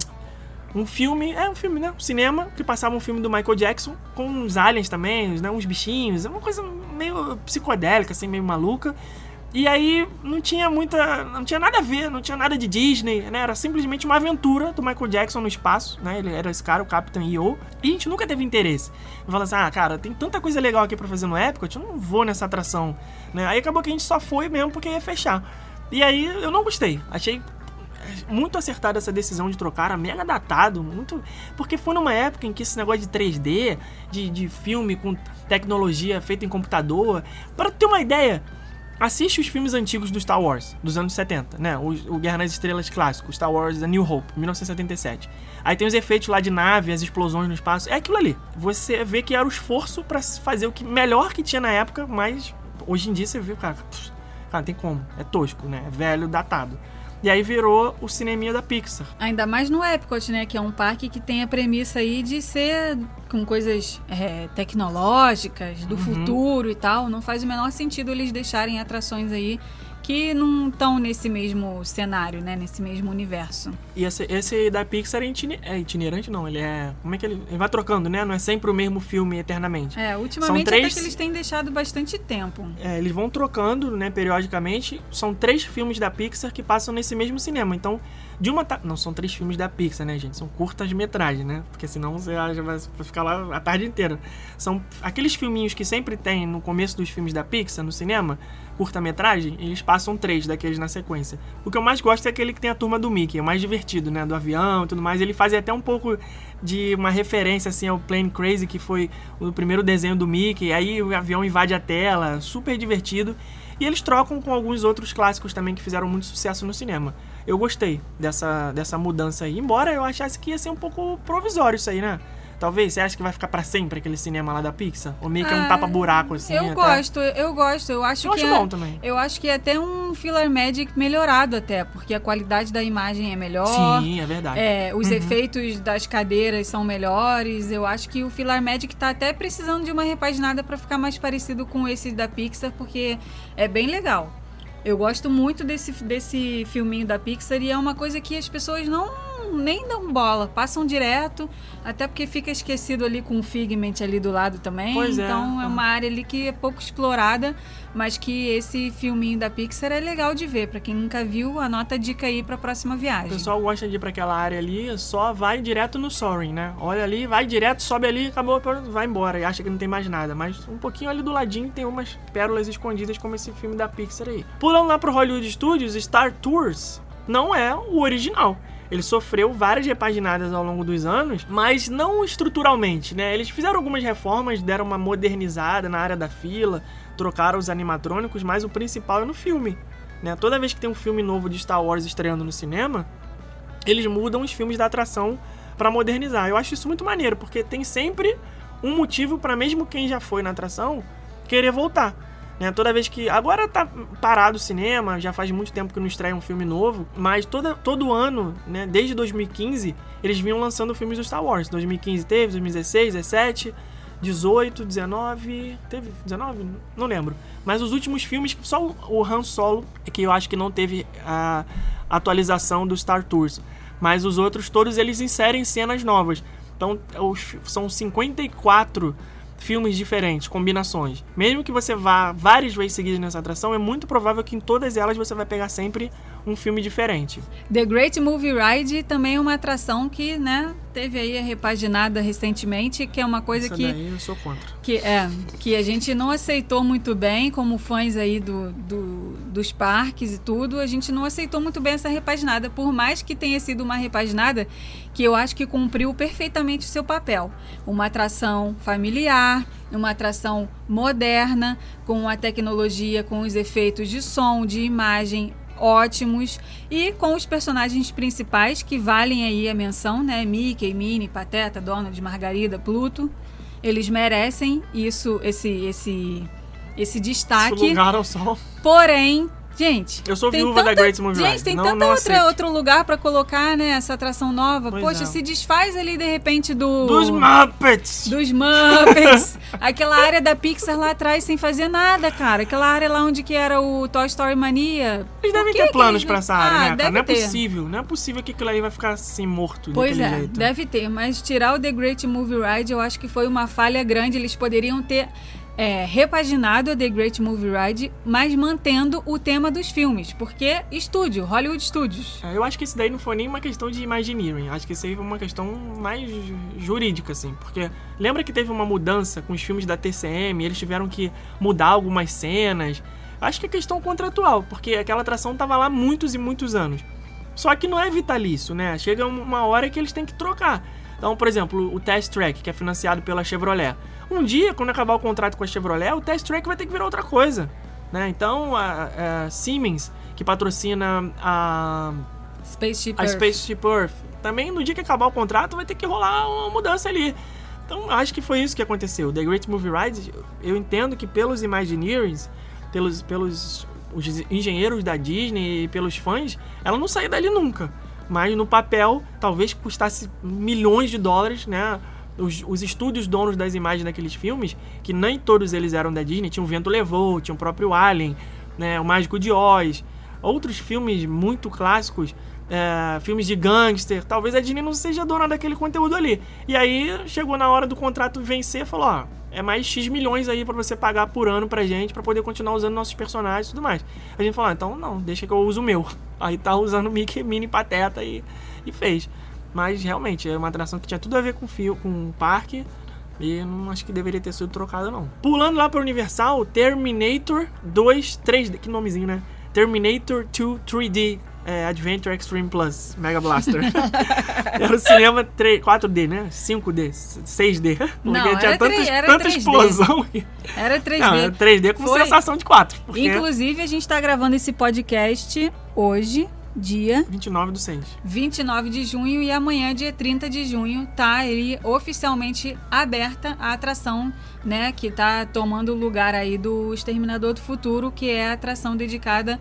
[SPEAKER 1] Um filme. É um filme, né? Um cinema que passava um filme do Michael Jackson com uns aliens também, né, uns bichinhos. Uma coisa meio psicodélica, assim, meio maluca. E aí não tinha muita. Não tinha nada a ver, não tinha nada de Disney, né? Era simplesmente uma aventura do Michael Jackson no espaço, né? Ele era esse cara, o Capitão EO. E a gente nunca teve interesse. Falo assim, ah, cara, tem tanta coisa legal aqui pra fazer no Epcot, eu não vou nessa atração. Né? Aí acabou que a gente só foi mesmo porque ia fechar. E aí eu não gostei. Achei muito acertada essa decisão de trocar, era mega datado, muito. Porque foi numa época em que esse negócio de 3D, de, de filme com tecnologia feita em computador. Para ter uma ideia, assiste os filmes antigos do Star Wars, dos anos 70, né? O, o Guerra nas Estrelas clássico, Star Wars A New Hope, 1977. Aí tem os efeitos lá de nave, as explosões no espaço. É aquilo ali. Você vê que era o esforço para fazer o que melhor que tinha na época, mas hoje em dia você vê, cara, cara, tem como. É tosco, né? É velho, datado. E aí virou o cineminha da Pixar.
[SPEAKER 2] Ainda mais no Epcot, né? Que é um parque que tem a premissa aí de ser com coisas é, tecnológicas, do
[SPEAKER 1] Uhum.
[SPEAKER 2] futuro e tal. Não faz o menor sentido eles deixarem atrações aí que não estão nesse mesmo cenário, né? Nesse mesmo universo.
[SPEAKER 1] E esse, esse da Pixar é, é itinerante, não. Ele é. Como é que ele. Ele vai trocando, né? Não é sempre o mesmo filme eternamente.
[SPEAKER 2] É, ultimamente
[SPEAKER 1] três-
[SPEAKER 2] até que eles têm deixado bastante tempo.
[SPEAKER 1] É, eles vão trocando, né, periodicamente. São três filmes da Pixar que passam nesse mesmo cinema. Então, de uma. ta- Não são três filmes da Pixar, né, gente? São curtas metragens, né? Porque senão você já vai ficar lá a tarde inteira. São aqueles filminhos que sempre tem no começo dos filmes da Pixar, no cinema, curta-metragem, eles passam três daqueles na sequência. O que eu mais gosto é aquele que tem a turma do Mickey, é mais divertido, né? Do avião e tudo mais. Ele faz até um pouco de uma referência, assim, ao Plane Crazy, que foi o primeiro desenho do Mickey. Aí o avião invade a tela, super divertido. E eles trocam com alguns outros clássicos também que fizeram muito sucesso no cinema. Eu gostei dessa, dessa mudança aí, embora eu achasse que ia ser um pouco provisório isso aí, né? Talvez, você acha que vai ficar pra sempre aquele cinema lá da Pixar? Ou meio que é um
[SPEAKER 2] Ah,
[SPEAKER 1] tapa-buraco, assim?
[SPEAKER 2] Eu
[SPEAKER 1] até?
[SPEAKER 2] gosto, eu gosto. Eu acho
[SPEAKER 1] Eu
[SPEAKER 2] que
[SPEAKER 1] acho
[SPEAKER 2] é,
[SPEAKER 1] bom também.
[SPEAKER 2] eu acho que é até um Filler Magic melhorado até, porque a qualidade da imagem é melhor.
[SPEAKER 1] Sim, é verdade.
[SPEAKER 2] É, os
[SPEAKER 1] Uhum.
[SPEAKER 2] efeitos das cadeiras são melhores. Eu acho que o Filar Magic tá até precisando de uma repaginada para ficar mais parecido com esse da Pixar, porque é bem legal. Eu gosto muito desse, desse filminho da Pixar e é uma coisa que as pessoas não nem dão bola, passam direto, até porque fica esquecido ali com o Figment ali do lado também.
[SPEAKER 1] Pois é.
[SPEAKER 2] então é uma área ali que é pouco explorada, mas que esse filminho da Pixar é legal de ver. Para quem nunca viu, anota a dica aí para próxima
[SPEAKER 1] O
[SPEAKER 2] viagem.
[SPEAKER 1] pessoal gosta de ir pra aquela área ali, só vai direto no Soaring, né? Olha ali, vai direto, sobe ali, acabou, vai embora e acha que não tem mais nada. Mas um pouquinho ali do ladinho tem umas pérolas escondidas como esse filme da Pixar aí. Pulando lá pro Hollywood Studios, Star Tours não é o original. Ele sofreu várias repaginadas ao longo dos anos, mas não estruturalmente, né? Eles fizeram algumas reformas, deram uma modernizada na área da fila, trocaram os animatrônicos, mas o principal é no filme. Né? Toda vez que tem um filme novo de Star Wars estreando no cinema, eles mudam os filmes da atração pra modernizar. Eu acho isso muito maneiro, porque tem sempre um motivo pra mesmo quem já foi na atração querer voltar. Né? Toda vez que. Agora tá parado o cinema, já faz muito tempo que não estreia um filme novo, mas toda, todo ano, né, desde 2015, eles vinham lançando filmes do Star Wars. 2015 teve, 2016, 17, 18, 19. Teve 19? Não lembro. Mas os últimos filmes, só o- Han Solo, que eu acho que não teve a atualização do Star Tours. Mas os outros, todos eles inserem cenas novas. Então, são 54 filmes diferentes, combinações. Mesmo que você vá várias vezes seguidas nessa atração, é muito provável que em todas elas você vai pegar sempre um filme diferente.
[SPEAKER 2] The Great Movie Ride também é uma atração que, né, teve aí a repaginada recentemente, que é uma coisa
[SPEAKER 1] Essa
[SPEAKER 2] que,
[SPEAKER 1] daí eu sou contra.
[SPEAKER 2] que é que a gente não aceitou muito bem como fãs aí do, do- dos parques e tudo, a gente não aceitou muito bem essa repaginada, por mais que tenha sido uma repaginada que eu acho que cumpriu perfeitamente o seu papel. Uma atração familiar, uma atração moderna, com a tecnologia, com os efeitos de som, de imagem ótimos e com os personagens principais que valem aí a menção, né? Mickey, Minnie, Pateta, Donald, Margarida, Pluto. Eles merecem isso, esse esse esse destaque.
[SPEAKER 1] Esse lugar ao sol.
[SPEAKER 2] Porém, gente,
[SPEAKER 1] Eu sou viúva da
[SPEAKER 2] tanta-
[SPEAKER 1] Great Movie
[SPEAKER 2] Gente,
[SPEAKER 1] Ride.
[SPEAKER 2] tem
[SPEAKER 1] não,
[SPEAKER 2] tanto
[SPEAKER 1] não
[SPEAKER 2] outra, outro lugar pra colocar, né, essa atração nova.
[SPEAKER 1] Pois
[SPEAKER 2] Poxa,
[SPEAKER 1] é.
[SPEAKER 2] se desfaz ali de repente do
[SPEAKER 1] Dos Muppets!
[SPEAKER 2] dos Muppets. Aquela área da Pixar lá atrás sem fazer nada, cara. Aquela área lá onde que era o Toy Story Mania.
[SPEAKER 1] Eles devem ter planos
[SPEAKER 2] eles
[SPEAKER 1] pra essa área,
[SPEAKER 2] Ah,
[SPEAKER 1] né, cara? Não é
[SPEAKER 2] ter.
[SPEAKER 1] possível. Não é possível que aquilo ali vai ficar assim morto
[SPEAKER 2] Pois é,
[SPEAKER 1] jeito.
[SPEAKER 2] deve ter, mas tirar o The Great Movie Ride eu acho que foi uma falha grande. Eles poderiam ter é, repaginado a The Great Movie Ride, mas mantendo o tema dos filmes, porque estúdio, Hollywood Studios.
[SPEAKER 1] É, Eu acho que isso daí não foi nem uma questão de Imagineering. Acho que isso aí foi uma questão mais ju- jurídica, assim. Porque lembra que teve uma mudança com os filmes da TCM, eles tiveram que mudar algumas cenas. Acho que é questão contratual, porque aquela atração tava lá muitos e muitos anos. Só que não é vitalício, né? Chega uma hora que eles têm que trocar. Então, por exemplo, o Test Track, que é financiado pela Chevrolet. Um dia, quando acabar o contrato com a Chevrolet, o Test Track vai ter que virar outra coisa. Né? Então, a, a Siemens, que patrocina a
[SPEAKER 2] Spaceship
[SPEAKER 1] a
[SPEAKER 2] Earth.
[SPEAKER 1] Spaceship Earth. Também no dia que acabar o contrato vai ter que rolar uma mudança ali. Então acho que foi isso que aconteceu. The Great Movie Ride, eu entendo que pelos Imagineers, pelos, pelos os engenheiros da Disney e pelos fãs, ela não saiu dali nunca. Mas no papel, talvez custasse milhões de dólares, né? Os, os estúdios donos das imagens daqueles filmes, que nem todos eles eram da Disney, tinha o Vento Levou, tinha o próprio Alien, né? O Mágico de Oz, outros filmes muito clássicos, é, filmes de gangster, talvez a Disney não seja dona daquele conteúdo ali. E aí chegou na hora do contrato vencer, falou, ó, é mais X milhões aí pra você pagar por ano pra gente, pra poder continuar usando nossos personagens e tudo mais. A gente falou, ah, então não, deixa que eu uso o meu. Aí tá usando Mickey Mini Pateta e, e fez. Mas realmente, é uma atração que tinha tudo a ver com o fio, com o parque. E não acho que deveria ter sido trocado, não. Pulando lá pro Universal, Terminator 2 3D. Que nomezinho, né? Terminator 2 3D é, Adventure Extreme Plus Mega Blaster. era o cinema 3, 4D, né? 5D, 6D. Porque
[SPEAKER 2] Não,
[SPEAKER 1] tinha
[SPEAKER 2] era
[SPEAKER 1] tanta,
[SPEAKER 2] tre- era
[SPEAKER 1] tanta
[SPEAKER 2] 3D.
[SPEAKER 1] explosão.
[SPEAKER 2] Era 3D.
[SPEAKER 1] Não, era 3D com
[SPEAKER 2] Foi.
[SPEAKER 1] sensação de 4. Porque
[SPEAKER 2] Inclusive, a gente tá gravando esse podcast hoje, dia
[SPEAKER 1] 29 do 6.
[SPEAKER 2] 29 de junho e amanhã, dia 30 de junho, tá aí oficialmente aberta a atração, né, que tá tomando o lugar aí do Exterminador do Futuro, que é a atração dedicada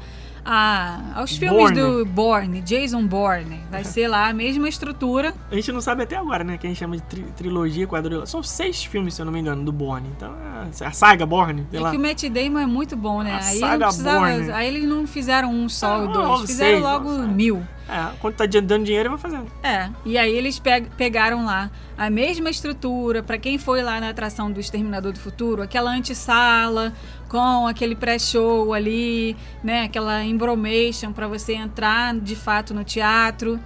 [SPEAKER 2] a, aos filmes do Bourne, Jason Bourne. Vai ser lá a mesma estrutura.
[SPEAKER 1] A gente não sabe até agora, né? Que a gente chama de tri- trilogia, quadrilha. São seis filmes, se eu não me engano, do Bourne. Então, é a saga Bourne, sei
[SPEAKER 2] É
[SPEAKER 1] lá.
[SPEAKER 2] que o Matt Damon é muito bom, né?
[SPEAKER 1] A
[SPEAKER 2] Aí,
[SPEAKER 1] saga Bourne.
[SPEAKER 2] aí eles não fizeram um só
[SPEAKER 1] Ah,
[SPEAKER 2] ou
[SPEAKER 1] logo
[SPEAKER 2] dois, fizeram
[SPEAKER 1] seis,
[SPEAKER 2] logo
[SPEAKER 1] nossa.
[SPEAKER 2] mil.
[SPEAKER 1] É, quando tá dando dinheiro, vai fazendo.
[SPEAKER 2] É, e aí eles pe- pegaram lá a mesma estrutura, pra quem foi lá na atração do Exterminador do Futuro, aquela antessala com aquele pré-show ali, né, aquela embromation pra você entrar de fato no teatro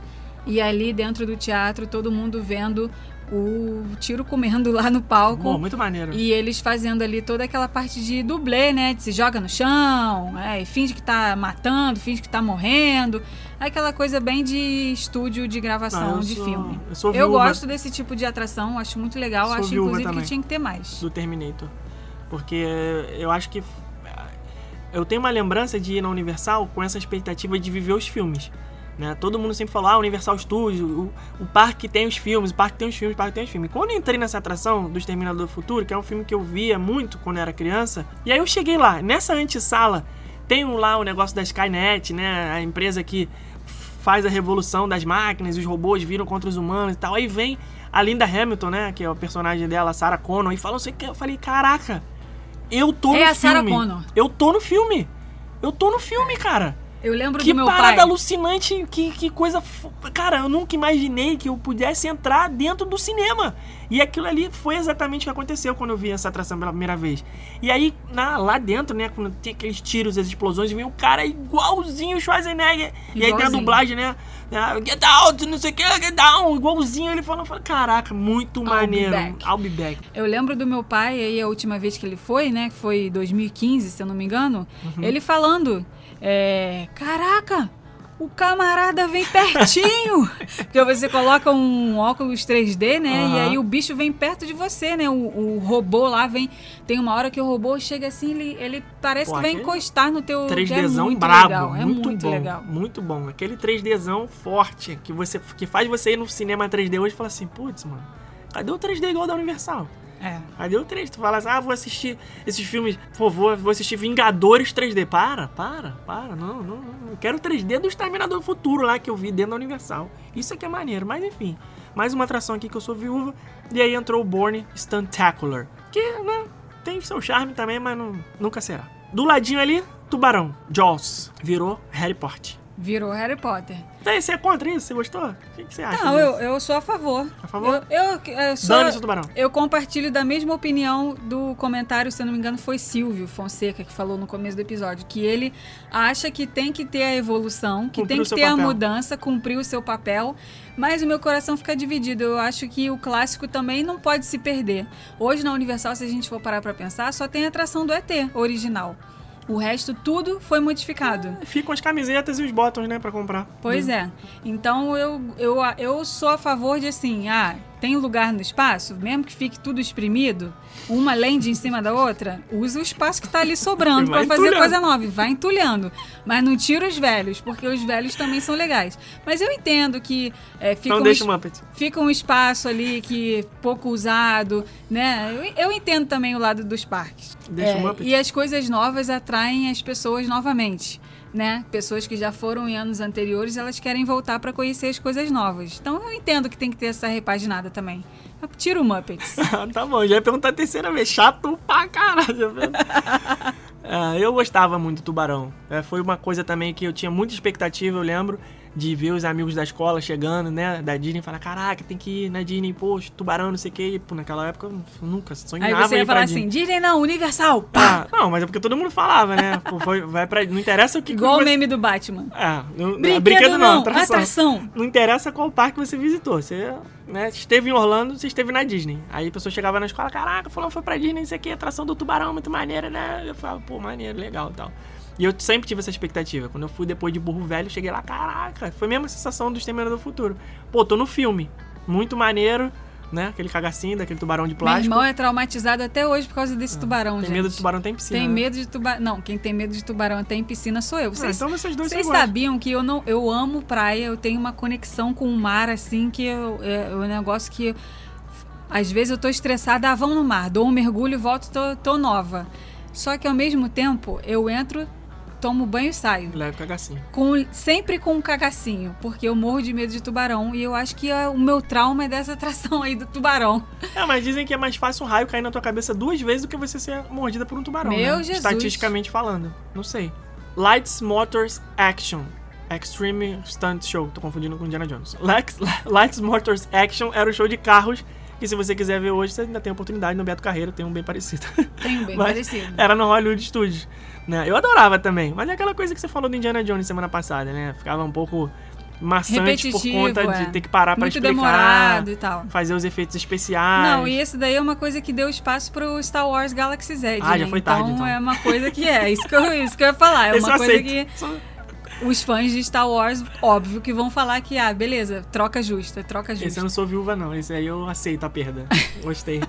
[SPEAKER 2] e ali dentro do teatro todo mundo vendo o tiro comendo lá no palco.
[SPEAKER 1] Bom, muito maneiro.
[SPEAKER 2] E eles fazendo ali toda aquela parte de dublê, né? De se joga no chão, é, e finge que tá matando, finge que tá morrendo. Aquela coisa bem de estúdio de gravação
[SPEAKER 1] eu
[SPEAKER 2] de
[SPEAKER 1] sou-
[SPEAKER 2] filme.
[SPEAKER 1] eu
[SPEAKER 2] eu gosto desse tipo de atração, acho muito legal. Acho inclusive
[SPEAKER 1] também.
[SPEAKER 2] que tinha que ter mais.
[SPEAKER 1] do Terminator. Porque eu acho que. Eu tenho uma lembrança de ir na Universal com essa expectativa de viver os filmes. Né? Todo mundo sempre falou, ah, Universal Studios, o, o parque tem os filmes, o parque tem os filmes, o parque tem os filmes. Quando eu entrei nessa atração do Exterminador do Futuro, que é um filme que eu via muito quando era criança, e aí eu cheguei lá, nessa antessala, tem lá o negócio da Skynet, né? A empresa que faz a revolução das máquinas, os robôs viram contra os humanos e tal. Aí vem a Linda Hamilton, né? Que é o personagem dela, Sarah Connor, e fala que. Eu falei, caraca, eu tô
[SPEAKER 2] É
[SPEAKER 1] no
[SPEAKER 2] a Sarah
[SPEAKER 1] filme.
[SPEAKER 2] Connor.
[SPEAKER 1] Eu tô no filme. Eu tô no filme, cara.
[SPEAKER 2] Eu lembro
[SPEAKER 1] Que
[SPEAKER 2] do meu
[SPEAKER 1] parada
[SPEAKER 2] pai.
[SPEAKER 1] alucinante, que, que coisa. Cara, eu nunca imaginei que eu pudesse entrar dentro do cinema. E aquilo ali foi exatamente o que aconteceu quando eu vi essa atração pela primeira vez. E aí, na- lá dentro, né, quando tem aqueles tiros, as explosões, vem um cara igualzinho o Schwarzenegger. E aí tem a
[SPEAKER 2] Igualzinho.
[SPEAKER 1] dublagem, né? Ah, Get out, não sei o que, get down. Igualzinho ele falando. eu falei, Caraca, muito
[SPEAKER 2] be
[SPEAKER 1] maneiro.
[SPEAKER 2] back.
[SPEAKER 1] I'll be back.
[SPEAKER 2] Eu lembro do meu pai, aí a última vez que ele foi, né? Que foi 2015, se eu não me engano,
[SPEAKER 1] Uhum.
[SPEAKER 2] ele falando: é, Caraca, o camarada vem pertinho! Porque você coloca um óculos 3D, né?
[SPEAKER 1] Aham.
[SPEAKER 2] E aí o bicho vem perto de você, né? O, o robô lá vem. Tem uma hora que o robô chega assim, ele, ele parece
[SPEAKER 1] Pô,
[SPEAKER 2] que vai encostar no teu. que
[SPEAKER 1] 3Dzão
[SPEAKER 2] é muito
[SPEAKER 1] brabo,
[SPEAKER 2] legal. É
[SPEAKER 1] muito,
[SPEAKER 2] muito
[SPEAKER 1] bom,
[SPEAKER 2] legal.
[SPEAKER 1] muito bom. Aquele 3Dzão forte que você que faz você ir no cinema 3D hoje e falar assim, putz, mano, cadê o 3D igual da Universal?
[SPEAKER 2] É.
[SPEAKER 1] Cadê o 3? Tu fala assim, ah, vou assistir esses filmes, por favor, vou assistir Vingadores 3D. Para, para, para, não, não, não. Eu quero o 3D do Exterminador do Futuro lá que eu vi dentro da Universal. Isso aqui é maneiro, mas enfim. Mais uma atração aqui que eu sou viúva. E aí entrou o Borne Stuntacular. Que, né, tem seu charme também, mas não, nunca será. Do ladinho ali, Tubarão. Jaws. Virou Harry Potter.
[SPEAKER 2] Virou Harry Potter.
[SPEAKER 1] Então, você é contra isso? Você gostou? O que, que você acha?
[SPEAKER 2] Não, eu, eu sou a favor.
[SPEAKER 1] A favor?
[SPEAKER 2] Eu, eu, eu sou.
[SPEAKER 1] Dane-se o Tubarão.
[SPEAKER 2] Eu compartilho da mesma opinião do comentário, se eu não me engano, foi Silvio Fonseca que falou no começo do episódio, que ele acha que tem que ter a evolução, que
[SPEAKER 1] Cumprir
[SPEAKER 2] tem que ter a
[SPEAKER 1] papel.
[SPEAKER 2] mudança, cumprir o seu papel, mas o meu coração fica dividido. Eu acho que o clássico também não pode se perder. Hoje na Universal, se a gente for parar pra pensar, só tem a atração do ET original. O resto, tudo foi modificado.
[SPEAKER 1] Ficam as camisetas e os botões, né, pra comprar.
[SPEAKER 2] Pois é. Então eu, eu, eu sou a favor de assim, ah, tem lugar no espaço, mesmo que fique tudo exprimido, uma lente em cima da outra, usa o espaço que tá ali sobrando para fazer
[SPEAKER 1] entulhando.
[SPEAKER 2] coisa nova, vai entulhando. Mas não tira os velhos, porque os velhos também são legais. Mas eu entendo que é, fica,
[SPEAKER 1] Então
[SPEAKER 2] um,
[SPEAKER 1] deixa
[SPEAKER 2] es-
[SPEAKER 1] Muppet.
[SPEAKER 2] fica um espaço ali que pouco usado, né? Eu, eu entendo também o lado dos parques.
[SPEAKER 1] Deixa
[SPEAKER 2] É,
[SPEAKER 1] o Muppet.
[SPEAKER 2] e as coisas novas atraem as pessoas novamente. Né? Pessoas que já foram em anos anteriores, elas querem voltar para conhecer as coisas novas. Então eu entendo que tem que ter essa repaginada também. Tira o Muppets.
[SPEAKER 1] tá bom, já ia perguntar a terceira vez. Chato pra caralho. É, eu gostava muito do Tubarão. É, foi uma coisa também que eu tinha muita expectativa, eu lembro. De ver os amigos da escola chegando, né, da Disney, e falar, caraca, tem que ir na Disney, poxa, tubarão, não sei o que. Pô, naquela época eu nunca sonhava
[SPEAKER 2] Aí você ia falar assim, Disney não, Universal, pá!
[SPEAKER 1] Ah, não, mas é porque todo mundo falava, né? Pô, foi- vai pra, não interessa o que
[SPEAKER 2] Igual o meme do Batman.
[SPEAKER 1] É, não,
[SPEAKER 2] Brinquedo,
[SPEAKER 1] brinquedo
[SPEAKER 2] não,
[SPEAKER 1] atração.
[SPEAKER 2] atração.
[SPEAKER 1] Não interessa qual parque você visitou. Você né, esteve em Orlando, você esteve na Disney. Aí a pessoa chegava na escola, caraca, fulano foi pra Disney, isso aqui, atração do tubarão, muito maneira, né? Eu falava, pô, maneiro, legal e tal. E eu sempre tive essa expectativa. Quando eu fui depois de Burro Velho, cheguei lá, caraca, foi a mesma sensação do Exterminador do Futuro. Pô, tô no filme. Muito maneiro, né? Aquele cagacinho daquele tubarão de
[SPEAKER 2] Meu
[SPEAKER 1] plástico.
[SPEAKER 2] irmão é traumatizado até hoje por causa desse tubarão,
[SPEAKER 1] Tem
[SPEAKER 2] gente.
[SPEAKER 1] medo de tubarão, tem piscina.
[SPEAKER 2] Tem
[SPEAKER 1] né?
[SPEAKER 2] medo de tubarão. Não, quem tem medo de tubarão até em piscina sou eu.
[SPEAKER 1] Ah,
[SPEAKER 2] Vocês,
[SPEAKER 1] então vocês dois
[SPEAKER 2] vocês sabiam que eu não, eu amo praia, eu tenho uma conexão com o mar assim que eu, é, é um negócio que às vezes eu tô estressada, ah, vamos no mar, dou um mergulho, volto, tô, tô nova. Só que ao mesmo tempo eu entro, tomo banho e saio.
[SPEAKER 1] Leve cagacinho.
[SPEAKER 2] Com, sempre com um cagacinho, porque eu morro de medo de tubarão e eu acho que é, o meu trauma é dessa atração aí do tubarão.
[SPEAKER 1] É, mas dizem que é mais fácil um raio cair na tua cabeça duas vezes do que você ser mordida por um tubarão.
[SPEAKER 2] Meu
[SPEAKER 1] né?
[SPEAKER 2] Jesus.
[SPEAKER 1] Estatisticamente falando. Não sei. Lights, Motors, Action. Extreme Stunt Show. Tô confundindo com Indiana Jones. Lex- Lights, Motors, Action era o show de carros. Que se você quiser ver hoje, você ainda tem a oportunidade no Beto Carreiro, tem um bem parecido.
[SPEAKER 2] Tem um bem parecido.
[SPEAKER 1] Era no Hollywood Studios. Né? Eu adorava também. Mas é aquela coisa que você falou do Indiana Jones semana passada, né? Ficava um pouco maçante por
[SPEAKER 2] Repetitivo,
[SPEAKER 1] conta
[SPEAKER 2] é.
[SPEAKER 1] de ter que parar pra
[SPEAKER 2] Muito
[SPEAKER 1] explicar.
[SPEAKER 2] demorado e tal.
[SPEAKER 1] Fazer os efeitos especiais.
[SPEAKER 2] Não, e esse daí é uma coisa que deu espaço pro Star Wars Galaxy Z.
[SPEAKER 1] Ah, já
[SPEAKER 2] né?
[SPEAKER 1] foi
[SPEAKER 2] então,
[SPEAKER 1] tarde, então.
[SPEAKER 2] é uma coisa que é. Isso que eu, isso que eu ia falar. É
[SPEAKER 1] Esse
[SPEAKER 2] uma coisa
[SPEAKER 1] aceito.
[SPEAKER 2] que os fãs de Star Wars, óbvio, que vão falar que, ah, beleza, troca justa, troca
[SPEAKER 1] Esse
[SPEAKER 2] justa.
[SPEAKER 1] eu não sou viúva, não. Esse aí eu aceito a perda. Gostei.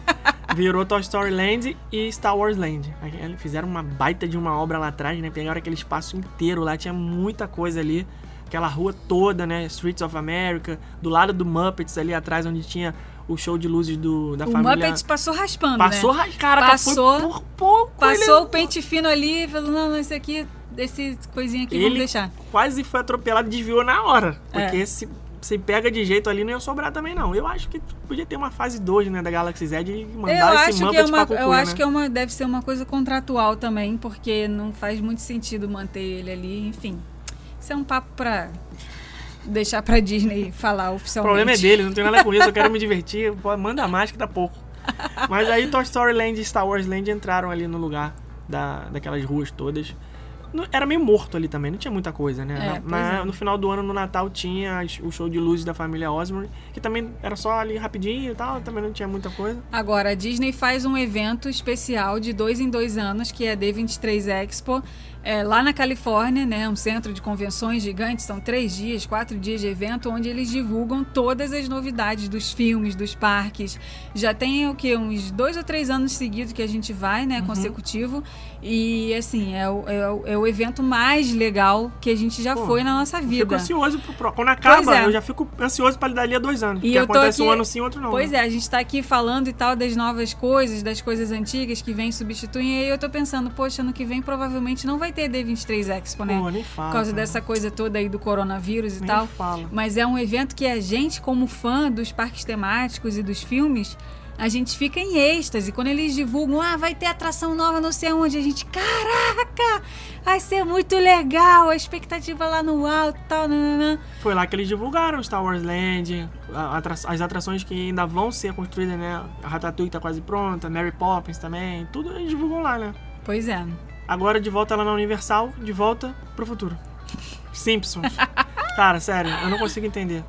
[SPEAKER 1] Virou Toy Story Land e Star Wars Land. Fizeram uma baita de uma obra lá atrás, né? Pegaram aquele espaço inteiro lá, tinha muita coisa ali. Aquela rua toda, né? Streets of America. Do lado do Muppets ali atrás, onde tinha o show de luzes do, da
[SPEAKER 2] O
[SPEAKER 1] família.
[SPEAKER 2] Muppets passou raspando,
[SPEAKER 1] Passou,
[SPEAKER 2] né?
[SPEAKER 1] ra- cara,
[SPEAKER 2] Passou-
[SPEAKER 1] foi por pouco.
[SPEAKER 2] Passou
[SPEAKER 1] ele
[SPEAKER 2] o pente fino ali e falou, não, não, esse aqui, esse coisinha aqui, vamos
[SPEAKER 1] Ele-
[SPEAKER 2] deixar.
[SPEAKER 1] quase foi atropelado e desviou na hora.
[SPEAKER 2] É.
[SPEAKER 1] Porque se, pega de jeito ali, não ia sobrar também, não. Eu acho que podia ter uma fase 2, né, da Galaxy Z e mandar
[SPEAKER 2] Eu
[SPEAKER 1] esse
[SPEAKER 2] acho que é uma,
[SPEAKER 1] pra
[SPEAKER 2] eu
[SPEAKER 1] cucuia,
[SPEAKER 2] acho
[SPEAKER 1] né?
[SPEAKER 2] que é uma, deve ser uma coisa contratual também, porque não faz muito sentido manter ele ali, enfim. Isso é um papo pra deixar pra Disney falar
[SPEAKER 1] O
[SPEAKER 2] oficialmente.
[SPEAKER 1] problema é dele, não tem nada com isso, eu quero me divertir. Manda mais que tá pouco. Mas aí Toy Story Land e Star Wars Land entraram ali no lugar da, daquelas ruas todas. Era meio morto ali também, não tinha muita coisa, né?
[SPEAKER 2] É,
[SPEAKER 1] na-
[SPEAKER 2] é.
[SPEAKER 1] No final do ano, no Natal, tinha o show de luzes da família Osborne, que também era só ali rapidinho e tal, também não tinha muita coisa.
[SPEAKER 2] Agora, a Disney faz um evento especial de dois em dois anos, que é a D23 Expo, é, lá na Califórnia, né? Um centro de convenções gigante, são três dias, quatro dias de evento, onde eles divulgam todas as novidades dos filmes, dos parques. Já tem o que? Uns dois ou três anos seguidos que a gente vai,
[SPEAKER 1] Uhum.
[SPEAKER 2] né? Consecutivo. E assim, é o, é o- é o evento mais legal que a gente já
[SPEAKER 1] Pô,
[SPEAKER 2] foi na nossa
[SPEAKER 1] Eu Fico
[SPEAKER 2] vida.
[SPEAKER 1] ansioso pro pro- Quando acaba,
[SPEAKER 2] é.
[SPEAKER 1] eu já fico ansioso pra dali a dois anos.
[SPEAKER 2] E
[SPEAKER 1] acontece um
[SPEAKER 2] aqui-
[SPEAKER 1] ano sim, outro não.
[SPEAKER 2] Pois
[SPEAKER 1] né?
[SPEAKER 2] é, a gente tá aqui falando e tal das novas coisas, das coisas antigas que vêm substituindo. E aí eu tô pensando, poxa, ano que vem provavelmente não vai ter D23 Expo, né?
[SPEAKER 1] Pô, nem fala.
[SPEAKER 2] Por causa
[SPEAKER 1] cara.
[SPEAKER 2] dessa coisa toda aí do coronavírus e
[SPEAKER 1] Nem
[SPEAKER 2] tal.
[SPEAKER 1] fala.
[SPEAKER 2] Mas é um evento que a gente, como fã dos parques temáticos e dos filmes, a gente fica em êxtase. Quando eles divulgam, ah, vai ter atração nova, não sei onde, a gente, caraca, vai ser muito legal, a expectativa lá no alto tal, nananã.
[SPEAKER 1] Foi lá que eles divulgaram Star Wars Land, as atrações que ainda vão ser construídas, né? A Ratatouille tá quase pronta, Mary Poppins também, tudo eles divulgam lá, né?
[SPEAKER 2] Pois é.
[SPEAKER 1] Agora de volta lá na Universal, de volta pro futuro. Simpsons. Cara, sério, eu não consigo entender.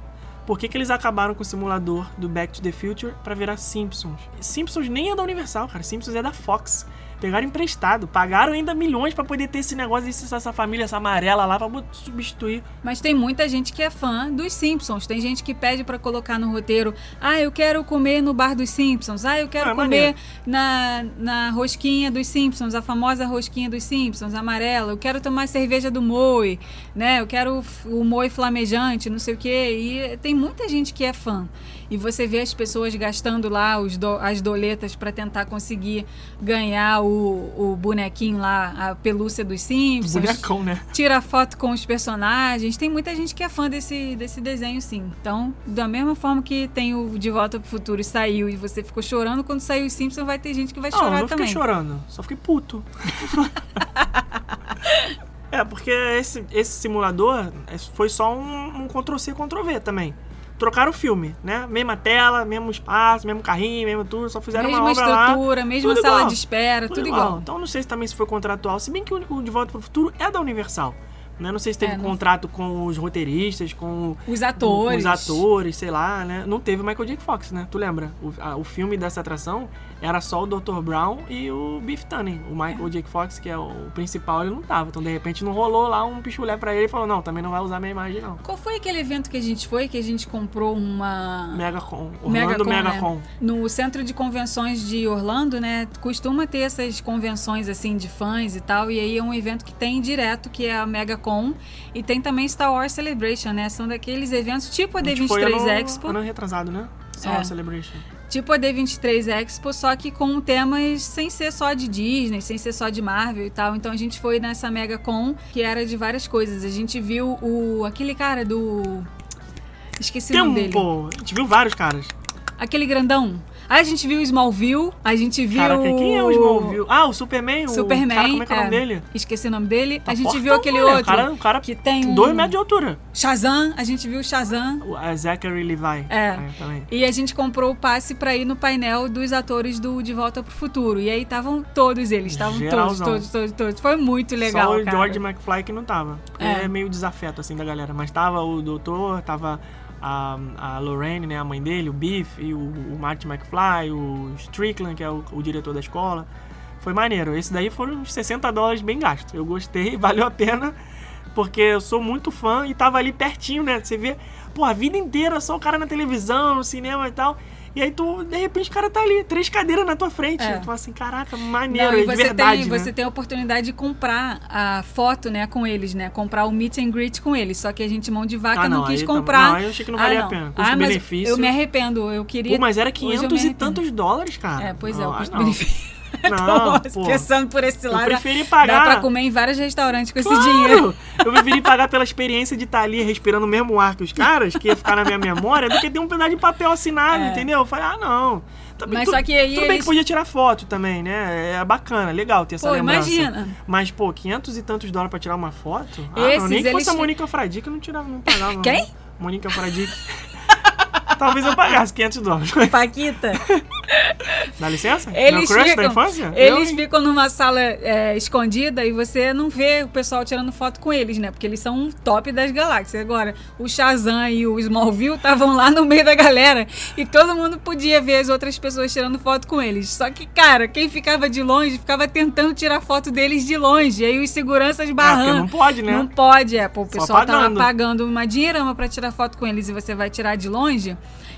[SPEAKER 1] Por que, que eles acabaram com o simulador do Back to the Future pra virar Simpsons? Simpsons nem é da Universal, cara. Simpsons é da Fox. Pegaram emprestado, pagaram ainda milhões pra poder ter esse negócio, esse- essa família, essa amarela lá, pra substituir.
[SPEAKER 2] Mas tem muita gente que é fã dos Simpsons. Tem gente que pede pra colocar no roteiro: ah, eu quero comer no bar dos Simpsons. Ah, eu quero
[SPEAKER 1] Ah, é
[SPEAKER 2] comer
[SPEAKER 1] maneiro.
[SPEAKER 2] na, na rosquinha dos Simpsons, a famosa rosquinha dos Simpsons, amarela. Eu quero tomar cerveja do Moe, né? Eu quero o Moe flamejante, não sei o quê. E tem muita gente que é fã. E você vê as pessoas gastando lá do- as doletas pra tentar conseguir ganhar o, o bonequinho lá, a pelúcia dos Simpsons
[SPEAKER 1] Bonecão, né?
[SPEAKER 2] tira foto com os personagens. Tem muita gente que é fã desse, desse desenho, sim. Então, da mesma forma que tem o De Volta pro Futuro e saiu e você ficou chorando, quando saiu o Simpsons vai ter gente que vai
[SPEAKER 1] Não,
[SPEAKER 2] chorar
[SPEAKER 1] não
[SPEAKER 2] também.
[SPEAKER 1] fiquei chorando, só fiquei puto. É, porque esse, esse simulador é, foi só um, um Ctrl-C, Ctrl-V também. Trocaram o filme, né? Mesma tela, mesmo espaço, mesmo carrinho, mesmo tudo, só fizeram
[SPEAKER 2] mesma
[SPEAKER 1] uma obra lá.
[SPEAKER 2] estrutura, mesma
[SPEAKER 1] tudo
[SPEAKER 2] sala
[SPEAKER 1] igual.
[SPEAKER 2] de espera, tudo, igual.
[SPEAKER 1] Então não sei se também se foi contratual, se bem que o, o De Volta para o Futuro é da Universal. Né? Não sei se teve
[SPEAKER 2] É, não-
[SPEAKER 1] contrato com os roteiristas, com
[SPEAKER 2] Os atores.
[SPEAKER 1] os atores, sei lá, né? Não teve o Michael J. Fox, né? Tu lembra? O, a- o filme dessa atração era só o Dr. Brown e o Biff Tannen. O Michael J. Fox, que é o principal, ele não tava. Então, de repente, não rolou lá um pichulé pra ele e falou, não, também não vai usar minha imagem, não.
[SPEAKER 2] Qual foi aquele evento que a gente foi que a gente comprou uma
[SPEAKER 1] Megacon. Orlando
[SPEAKER 2] Megacon, né?
[SPEAKER 1] Megacon.
[SPEAKER 2] no centro de convenções de Orlando, né? Costuma ter essas convenções assim de fãs e tal, e aí é um evento que tem direto que é a MegaCon e tem também Star Wars Celebration, né? São daqueles eventos tipo a
[SPEAKER 1] A gente foi
[SPEAKER 2] D23
[SPEAKER 1] ano,
[SPEAKER 2] Expo,
[SPEAKER 1] ano retrasado, né? Só
[SPEAKER 2] É.
[SPEAKER 1] a Celebration.
[SPEAKER 2] Tipo a D23 Expo, só que com temas sem ser só de Disney, sem ser só de Marvel e tal. Então a gente foi nessa MegaCon que era de várias coisas. A gente viu o aquele cara do Esqueci o nome dele.
[SPEAKER 1] Tempo! A gente viu vários caras.
[SPEAKER 2] Aquele grandão. Aí a gente viu o Smallville, a gente viu.
[SPEAKER 1] Caraca, quem é o Smallville? Ah, o Superman?
[SPEAKER 2] Superman.
[SPEAKER 1] O cara, como é que é o nome
[SPEAKER 2] é.
[SPEAKER 1] dele?
[SPEAKER 2] Esqueci o nome dele.
[SPEAKER 1] Tá
[SPEAKER 2] a gente viu aquele
[SPEAKER 1] né?
[SPEAKER 2] outro.
[SPEAKER 1] O cara, o cara
[SPEAKER 2] que tem
[SPEAKER 1] dois metros de altura.
[SPEAKER 2] Shazam, a gente viu o Shazam.
[SPEAKER 1] O- A Zachary Levi.
[SPEAKER 2] É.
[SPEAKER 1] também.
[SPEAKER 2] E a gente comprou o passe pra ir no painel dos atores do De Volta pro Futuro. E aí estavam todos eles, estavam todos, todos, todos, todos. Foi muito legal,
[SPEAKER 1] Só o
[SPEAKER 2] cara.
[SPEAKER 1] George McFly que não tava. Ele
[SPEAKER 2] É.
[SPEAKER 1] é meio desafeto, assim, da galera. Mas tava o doutor, tava a, a Lorraine, né, a mãe dele, o Biff, e o, o Martin McFly, o Strickland, que é o, o diretor da escola. Foi maneiro. Esse daí foram uns 60 dólares bem gastos. Eu gostei, valeu a pena, porque eu sou muito fã e tava ali pertinho, né? Você vê, pô, a vida inteira só o cara na televisão, no cinema e tal. E aí tu, de repente, o cara tá ali, três cadeiras na tua frente.
[SPEAKER 2] É.
[SPEAKER 1] Tu fala assim, caraca, maneiro,
[SPEAKER 2] Não,
[SPEAKER 1] é
[SPEAKER 2] e
[SPEAKER 1] de
[SPEAKER 2] você,
[SPEAKER 1] verdade,
[SPEAKER 2] tem,
[SPEAKER 1] né?
[SPEAKER 2] você tem a oportunidade de comprar a foto, né, com eles, né? Comprar o meet and greet com eles. Só que a gente, mão de vaca,
[SPEAKER 1] Ah,
[SPEAKER 2] não,
[SPEAKER 1] não,
[SPEAKER 2] quis
[SPEAKER 1] tá-
[SPEAKER 2] comprar.
[SPEAKER 1] não, aí eu achei que não valia
[SPEAKER 2] ah,
[SPEAKER 1] a pena.
[SPEAKER 2] Ah, mas
[SPEAKER 1] Custo-benefício.
[SPEAKER 2] eu me arrependo. Eu queria.
[SPEAKER 1] Pô, mas era
[SPEAKER 2] Hoje eu me
[SPEAKER 1] 500 e tantos dólares, cara.
[SPEAKER 2] É, pois é, o
[SPEAKER 1] Não,
[SPEAKER 2] custo-benefício.
[SPEAKER 1] Não,
[SPEAKER 2] Tô pensando por esse
[SPEAKER 1] Eu
[SPEAKER 2] lado.
[SPEAKER 1] preferi
[SPEAKER 2] Dá
[SPEAKER 1] pagar.
[SPEAKER 2] pra comer em vários restaurantes com esse
[SPEAKER 1] Claro!
[SPEAKER 2] dinheiro.
[SPEAKER 1] Eu preferi pagar pela experiência de estar ali respirando o mesmo ar que os caras, que ia ficar na minha memória, do que ter um pedaço de papel assinado,
[SPEAKER 2] É.
[SPEAKER 1] entendeu? Eu falei, ah, não. Também,
[SPEAKER 2] Mas
[SPEAKER 1] tu-
[SPEAKER 2] só que aí
[SPEAKER 1] Tudo bem
[SPEAKER 2] eles-
[SPEAKER 1] que podia tirar foto também, né? É bacana, legal ter essa
[SPEAKER 2] Pô,
[SPEAKER 1] lembrança.
[SPEAKER 2] imagina.
[SPEAKER 1] Mas, pô, 500 e tantos dólares pra tirar uma foto? Ah, não,
[SPEAKER 2] Esses,
[SPEAKER 1] nem que fosse
[SPEAKER 2] eles
[SPEAKER 1] a Mônica Fradique, eu não tirava, não pagava. não.
[SPEAKER 2] Quem?
[SPEAKER 1] Mônica Fradique. Talvez eu pagasse 500 dólares.
[SPEAKER 2] Paquita.
[SPEAKER 1] Dá licença?
[SPEAKER 2] Eles
[SPEAKER 1] Meu crush da
[SPEAKER 2] ficam,
[SPEAKER 1] infância?
[SPEAKER 2] eles
[SPEAKER 1] Eu,
[SPEAKER 2] ficam numa sala é, escondida e você não vê o pessoal tirando foto com eles, né? Porque eles são um top das galáxias. Agora, o Shazam e o Smallville estavam lá no meio da galera e todo mundo podia ver as outras pessoas tirando foto com eles. Só que, cara, quem ficava de longe ficava tentando tirar foto deles de longe. Aí os seguranças
[SPEAKER 1] Ah,
[SPEAKER 2] barrando.
[SPEAKER 1] não pode, né?
[SPEAKER 2] Não pode, é. Pô, o pessoal tá lá
[SPEAKER 1] pagando
[SPEAKER 2] uma dinheirama pra tirar foto com eles e você vai tirar de longe.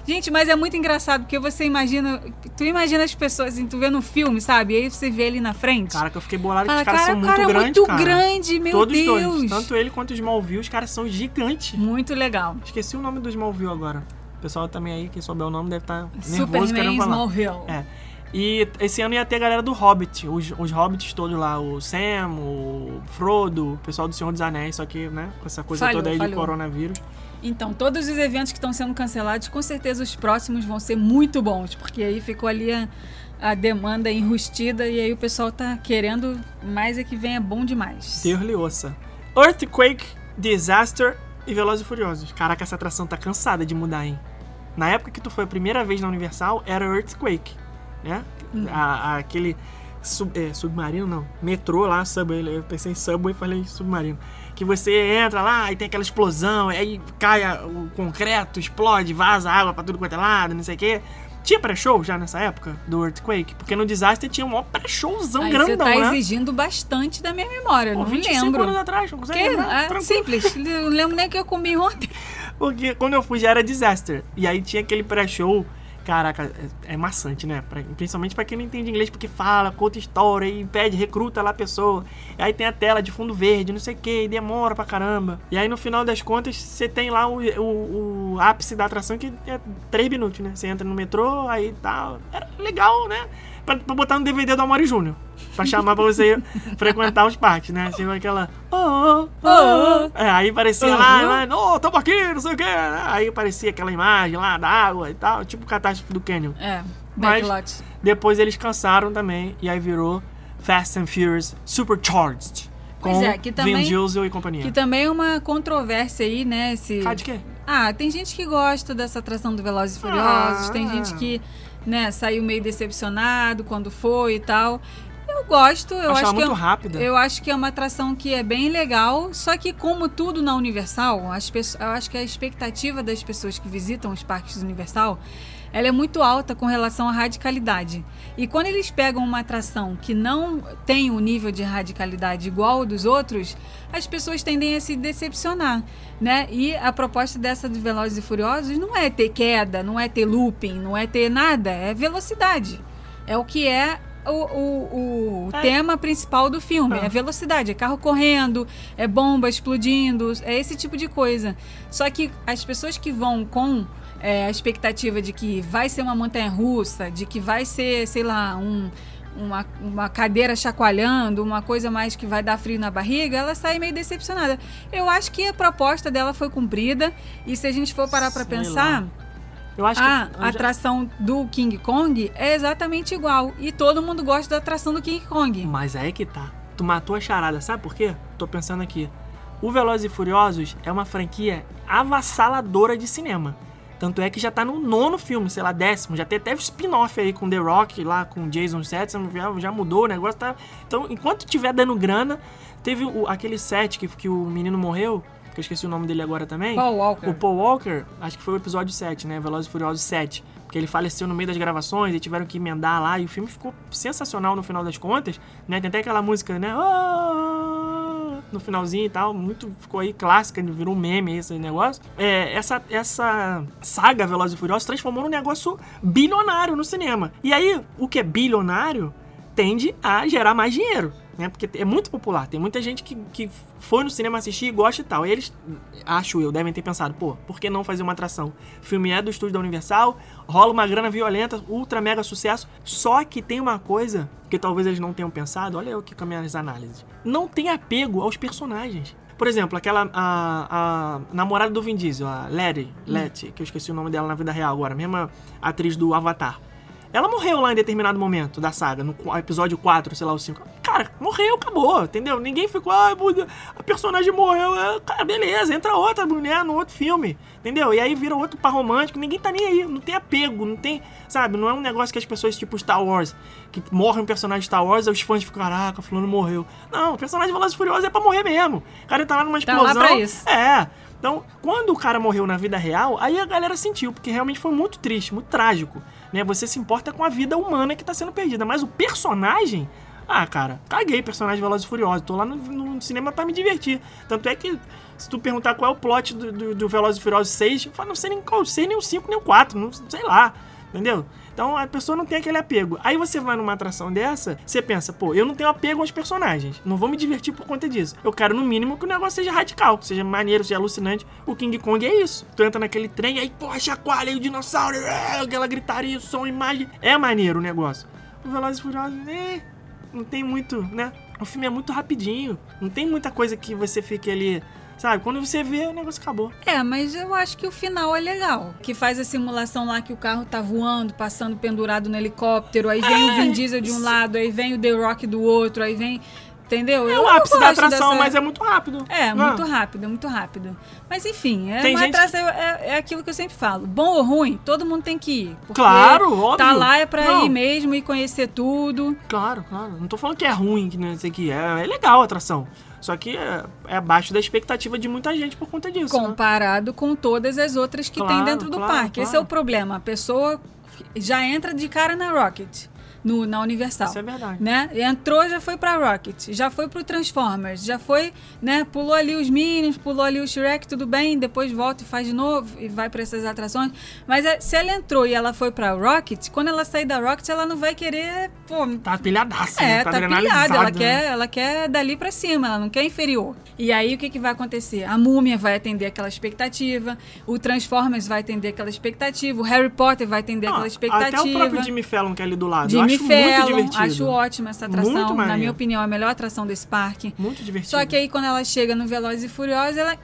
[SPEAKER 2] Gente, mas é muito engraçado porque você imagina. Tu imagina as pessoas, assim, tu vê no filme, sabe? E aí você vê ali na frente.
[SPEAKER 1] Cara, que eu fiquei bolado que os caras
[SPEAKER 2] cara,
[SPEAKER 1] são
[SPEAKER 2] o
[SPEAKER 1] muito
[SPEAKER 2] cara é
[SPEAKER 1] grandes,
[SPEAKER 2] muito
[SPEAKER 1] cara.
[SPEAKER 2] grande, meu
[SPEAKER 1] Todos
[SPEAKER 2] Deus.
[SPEAKER 1] dois. Tanto ele quanto o Smallville, os caras são gigantes.
[SPEAKER 2] Muito legal.
[SPEAKER 1] Esqueci o nome do Smallville agora. O pessoal também aí, quem souber o nome, deve estar nervoso
[SPEAKER 2] Superman. Smallville.
[SPEAKER 1] É. E esse ano ia ter a galera do Hobbit, os, os Hobbits todos lá, o Sam, o Frodo, o pessoal do Senhor dos Anéis, só que, né, com essa coisa
[SPEAKER 2] Falhou,
[SPEAKER 1] toda aí de
[SPEAKER 2] falhou.
[SPEAKER 1] coronavírus.
[SPEAKER 2] Então, todos os eventos que estão sendo cancelados, com certeza os próximos vão ser muito bons, porque aí ficou ali a, a demanda enrustida e aí o pessoal tá querendo mais é que venha bom demais.
[SPEAKER 1] Deus lhe ouça. Earthquake, Disaster e Velozes e Furiosos. Caraca, essa atração tá cansada de mudar, hein? Na época que tu foi a primeira vez na Universal, era Earthquake, né?
[SPEAKER 2] Hum.
[SPEAKER 1] A- a- aquele sub- é, submarino, não. Metrô lá, subway. Eu pensei em subway e falei submarino. Que você entra lá e tem aquela explosão, e aí cai o concreto, explode, vaza água pra tudo quanto é lado, não sei o quê. Tinha pré-show já nessa época do Earthquake? Porque no Disaster tinha um maior pré-showzão
[SPEAKER 2] Aí
[SPEAKER 1] grandão,
[SPEAKER 2] você tá
[SPEAKER 1] né?
[SPEAKER 2] exigindo bastante da minha memória,
[SPEAKER 1] Pô,
[SPEAKER 2] não
[SPEAKER 1] 25
[SPEAKER 2] lembro.
[SPEAKER 1] anos atrás, não consegue
[SPEAKER 2] Que?
[SPEAKER 1] lembrar?
[SPEAKER 2] É, simples. Não lembro nem o que eu comi ontem.
[SPEAKER 1] Porque quando eu fui já era Disaster. E aí tinha aquele pré-show. Caraca, é, é maçante, né? Pra- principalmente pra quem não entende inglês, porque fala, conta história e pede, recruta lá a pessoa. Aí tem a tela de fundo verde, não sei o que, e demora pra caramba. E aí no final das contas, você tem lá o, o, o ápice da atração que é 3 minutos, né? Você entra no metrô, aí tal. Era legal, né? Pra, pra botar no DVD do Amori Júnior. Pra chamar pra você frequentar os parques, né? Tipo aquela. Oh, oh, oh, oh. É, aí parecia lá, lá, oh, tamo aqui, não sei o quê. né? Aí aparecia aquela imagem lá da água e tal, tipo catástrofe do Canyon.
[SPEAKER 2] É,
[SPEAKER 1] Mas-
[SPEAKER 2] backlot.
[SPEAKER 1] Depois eles cansaram também, e aí virou Fast and Furious Supercharged. Com
[SPEAKER 2] é, que também-
[SPEAKER 1] Vin Diesel e companhia.
[SPEAKER 2] Que também é uma controvérsia aí, né? Esse...
[SPEAKER 1] De quê?
[SPEAKER 2] Ah, tem gente que gosta dessa atração do Velozes e Furiosos,
[SPEAKER 1] Ah.
[SPEAKER 2] tem gente que, né, saiu meio decepcionado quando foi e tal. Eu gosto, eu
[SPEAKER 1] Achava
[SPEAKER 2] acho que
[SPEAKER 1] muito
[SPEAKER 2] é,
[SPEAKER 1] rápida.
[SPEAKER 2] eu acho que é uma atração que é bem legal, só que como tudo na Universal, as pessoas, eu acho que a expectativa das pessoas que visitam os parques do Universal, ela é muito alta com relação à radicalidade. E quando eles pegam uma atração que não tem o nível de radicalidade igual ao dos outros, as pessoas tendem a se decepcionar, né? E a proposta dessa de Velozes e Furiosos não é ter queda, não é ter looping, não é ter nada, é velocidade. É o que é o, o, o
[SPEAKER 1] É.
[SPEAKER 2] tema principal do filme.
[SPEAKER 1] Ah.
[SPEAKER 2] É velocidade, é carro correndo, é bomba explodindo, é esse tipo de coisa. Só que as pessoas que vão com é, a expectativa de que vai ser uma montanha russa, de que vai ser, sei lá, um, uma, uma cadeira chacoalhando, uma coisa mais que vai dar frio na barriga, ela sai meio decepcionada. Eu acho que a proposta dela foi cumprida e se a gente for parar pra
[SPEAKER 1] Sei
[SPEAKER 2] pensar,
[SPEAKER 1] lá. Eu acho
[SPEAKER 2] a
[SPEAKER 1] que.
[SPEAKER 2] atração do King Kong é exatamente igual e todo mundo gosta da atração do King Kong.
[SPEAKER 1] Mas aí que tá. Tu matou a charada, sabe por quê? Tô pensando aqui. O Velozes e Furiosos é uma franquia avassaladora de cinema. Tanto é que já tá no nono filme, sei lá, décimo. Já tem até spin-off aí com The Rock, lá com Jason Statham, já, já mudou, o negócio tá... Então, enquanto tiver dando grana, teve o- aquele set que, que o menino morreu, que eu esqueci o nome dele agora também.
[SPEAKER 2] Paul Walker.
[SPEAKER 1] O Paul Walker, acho que foi o episódio 7, né? Velozes e Furiosos 7. Porque ele faleceu no meio das gravações e tiveram que emendar lá. E o filme ficou sensacional no final das contas, né? Tem até aquela música, né? "Ah", No finalzinho e tal. Muito, ficou aí clássica, virou um meme esse negócio. É, essa, essa saga Velozes e Furiosos transformou num negócio bilionário no cinema. E aí, o que é bilionário tende a gerar mais dinheiro. Né? Porque é muito popular. Tem muita gente que, que foi no cinema assistir e gosta e tal. E eles, acho eu, devem ter pensado, pô, por que não fazer uma atração? O filme é do estúdio da Universal, rola uma grana violenta, ultra mega sucesso. Só que tem uma coisa que talvez eles não tenham pensado, olha eu aqui com as minhas análises. Não tem apego aos personagens. Por exemplo, aquela a, a namorada do Vin Diesel, a Letty, Letty, que eu esqueci o nome dela na vida real agora, mesma atriz do Avatar. Ela morreu lá em determinado momento da saga, no episódio 4, sei lá, o 5. Cara, morreu, acabou, entendeu? Ninguém ficou, ah, a personagem morreu. É, Cara, beleza, entra outra mulher no outro filme, entendeu? E aí vira outro par romântico, ninguém tá nem aí, não tem apego, não tem, sabe? Não é um negócio que as pessoas, tipo Star Wars, que morre um personagem de Star Wars, os fãs ficam, caraca, fulano morreu. Não, o personagem de Velozes e Furiosos é pra morrer mesmo. O cara tá lá numa
[SPEAKER 2] Tá lá
[SPEAKER 1] explosão.
[SPEAKER 2] pra isso.
[SPEAKER 1] É. Então, quando o cara morreu na vida real, aí a galera sentiu, porque realmente foi muito triste, muito trágico. Né? Você se importa com a vida humana que tá sendo perdida. Mas o personagem. Ah, cara, caguei personagem Velozes e Furiosos. Tô lá no, no cinema pra me divertir. Tanto é que, se tu perguntar qual é o plot do, do, do Velozes e Furiosos 6, eu falo, não sei nem qual, sei nem o 5, nem o 4, não sei lá. Entendeu? Então a pessoa não tem aquele apego. Aí você vai numa atração dessa, você pensa, pô, eu não tenho apego aos personagens. Não vou me divertir por conta disso. Eu quero, no mínimo, que o negócio seja radical, seja maneiro, seja alucinante. O King Kong é isso. Tu entra naquele trem, aí, pô, chacoalha aí o dinossauro, é, aquela gritaria, som, imagem. É maneiro o negócio. O Velozes e Furiosos, é, não tem muito, né? O filme é muito rapidinho. Não tem muita coisa que você fique ali. Sabe? Quando você vê, o negócio acabou.
[SPEAKER 2] É, mas eu acho que o final é legal. Que faz a simulação lá que o carro tá voando, passando pendurado no helicóptero, aí vem o
[SPEAKER 1] É,
[SPEAKER 2] Vin Diesel de um lado, aí vem o The Rock do outro, aí vem. Entendeu?
[SPEAKER 1] É
[SPEAKER 2] Eu
[SPEAKER 1] o ápice da atração,
[SPEAKER 2] dessa-
[SPEAKER 1] mas é muito rápido.
[SPEAKER 2] É,
[SPEAKER 1] Não
[SPEAKER 2] muito rápido, muito rápido. Mas enfim, é
[SPEAKER 1] gente
[SPEAKER 2] atração, é, é aquilo que eu sempre falo. Bom ou ruim, todo mundo tem que ir.
[SPEAKER 1] Claro, óbvio.
[SPEAKER 2] Tá lá é pra
[SPEAKER 1] Não.
[SPEAKER 2] ir mesmo e conhecer tudo.
[SPEAKER 1] Claro, claro. Não tô falando que é ruim, que não sei o que é. É legal a atração. Só que é, é abaixo da expectativa de muita gente por conta disso. né?
[SPEAKER 2] comparado com todas as outras que tem
[SPEAKER 1] Claro,
[SPEAKER 2] dentro do
[SPEAKER 1] claro,
[SPEAKER 2] parque. Esse é
[SPEAKER 1] claro.
[SPEAKER 2] o problema. A pessoa já entra de cara na Rocket, no, na Universal.
[SPEAKER 1] Isso é verdade.
[SPEAKER 2] Né? Entrou, já foi pra Rocket, já foi pro Transformers, já foi, né? Pulou ali os Minions, pulou ali o Shrek, tudo bem, depois volta e faz de novo e vai pra essas atrações. Mas é, se ela entrou e ela foi pra Rocket, quando ela sair da Rocket, ela não vai querer, pô,
[SPEAKER 1] Tá pilhadaça,
[SPEAKER 2] é,
[SPEAKER 1] né?
[SPEAKER 2] tá,
[SPEAKER 1] adrenalizada,
[SPEAKER 2] pilhada. Ela
[SPEAKER 1] né?
[SPEAKER 2] quer, ela quer dali pra cima, ela não quer inferior. E aí o que, que vai acontecer? A múmia vai atender aquela expectativa, o Transformers vai atender aquela expectativa, o Harry Potter vai atender
[SPEAKER 1] Não,
[SPEAKER 2] aquela expectativa.
[SPEAKER 1] Até o próprio Jimmy Fallon que é ali do lado.
[SPEAKER 2] Jimmy
[SPEAKER 1] eu acho
[SPEAKER 2] Fallon,
[SPEAKER 1] muito divertido.
[SPEAKER 2] acho ótima essa atração. Na minha opinião, é a melhor atração desse parque.
[SPEAKER 1] Muito divertido.
[SPEAKER 2] Só que aí quando ela chega no Velozes e Furiosos, ela.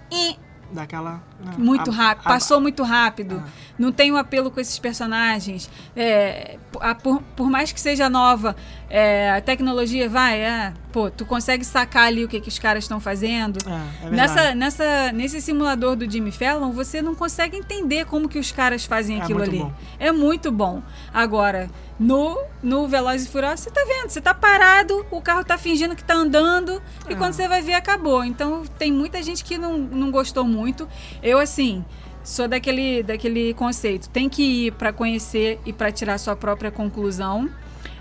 [SPEAKER 1] Daquela...
[SPEAKER 2] muito
[SPEAKER 1] a-
[SPEAKER 2] rápido, passou muito rápido.
[SPEAKER 1] Ah.
[SPEAKER 2] Não tem um apelo com esses personagens. É, a- por, por mais que seja nova, é, a tecnologia vai, é, pô, tu consegue sacar ali o que, que os caras estão fazendo.
[SPEAKER 1] É, é.
[SPEAKER 2] Nessa, nessa, nesse simulador do Jimmy Fallon, você não consegue entender como que os caras fazem
[SPEAKER 1] É
[SPEAKER 2] aquilo
[SPEAKER 1] muito
[SPEAKER 2] ali.
[SPEAKER 1] bom.
[SPEAKER 2] É muito bom. Agora, no, no Velozes e Furiosos, você tá vendo, você tá parado, o carro tá fingindo que tá andando, e quando você vai ver, acabou. Então, tem muita gente que não, não gostou muito. Eu, assim, sou daquele, daquele conceito. Tem que ir para conhecer e para tirar sua própria conclusão.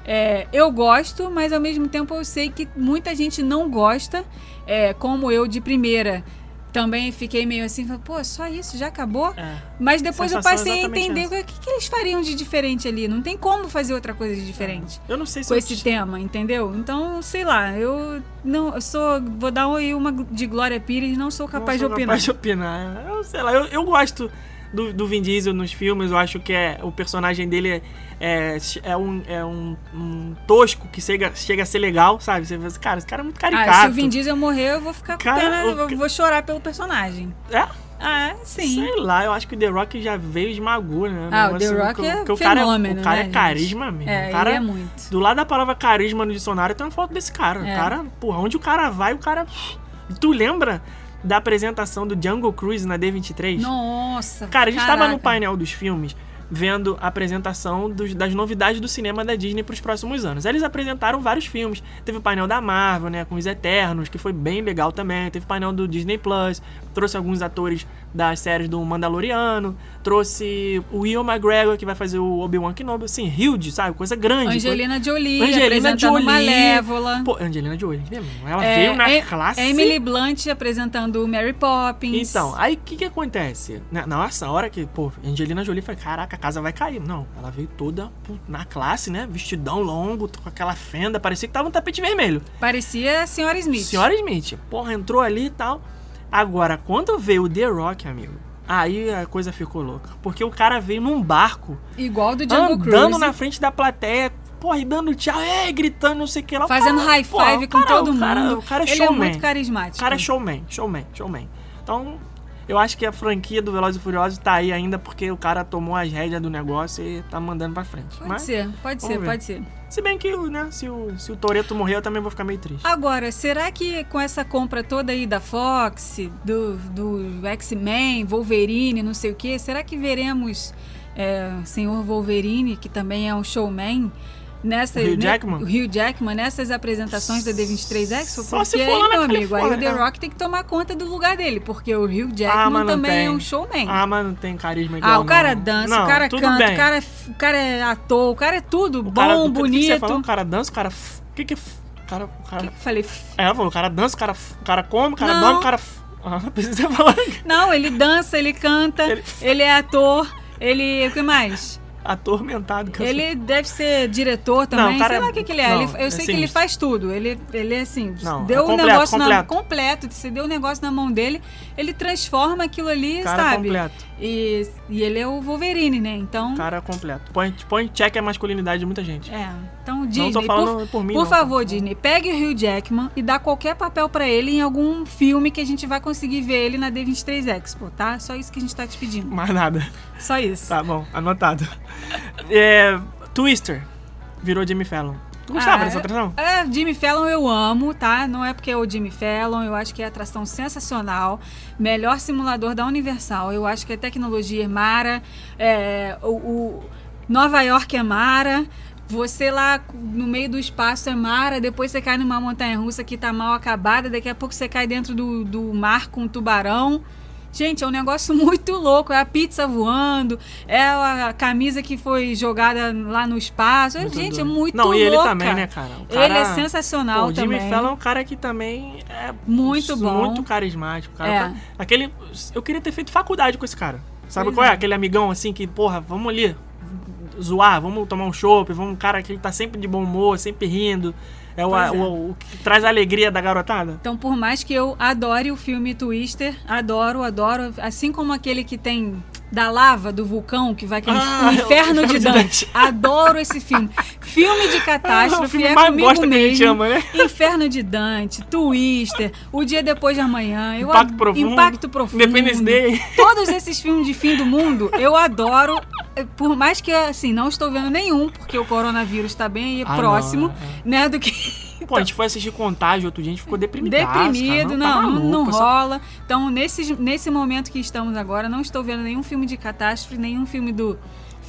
[SPEAKER 2] É, eu gosto, mas ao mesmo tempo eu sei que muita gente não gosta, é, como eu de primeira. Também fiquei meio assim, falei, pô, só isso, já acabou?
[SPEAKER 1] É.
[SPEAKER 2] Mas depois eu
[SPEAKER 1] Sensação
[SPEAKER 2] passei a entender o que, que eles fariam de diferente ali. Não tem como fazer outra coisa de diferente
[SPEAKER 1] Eu não sei se
[SPEAKER 2] com
[SPEAKER 1] eu
[SPEAKER 2] esse
[SPEAKER 1] te-
[SPEAKER 2] tema, entendeu? Então, sei lá, eu não eu sou. Vou dar uma de Glória Pires, não sou capaz
[SPEAKER 1] não
[SPEAKER 2] de
[SPEAKER 1] sou
[SPEAKER 2] opinar.
[SPEAKER 1] capaz de opinar. Eu, sei lá, eu, eu gosto do, do Vin Diesel nos filmes, eu acho que é, o personagem dele é, é, um, é um, um tosco que chega, chega a ser legal, sabe? Você fala, cara, esse cara é muito caricato.
[SPEAKER 2] Ah, se o Vin Diesel morrer, eu vou ficar com
[SPEAKER 1] Cara,
[SPEAKER 2] pena, eu vou, chorar pelo personagem.
[SPEAKER 1] É?
[SPEAKER 2] Ah, sim.
[SPEAKER 1] Sei lá, eu acho que o The Rock já veio e esmagou, né?
[SPEAKER 2] Ah, o The Rock
[SPEAKER 1] que-
[SPEAKER 2] é
[SPEAKER 1] que o cara,
[SPEAKER 2] fenômeno,
[SPEAKER 1] O cara
[SPEAKER 2] né,
[SPEAKER 1] é
[SPEAKER 2] gente?
[SPEAKER 1] carisma mesmo.
[SPEAKER 2] É,
[SPEAKER 1] o cara,
[SPEAKER 2] ele é muito.
[SPEAKER 1] Do lado da palavra carisma no dicionário tem uma foto desse cara.
[SPEAKER 2] É.
[SPEAKER 1] O cara, porra, onde o cara vai, o cara. Tu lembra da apresentação do Jungle Cruise na D23?
[SPEAKER 2] Nossa.
[SPEAKER 1] Cara, a gente tava
[SPEAKER 2] caraca.
[SPEAKER 1] no painel dos filmes vendo a apresentação dos- das novidades do cinema da Disney pros próximos anos. Eles apresentaram vários filmes. Teve o painel da Marvel, né, com os Eternos, que foi bem legal também. Teve o painel do Disney Plus, trouxe alguns atores das séries do Mandaloriano, trouxe o Will McGregor, que vai fazer o Obi-Wan Kenobi, assim, huge, sabe? Coisa grande.
[SPEAKER 2] Angelina Jolie,
[SPEAKER 1] Angelina
[SPEAKER 2] apresentando
[SPEAKER 1] Jolie.
[SPEAKER 2] Malévola.
[SPEAKER 1] Pô, Angelina Jolie. Ela
[SPEAKER 2] É,
[SPEAKER 1] veio na
[SPEAKER 2] Em-
[SPEAKER 1] classe.
[SPEAKER 2] Emily Blunt apresentando Mary Poppins.
[SPEAKER 1] Então, aí o que que acontece? Na, nossa, a hora que, pô, Angelina Jolie foi, caraca, a casa vai cair. Não, ela veio toda na classe, né? Vestidão longo, com aquela fenda, parecia que tava um tapete vermelho.
[SPEAKER 2] Parecia a Senhora Smith.
[SPEAKER 1] Senhora Smith, porra, entrou ali e tal. Agora, quando veio o The Rock, amigo, aí a coisa ficou louca. Porque o cara veio num barco,
[SPEAKER 2] Igual do Jungle
[SPEAKER 1] andando
[SPEAKER 2] Cruise.
[SPEAKER 1] na frente da plateia, porra, e dando tchau, é, gritando, não sei o que lá.
[SPEAKER 2] Fazendo high
[SPEAKER 1] porra,
[SPEAKER 2] five
[SPEAKER 1] o
[SPEAKER 2] com
[SPEAKER 1] cara-
[SPEAKER 2] todo
[SPEAKER 1] o cara-
[SPEAKER 2] mundo.
[SPEAKER 1] O cara é
[SPEAKER 2] Ele é
[SPEAKER 1] showman.
[SPEAKER 2] muito carismático.
[SPEAKER 1] O cara é showman, showman, showman. Então, eu acho que a franquia do Velozes e Furiosos tá aí ainda porque o cara tomou as rédeas do negócio e tá mandando pra frente.
[SPEAKER 2] Pode
[SPEAKER 1] Mas,
[SPEAKER 2] ser, pode ser,
[SPEAKER 1] ver.
[SPEAKER 2] pode ser.
[SPEAKER 1] se bem que, né, se o, se o Toreto morrer, eu também vou ficar meio triste.
[SPEAKER 2] Agora, será que com essa compra toda aí da Fox, do, do X-Men, Wolverine, não sei o que, será que veremos é, senhor Wolverine, que também é um showman, nessa,
[SPEAKER 1] O Hugh
[SPEAKER 2] né,
[SPEAKER 1] Jackman?
[SPEAKER 2] o Hugh Jackman nessas apresentações da D23 Expo?
[SPEAKER 1] Só se
[SPEAKER 2] Porque
[SPEAKER 1] for lá
[SPEAKER 2] meu amigo, aí o The
[SPEAKER 1] né?
[SPEAKER 2] Rock tem que tomar conta do lugar dele, porque o Hugh
[SPEAKER 1] Ah,
[SPEAKER 2] Jackman
[SPEAKER 1] não
[SPEAKER 2] também
[SPEAKER 1] tem.
[SPEAKER 2] é um showman.
[SPEAKER 1] Ah, mas não tem carisma igual
[SPEAKER 2] Ah, o cara
[SPEAKER 1] não.
[SPEAKER 2] dança,
[SPEAKER 1] Não,
[SPEAKER 2] o cara canta,
[SPEAKER 1] bem.
[SPEAKER 2] o cara, é, o cara é ator, o cara é tudo
[SPEAKER 1] O
[SPEAKER 2] bom,
[SPEAKER 1] cara, o que- que
[SPEAKER 2] bonito.
[SPEAKER 1] O cara dança, o cara... O que que... O cara... O cara...
[SPEAKER 2] que que eu falei?
[SPEAKER 1] É, ela falou, o cara dança, o cara, o cara come, o cara
[SPEAKER 2] Não.
[SPEAKER 1] dorme, o cara... Ah, precisa falar.
[SPEAKER 2] Não, ele dança, ele canta,
[SPEAKER 1] Ele-
[SPEAKER 2] ele, é ator, ele. O que mais?
[SPEAKER 1] Atormentado.
[SPEAKER 2] Ele deve ser diretor também,
[SPEAKER 1] Não, o cara
[SPEAKER 2] sei lá
[SPEAKER 1] é-
[SPEAKER 2] o que, que ele é.
[SPEAKER 1] não,
[SPEAKER 2] Ele- eu
[SPEAKER 1] é
[SPEAKER 2] sei que ele faz tudo. Ele, ele é assim,
[SPEAKER 1] Não,
[SPEAKER 2] deu
[SPEAKER 1] é
[SPEAKER 2] um
[SPEAKER 1] completo,
[SPEAKER 2] negócio na
[SPEAKER 1] completo.
[SPEAKER 2] completo. Você deu um negócio na mão dele, ele transforma aquilo ali,
[SPEAKER 1] Cara
[SPEAKER 2] sabe?
[SPEAKER 1] completo.
[SPEAKER 2] E, e ele é o Wolverine, né? Então.
[SPEAKER 1] Cara completo. Põe, põe check a masculinidade de muita gente.
[SPEAKER 2] É. Então, Disney,
[SPEAKER 1] não tô falando
[SPEAKER 2] por,
[SPEAKER 1] por, mim,
[SPEAKER 2] por
[SPEAKER 1] não, tá?
[SPEAKER 2] favor, Disney, pegue o Hugh Jackman e dá qualquer papel pra ele em algum filme que a gente vai conseguir ver ele na D23 Expo, tá? Só isso que a gente tá te pedindo.
[SPEAKER 1] Mais nada.
[SPEAKER 2] Só isso.
[SPEAKER 1] Tá bom, anotado. É, Twister virou Jimmy Fallon. Tu gostava
[SPEAKER 2] Ah,
[SPEAKER 1] dessa atração?
[SPEAKER 2] É, Jimmy Fallon eu amo, tá? Não é porque é o Jimmy Fallon, eu acho que é atração sensacional. Melhor simulador da Universal. Eu acho que a tecnologia é mara, é, o, o Nova York é mara. Você lá no meio do espaço é mara, depois você cai numa montanha russa que tá mal acabada, daqui a pouco você cai dentro do, do mar com um tubarão. Gente, é um negócio muito louco. É a pizza voando, é a camisa que foi jogada lá no espaço.
[SPEAKER 1] Muito
[SPEAKER 2] Gente,
[SPEAKER 1] doido.
[SPEAKER 2] é muito
[SPEAKER 1] Não,
[SPEAKER 2] louca.
[SPEAKER 1] e ele também, né, cara? Cara-
[SPEAKER 2] Ele é sensacional
[SPEAKER 1] Pô, o Jimmy
[SPEAKER 2] também.
[SPEAKER 1] Fallon é um cara que também é
[SPEAKER 2] Muito bom.
[SPEAKER 1] muito carismático. Cara.
[SPEAKER 2] É.
[SPEAKER 1] Aquele, eu queria ter feito faculdade com esse cara. Sabe
[SPEAKER 2] Pois
[SPEAKER 1] qual é?
[SPEAKER 2] é.
[SPEAKER 1] Aquele amigão assim que, porra, vamos ali zoar, vamos tomar um chopp, vamos um cara que ele tá sempre de bom humor, sempre rindo. É o,
[SPEAKER 2] é.
[SPEAKER 1] o- o que traz a alegria da garotada.
[SPEAKER 2] Então, por mais que eu adore o filme Twister, adoro, adoro, assim como aquele que tem da lava do vulcão que vai aquele
[SPEAKER 1] Ah,
[SPEAKER 2] o inferno
[SPEAKER 1] o
[SPEAKER 2] de
[SPEAKER 1] de
[SPEAKER 2] Dante. Adoro esse filme. Filme de
[SPEAKER 1] Ah, o
[SPEAKER 2] catástrofe
[SPEAKER 1] filme
[SPEAKER 2] é
[SPEAKER 1] mais
[SPEAKER 2] comigo
[SPEAKER 1] bosta que a gente
[SPEAKER 2] mesmo.
[SPEAKER 1] ama, né?
[SPEAKER 2] Inferno de Dante, Twister, O Dia Depois de Amanhã,
[SPEAKER 1] Impacto Profundo,
[SPEAKER 2] Impacto Profundo.
[SPEAKER 1] Independence Day.
[SPEAKER 2] Todos esses filmes de fim do mundo, eu adoro. Por mais que, assim, não estou vendo nenhum, porque o coronavírus está bem
[SPEAKER 1] Ah,
[SPEAKER 2] próximo,
[SPEAKER 1] não, é.
[SPEAKER 2] né, do que...
[SPEAKER 1] Pô, a gente foi assistir Contágio outro dia, a gente ficou deprimido.
[SPEAKER 2] Deprimido,
[SPEAKER 1] tá
[SPEAKER 2] não, não,
[SPEAKER 1] maluco, só-
[SPEAKER 2] rola. Então, nesse, nesse momento que estamos agora, não estou vendo nenhum filme de catástrofe, nenhum filme do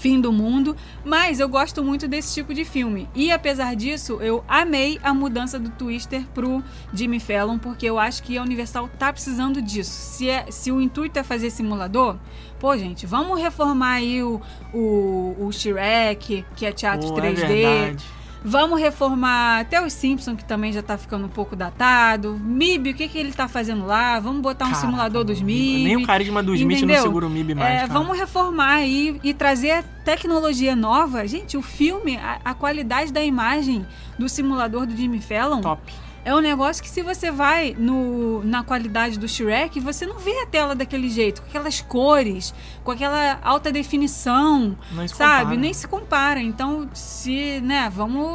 [SPEAKER 2] fim do mundo, mas eu gosto muito desse tipo de filme. E apesar disso, eu amei a mudança do Twister pro Jimmy Fallon, porque eu acho que a Universal tá precisando disso. Se, é, se o intuito é fazer simulador, pô, gente, vamos reformar aí o, o, o Shrek, que é teatro
[SPEAKER 1] Pô, é
[SPEAKER 2] 3D.
[SPEAKER 1] verdade.
[SPEAKER 2] Vamos reformar até os Simpsons, que também já tá ficando um pouco datado. MIB, o que, que ele tá fazendo lá? Vamos botar um
[SPEAKER 1] Caraca,
[SPEAKER 2] simulador dos MIB.
[SPEAKER 1] Nem o carisma do Smith não segura o MIB mais.
[SPEAKER 2] É, vamos reformar aí e trazer tecnologia nova. Gente, o filme, a, a qualidade da imagem do simulador do Jimmy Fallon
[SPEAKER 1] Top.
[SPEAKER 2] É um negócio que se você vai no, na qualidade do Shrek, você não vê a tela daquele jeito, com aquelas cores, com aquela alta definição,
[SPEAKER 1] Não
[SPEAKER 2] sabe?
[SPEAKER 1] compara.
[SPEAKER 2] Nem se compara. Então, se, né, vamos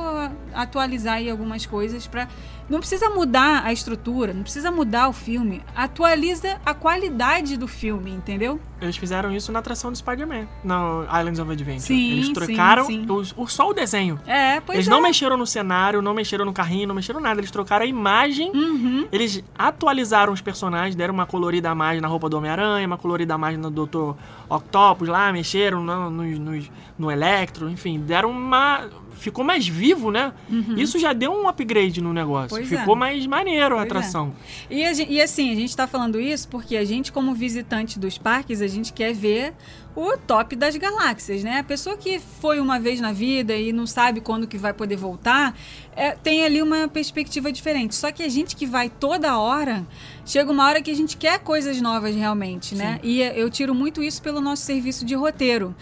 [SPEAKER 2] atualizar aí algumas coisas para não precisa mudar a estrutura, não precisa mudar o filme, atualiza a qualidade do filme, entendeu?
[SPEAKER 1] Eles fizeram isso na atração do Spider-Man, no Islands of Adventure.
[SPEAKER 2] Sim,
[SPEAKER 1] Eles
[SPEAKER 2] sim,
[SPEAKER 1] trocaram
[SPEAKER 2] sim.
[SPEAKER 1] o- o- só o desenho.
[SPEAKER 2] É, pois
[SPEAKER 1] eles
[SPEAKER 2] é.
[SPEAKER 1] não mexeram no cenário, não mexeram no carrinho, não mexeram nada. Eles trocaram a imagem.
[SPEAKER 2] Uhum.
[SPEAKER 1] Eles atualizaram os personagens, deram uma colorida a mais na roupa do Homem-Aranha, uma colorida a mais no Dr. Octopus lá, mexeram no, no, no, no Electro, enfim, deram uma. Ficou mais vivo, né? Isso já deu um upgrade no negócio.
[SPEAKER 2] Uhum. Pois
[SPEAKER 1] Ficou
[SPEAKER 2] é.
[SPEAKER 1] mais maneiro a
[SPEAKER 2] Pois é.
[SPEAKER 1] atração.
[SPEAKER 2] E, a gen- e assim, a gente tá falando isso porque a gente, como visitante dos parques, a gente quer ver o top das galáxias, né? A pessoa que foi uma vez na vida e não sabe quando que vai poder voltar, é, tem ali uma perspectiva diferente. Só que a gente que vai toda hora, chega uma hora que a gente quer coisas novas realmente, né? E eu tiro muito isso pelo nosso serviço de roteiro.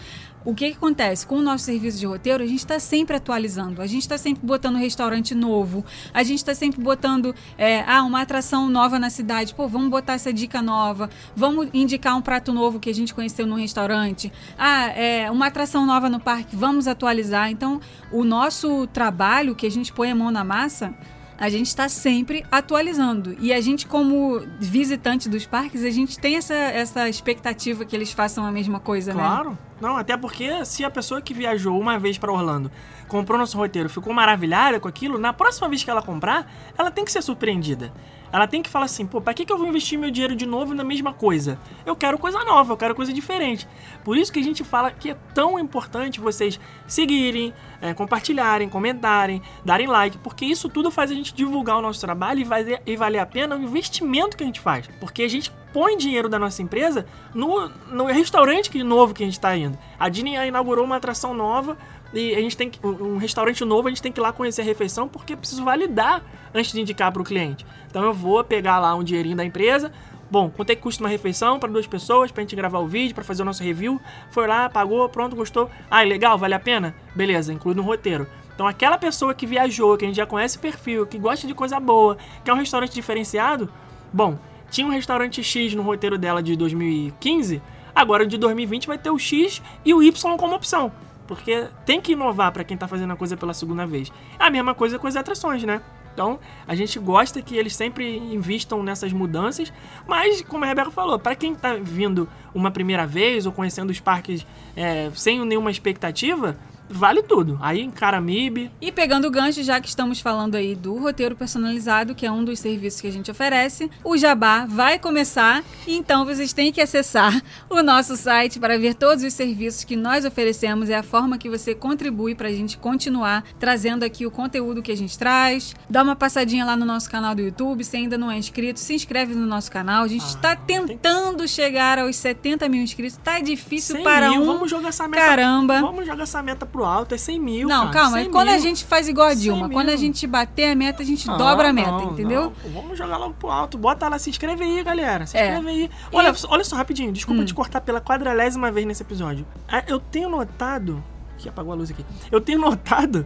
[SPEAKER 2] O que, que acontece? Com o nosso serviço de roteiro, a gente está sempre atualizando, a gente está sempre botando restaurante novo, a gente está sempre botando é, ah, uma atração nova na cidade. Pô, vamos botar essa dica nova, vamos indicar um prato novo que a gente conheceu no restaurante. Ah, é, uma atração nova no parque, vamos atualizar. Então, o nosso trabalho, que a gente põe a mão na massa, a gente está sempre atualizando. E a gente, como visitante dos parques, a gente tem essa, essa expectativa que eles façam a mesma coisa, né?
[SPEAKER 1] Claro. Não, até porque se a pessoa que viajou uma vez pra Orlando comprou nosso roteiro, ficou maravilhada com aquilo, na próxima vez que ela comprar, ela tem que ser surpreendida. Ela tem que falar assim, pô, pra que, que eu vou investir meu dinheiro de novo na mesma coisa? Eu quero coisa nova, eu quero coisa diferente. Por isso que a gente fala que é tão importante vocês seguirem, é, compartilharem, comentarem, darem like, porque isso tudo faz a gente divulgar o nosso trabalho e valer, e valer a pena o investimento que a gente faz. Porque a gente põe dinheiro da nossa empresa no, no restaurante que, novo que a gente está indo. A Disney inaugurou uma atração nova e a gente tem que, um restaurante novo, a gente tem que ir lá conhecer a refeição porque eu preciso validar antes de indicar para o cliente. Então eu vou pegar lá um dinheirinho da empresa. Bom, quanto é que custa uma refeição para duas pessoas, pra gente gravar o vídeo, para fazer o nosso review? Foi lá, pagou, pronto, gostou. Ah, legal, vale a pena? Beleza, inclui no roteiro. Então aquela pessoa que viajou, que a gente já conhece o perfil, que gosta de coisa boa, que é um restaurante diferenciado, bom, tinha um restaurante X no roteiro dela de 2015, agora de 2020 vai ter o X e o Y como opção. Porque tem que inovar para quem tá fazendo a coisa pela segunda vez. É a mesma coisa com as atrações, né? Então, a gente gosta que eles sempre investam nessas mudanças, mas, como a Rebeca falou, para quem tá vindo uma primeira vez ou conhecendo os parques é, sem nenhuma expectativa, vale tudo. Aí encara MIB,
[SPEAKER 2] E pegando o gancho, já que estamos falando aí do roteiro personalizado, que é um dos serviços que a gente oferece, o Jabá vai começar, então vocês têm que acessar o nosso site para ver todos os serviços que nós oferecemos. É a forma que você contribui para a gente continuar trazendo aqui o conteúdo que a gente traz. Dá uma passadinha lá no nosso canal do YouTube, se ainda não é inscrito, se inscreve no nosso canal. A gente
[SPEAKER 1] Ah,
[SPEAKER 2] está
[SPEAKER 1] tem-
[SPEAKER 2] tentando chegar aos 70 mil inscritos. Tá difícil
[SPEAKER 1] 100
[SPEAKER 2] para
[SPEAKER 1] mil,
[SPEAKER 2] um
[SPEAKER 1] vamos jogar essa meta.
[SPEAKER 2] caramba.
[SPEAKER 1] Vamos jogar essa meta pro alto, é 100 mil.
[SPEAKER 2] Não,
[SPEAKER 1] cara,
[SPEAKER 2] calma.
[SPEAKER 1] 100
[SPEAKER 2] Quando a
[SPEAKER 1] mil.
[SPEAKER 2] gente faz igual a
[SPEAKER 1] 100
[SPEAKER 2] Dilma,
[SPEAKER 1] mil.
[SPEAKER 2] quando a gente bater a meta, a gente
[SPEAKER 1] Ah,
[SPEAKER 2] dobra a meta,
[SPEAKER 1] não,
[SPEAKER 2] entendeu?
[SPEAKER 1] não. Vamos jogar logo pro alto. Bota lá, se inscreve aí, galera. Se
[SPEAKER 2] É.
[SPEAKER 1] inscreve aí. Olha,
[SPEAKER 2] E- Hum.
[SPEAKER 1] olha só, rapidinho. Desculpa te cortar pela quadralésima vez nesse episódio. Ah, Eu tenho notado. Que apagou a luz aqui. Eu tenho notado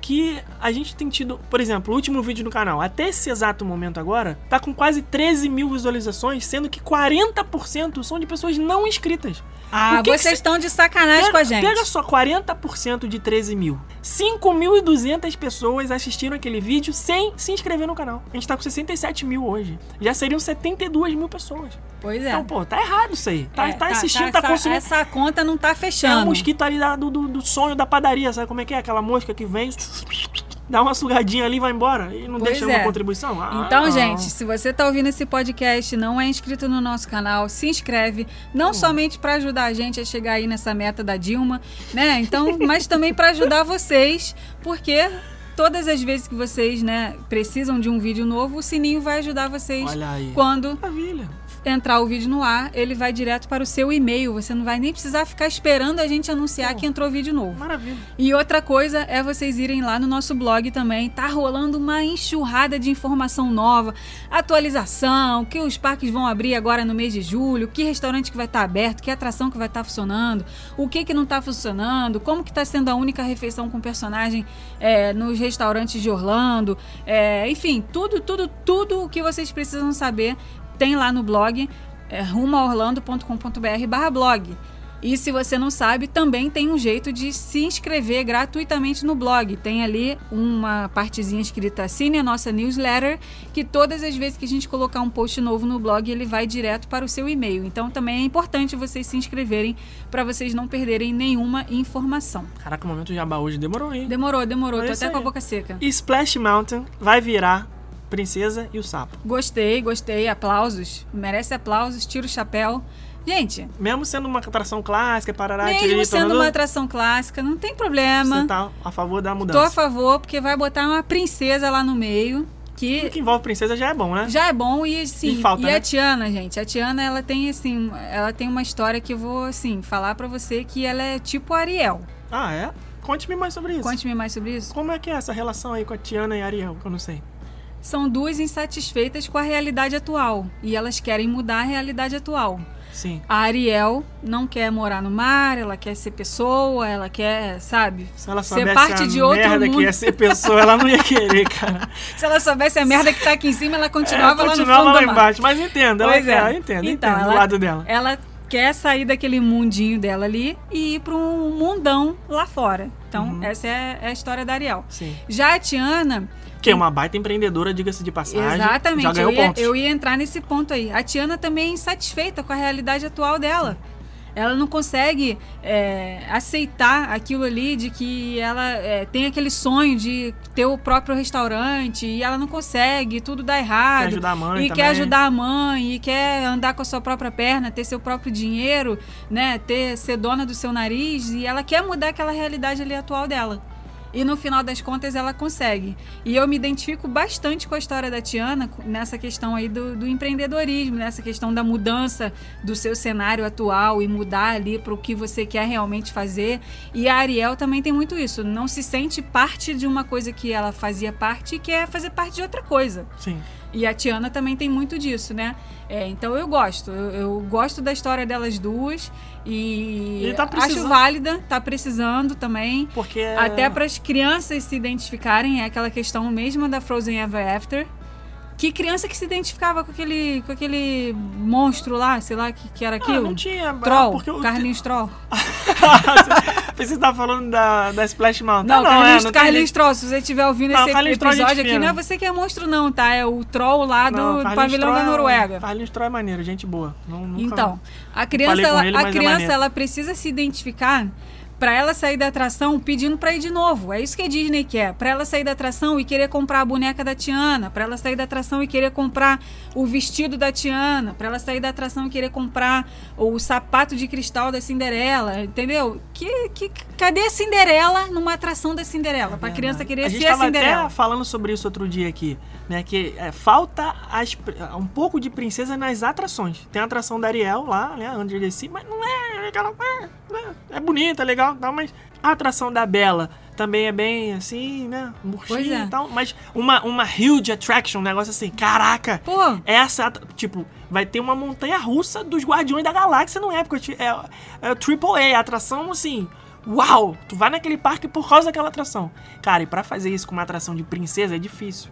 [SPEAKER 1] que a gente tem tido, por exemplo, o último vídeo no canal, até esse exato momento agora, tá com quase 13 mil visualizações, sendo que 40% são de pessoas não inscritas.
[SPEAKER 2] Ah,
[SPEAKER 1] que
[SPEAKER 2] vocês
[SPEAKER 1] cê-
[SPEAKER 2] estão de sacanagem
[SPEAKER 1] Pega-
[SPEAKER 2] com a gente.
[SPEAKER 1] Pega só, 40% de 13 mil. 5.200 pessoas assistiram aquele vídeo sem se inscrever no canal. A gente tá com 67 mil hoje. Já seriam 72 mil pessoas.
[SPEAKER 2] Pois é.
[SPEAKER 1] Então, pô, tá errado isso aí. Tá,
[SPEAKER 2] É,
[SPEAKER 1] tá assistindo, tá,
[SPEAKER 2] essa,
[SPEAKER 1] consumindo.
[SPEAKER 2] Essa conta não tá
[SPEAKER 1] É um
[SPEAKER 2] fechando.
[SPEAKER 1] mosquito ali do, do, do sonho da padaria, sabe como é que é? Aquela mosca que vem, dá uma sugadinha ali e vai embora. E não
[SPEAKER 2] Pois
[SPEAKER 1] deixa
[SPEAKER 2] é.
[SPEAKER 1] uma contribuição. Ah,
[SPEAKER 2] Então,
[SPEAKER 1] não.
[SPEAKER 2] gente, se você tá ouvindo esse podcast não é inscrito no nosso canal, se inscreve, não somente para ajudar a gente a chegar aí nessa meta da Dilma, né? Então, mas também para ajudar vocês, porque todas as vezes que vocês, né, precisam de um vídeo novo, o sininho vai ajudar vocês
[SPEAKER 1] Olha aí.
[SPEAKER 2] quando
[SPEAKER 1] Maravilha.
[SPEAKER 2] Entrar o vídeo no ar, ele vai direto para o seu e-mail. Você não vai nem precisar ficar esperando a gente anunciar que entrou vídeo novo.
[SPEAKER 1] Maravilha.
[SPEAKER 2] E outra coisa é vocês irem lá no nosso blog também. Tá rolando uma enxurrada de informação nova, atualização, que os parques vão abrir agora no mês de julho, que restaurante que vai estar aberto, que atração que vai estar funcionando, o que que não está funcionando, como que está sendo a única refeição com personagem é, nos restaurantes de Orlando, é, enfim, tudo, tudo, tudo o que vocês precisam saber tem lá no blog é, rumoaorlando.com.br barra blog. E se você não sabe, também tem um jeito de se inscrever gratuitamente no blog. Tem ali uma partezinha escrita Assine a nossa newsletter, que todas as vezes que a gente colocar um post novo no blog, ele vai direto para o seu e-mail. Então também é importante vocês se inscreverem para vocês não perderem nenhuma informação.
[SPEAKER 1] Caraca, o momento jabá hoje demorou, hein?
[SPEAKER 2] Demorou, demorou.
[SPEAKER 1] É
[SPEAKER 2] Tô até com a
[SPEAKER 1] aí.
[SPEAKER 2] boca seca.
[SPEAKER 1] E Splash Mountain vai virar Princesa e o Sapo.
[SPEAKER 2] Gostei, gostei. Aplausos. Merece aplausos. Tira o chapéu. Gente,
[SPEAKER 1] Mesmo sendo uma atração clássica, parará,
[SPEAKER 2] mesmo
[SPEAKER 1] tiriri,
[SPEAKER 2] sendo uma atração clássica, não tem problema.
[SPEAKER 1] Você tá a favor da
[SPEAKER 2] Tô a
[SPEAKER 1] mudança.
[SPEAKER 2] favor, porque vai botar uma princesa lá no meio,
[SPEAKER 1] Tudo
[SPEAKER 2] que
[SPEAKER 1] que envolve princesa já é bom, né?
[SPEAKER 2] já é bom e assim,
[SPEAKER 1] E falta,
[SPEAKER 2] e
[SPEAKER 1] né?
[SPEAKER 2] a Tiana, gente, a Tiana, ela tem assim, ela tem uma história que eu vou assim falar pra você que ela é tipo Ariel.
[SPEAKER 1] Ah, é? Conte-me mais sobre isso.
[SPEAKER 2] Conte-me mais sobre isso.
[SPEAKER 1] Como é que é essa relação aí com a Tiana e a Ariel, que eu não sei.
[SPEAKER 2] São duas insatisfeitas com a realidade atual e elas querem mudar a realidade atual.
[SPEAKER 1] Sim.
[SPEAKER 2] A Ariel não quer morar no mar, ela quer ser pessoa, ela quer, sabe,
[SPEAKER 1] Se ela
[SPEAKER 2] ser
[SPEAKER 1] soubesse
[SPEAKER 2] parte
[SPEAKER 1] a
[SPEAKER 2] de outro
[SPEAKER 1] merda
[SPEAKER 2] mundo.
[SPEAKER 1] que ia ser pessoa, ela não ia querer, cara.
[SPEAKER 2] Se ela soubesse a merda que tá aqui em cima, ela continuava
[SPEAKER 1] É,
[SPEAKER 2] lá no
[SPEAKER 1] continuava
[SPEAKER 2] fundo
[SPEAKER 1] lá embaixo. Mas entenda, ela
[SPEAKER 2] é.
[SPEAKER 1] eu entendo,
[SPEAKER 2] Então,
[SPEAKER 1] entendo
[SPEAKER 2] ela-
[SPEAKER 1] do lado dela.
[SPEAKER 2] Ela quer sair daquele mundinho dela ali e ir para um mundão lá fora. Então,
[SPEAKER 1] Uhum.
[SPEAKER 2] essa é a história da Ariel.
[SPEAKER 1] Sim.
[SPEAKER 2] Já a Tiana,
[SPEAKER 1] Que é uma baita empreendedora, diga-se de passagem.
[SPEAKER 2] exatamente,
[SPEAKER 1] Já ganhou
[SPEAKER 2] eu ia,
[SPEAKER 1] pontos.
[SPEAKER 2] eu ia entrar nesse ponto aí. A Tiana também é insatisfeita com a realidade atual dela. Ela não consegue é, aceitar aquilo ali de que ela é, tem aquele sonho de ter o próprio restaurante e ela não consegue, tudo dá errado.
[SPEAKER 1] Quer ajudar a mãe
[SPEAKER 2] e
[SPEAKER 1] também.
[SPEAKER 2] quer ajudar a mãe, e quer andar com a sua própria perna, ter seu próprio dinheiro, né? Ter, ser dona do seu nariz, e ela quer mudar aquela realidade ali atual dela. E no final das contas ela consegue. E eu me identifico bastante com a história da Tiana nessa questão aí do, do empreendedorismo, nessa questão da mudança do seu cenário atual e mudar ali para o que você quer realmente fazer. E a Ariel também tem muito isso. Não se sente parte de uma coisa que ela fazia parte e quer fazer parte de outra coisa.
[SPEAKER 1] Sim.
[SPEAKER 2] E a Tiana também tem muito disso, né? É, então eu gosto. Eu, eu gosto da história delas duas e,
[SPEAKER 1] E tá
[SPEAKER 2] acho válida, tá precisando também.
[SPEAKER 1] Porque.
[SPEAKER 2] Até para as crianças se identificarem, é aquela questão mesmo da Frozen Ever After. Que criança que se identificava com aquele, com aquele monstro lá, sei lá, que, que era
[SPEAKER 1] Ah,
[SPEAKER 2] aquilo?
[SPEAKER 1] não tinha.
[SPEAKER 2] Troll,
[SPEAKER 1] Porque o-
[SPEAKER 2] Carlinhos Troll.
[SPEAKER 1] Pensei que você tava falando da, da Splash Mountain.
[SPEAKER 2] Não,
[SPEAKER 1] Ah, não,
[SPEAKER 2] Carlinhos,
[SPEAKER 1] é, não
[SPEAKER 2] Carlinhos. Troll, se você estiver ouvindo
[SPEAKER 1] Não,
[SPEAKER 2] esse
[SPEAKER 1] Carlinhos é
[SPEAKER 2] episódio aqui, não é você que é monstro não, tá? É o Troll lá do
[SPEAKER 1] Não, Carlinhos
[SPEAKER 2] pavilhão da
[SPEAKER 1] Troll é-
[SPEAKER 2] Noruega.
[SPEAKER 1] Carlinhos Troll é maneiro, gente boa. Não,
[SPEAKER 2] Então, a criança, ela,
[SPEAKER 1] ele,
[SPEAKER 2] a
[SPEAKER 1] é
[SPEAKER 2] criança
[SPEAKER 1] maneiro.
[SPEAKER 2] ela precisa se identificar para ela sair da atração pedindo para ir de novo. É isso que a Disney quer. Para ela sair da atração e querer comprar a boneca da Tiana, para ela sair da atração e querer comprar o vestido da Tiana, para ela sair da atração e querer comprar o sapato de cristal da Cinderela, entendeu? Que, que cadê a Cinderela numa atração da Cinderela? Para a criança querer
[SPEAKER 1] a
[SPEAKER 2] ser a Cinderela.
[SPEAKER 1] até falando sobre isso outro dia aqui, né? Que é, falta as um pouco de princesa nas atrações. Tem a atração da Ariel lá, né? Under the Sea, mas não é aquela. É, é bonita, é legal, tal, mas a atração da Bela também é bem assim, né? Murchinha
[SPEAKER 2] é.
[SPEAKER 1] e tal. Mas uma, uma huge attraction, um negócio assim, caraca!
[SPEAKER 2] Pô,
[SPEAKER 1] Essa, tipo, vai ter uma montanha russa dos Guardiões da Galáxia no Epcot. É, é o AAA, atração assim, uau, tu vai naquele parque por causa daquela atração. Cara, e para fazer isso com uma atração de princesa é difícil.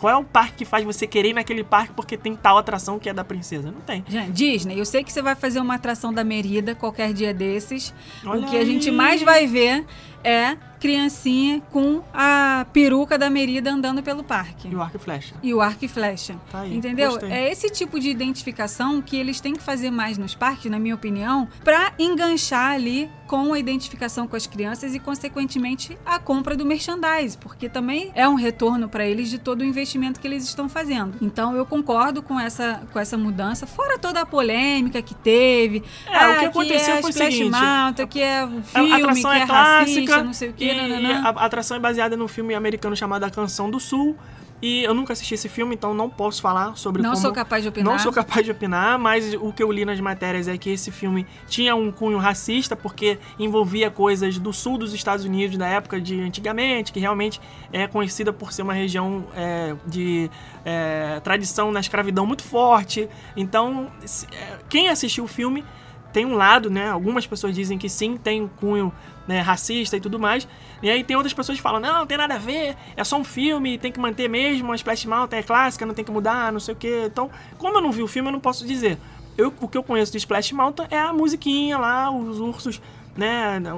[SPEAKER 1] Qual é o parque que faz você querer ir naquele parque porque tem tal atração que é da princesa? Não tem.
[SPEAKER 2] Gente, Disney, eu sei que você vai fazer uma atração da Merida qualquer dia desses.
[SPEAKER 1] Olha
[SPEAKER 2] o que a gente
[SPEAKER 1] aí.
[SPEAKER 2] mais vai ver é criancinha com a peruca da Merida andando pelo parque.
[SPEAKER 1] E o arco e flecha.
[SPEAKER 2] E o arco e flecha.
[SPEAKER 1] Tá aí,
[SPEAKER 2] Entendeu?
[SPEAKER 1] gostei.
[SPEAKER 2] É esse tipo de identificação que eles têm que fazer mais nos parques, na minha opinião, para enganchar ali com a identificação com as crianças e, consequentemente, a compra do merchandise, porque também é um retorno para eles de todo o investimento que eles estão fazendo. Então, eu concordo com essa, com essa mudança, fora toda a polêmica que teve.
[SPEAKER 1] É,
[SPEAKER 2] ah,
[SPEAKER 1] o que aconteceu
[SPEAKER 2] é
[SPEAKER 1] foi o seguinte,
[SPEAKER 2] Mountain, que é um
[SPEAKER 1] A
[SPEAKER 2] filme,
[SPEAKER 1] atração
[SPEAKER 2] que
[SPEAKER 1] é,
[SPEAKER 2] é,
[SPEAKER 1] clássica
[SPEAKER 2] não
[SPEAKER 1] e
[SPEAKER 2] que, nananã.
[SPEAKER 1] a, a atração é baseada num filme americano chamado A Canção do Sul. E eu nunca assisti esse filme, então não posso falar sobre
[SPEAKER 2] Não
[SPEAKER 1] como...
[SPEAKER 2] sou capaz de opinar.
[SPEAKER 1] Não sou capaz de opinar, mas o que eu li nas matérias é que esse filme tinha um cunho racista, porque envolvia coisas do sul dos Estados Unidos da época de antigamente, que realmente é conhecida por ser uma região é, de é, tradição na escravidão muito forte. Então, é, quem assistiu o filme tem um lado, né? Algumas pessoas dizem que sim, tem um cunho né, racista e tudo mais. E aí tem outras pessoas que falam, não, não tem nada a ver, é só um filme, tem que manter mesmo, a Splash Mountain é clássica, não tem que mudar, não sei o quê. Então, como eu não vi o filme, eu não posso dizer. Eu, o que eu conheço de Splash Mountain é a musiquinha lá, os ursos, né, o,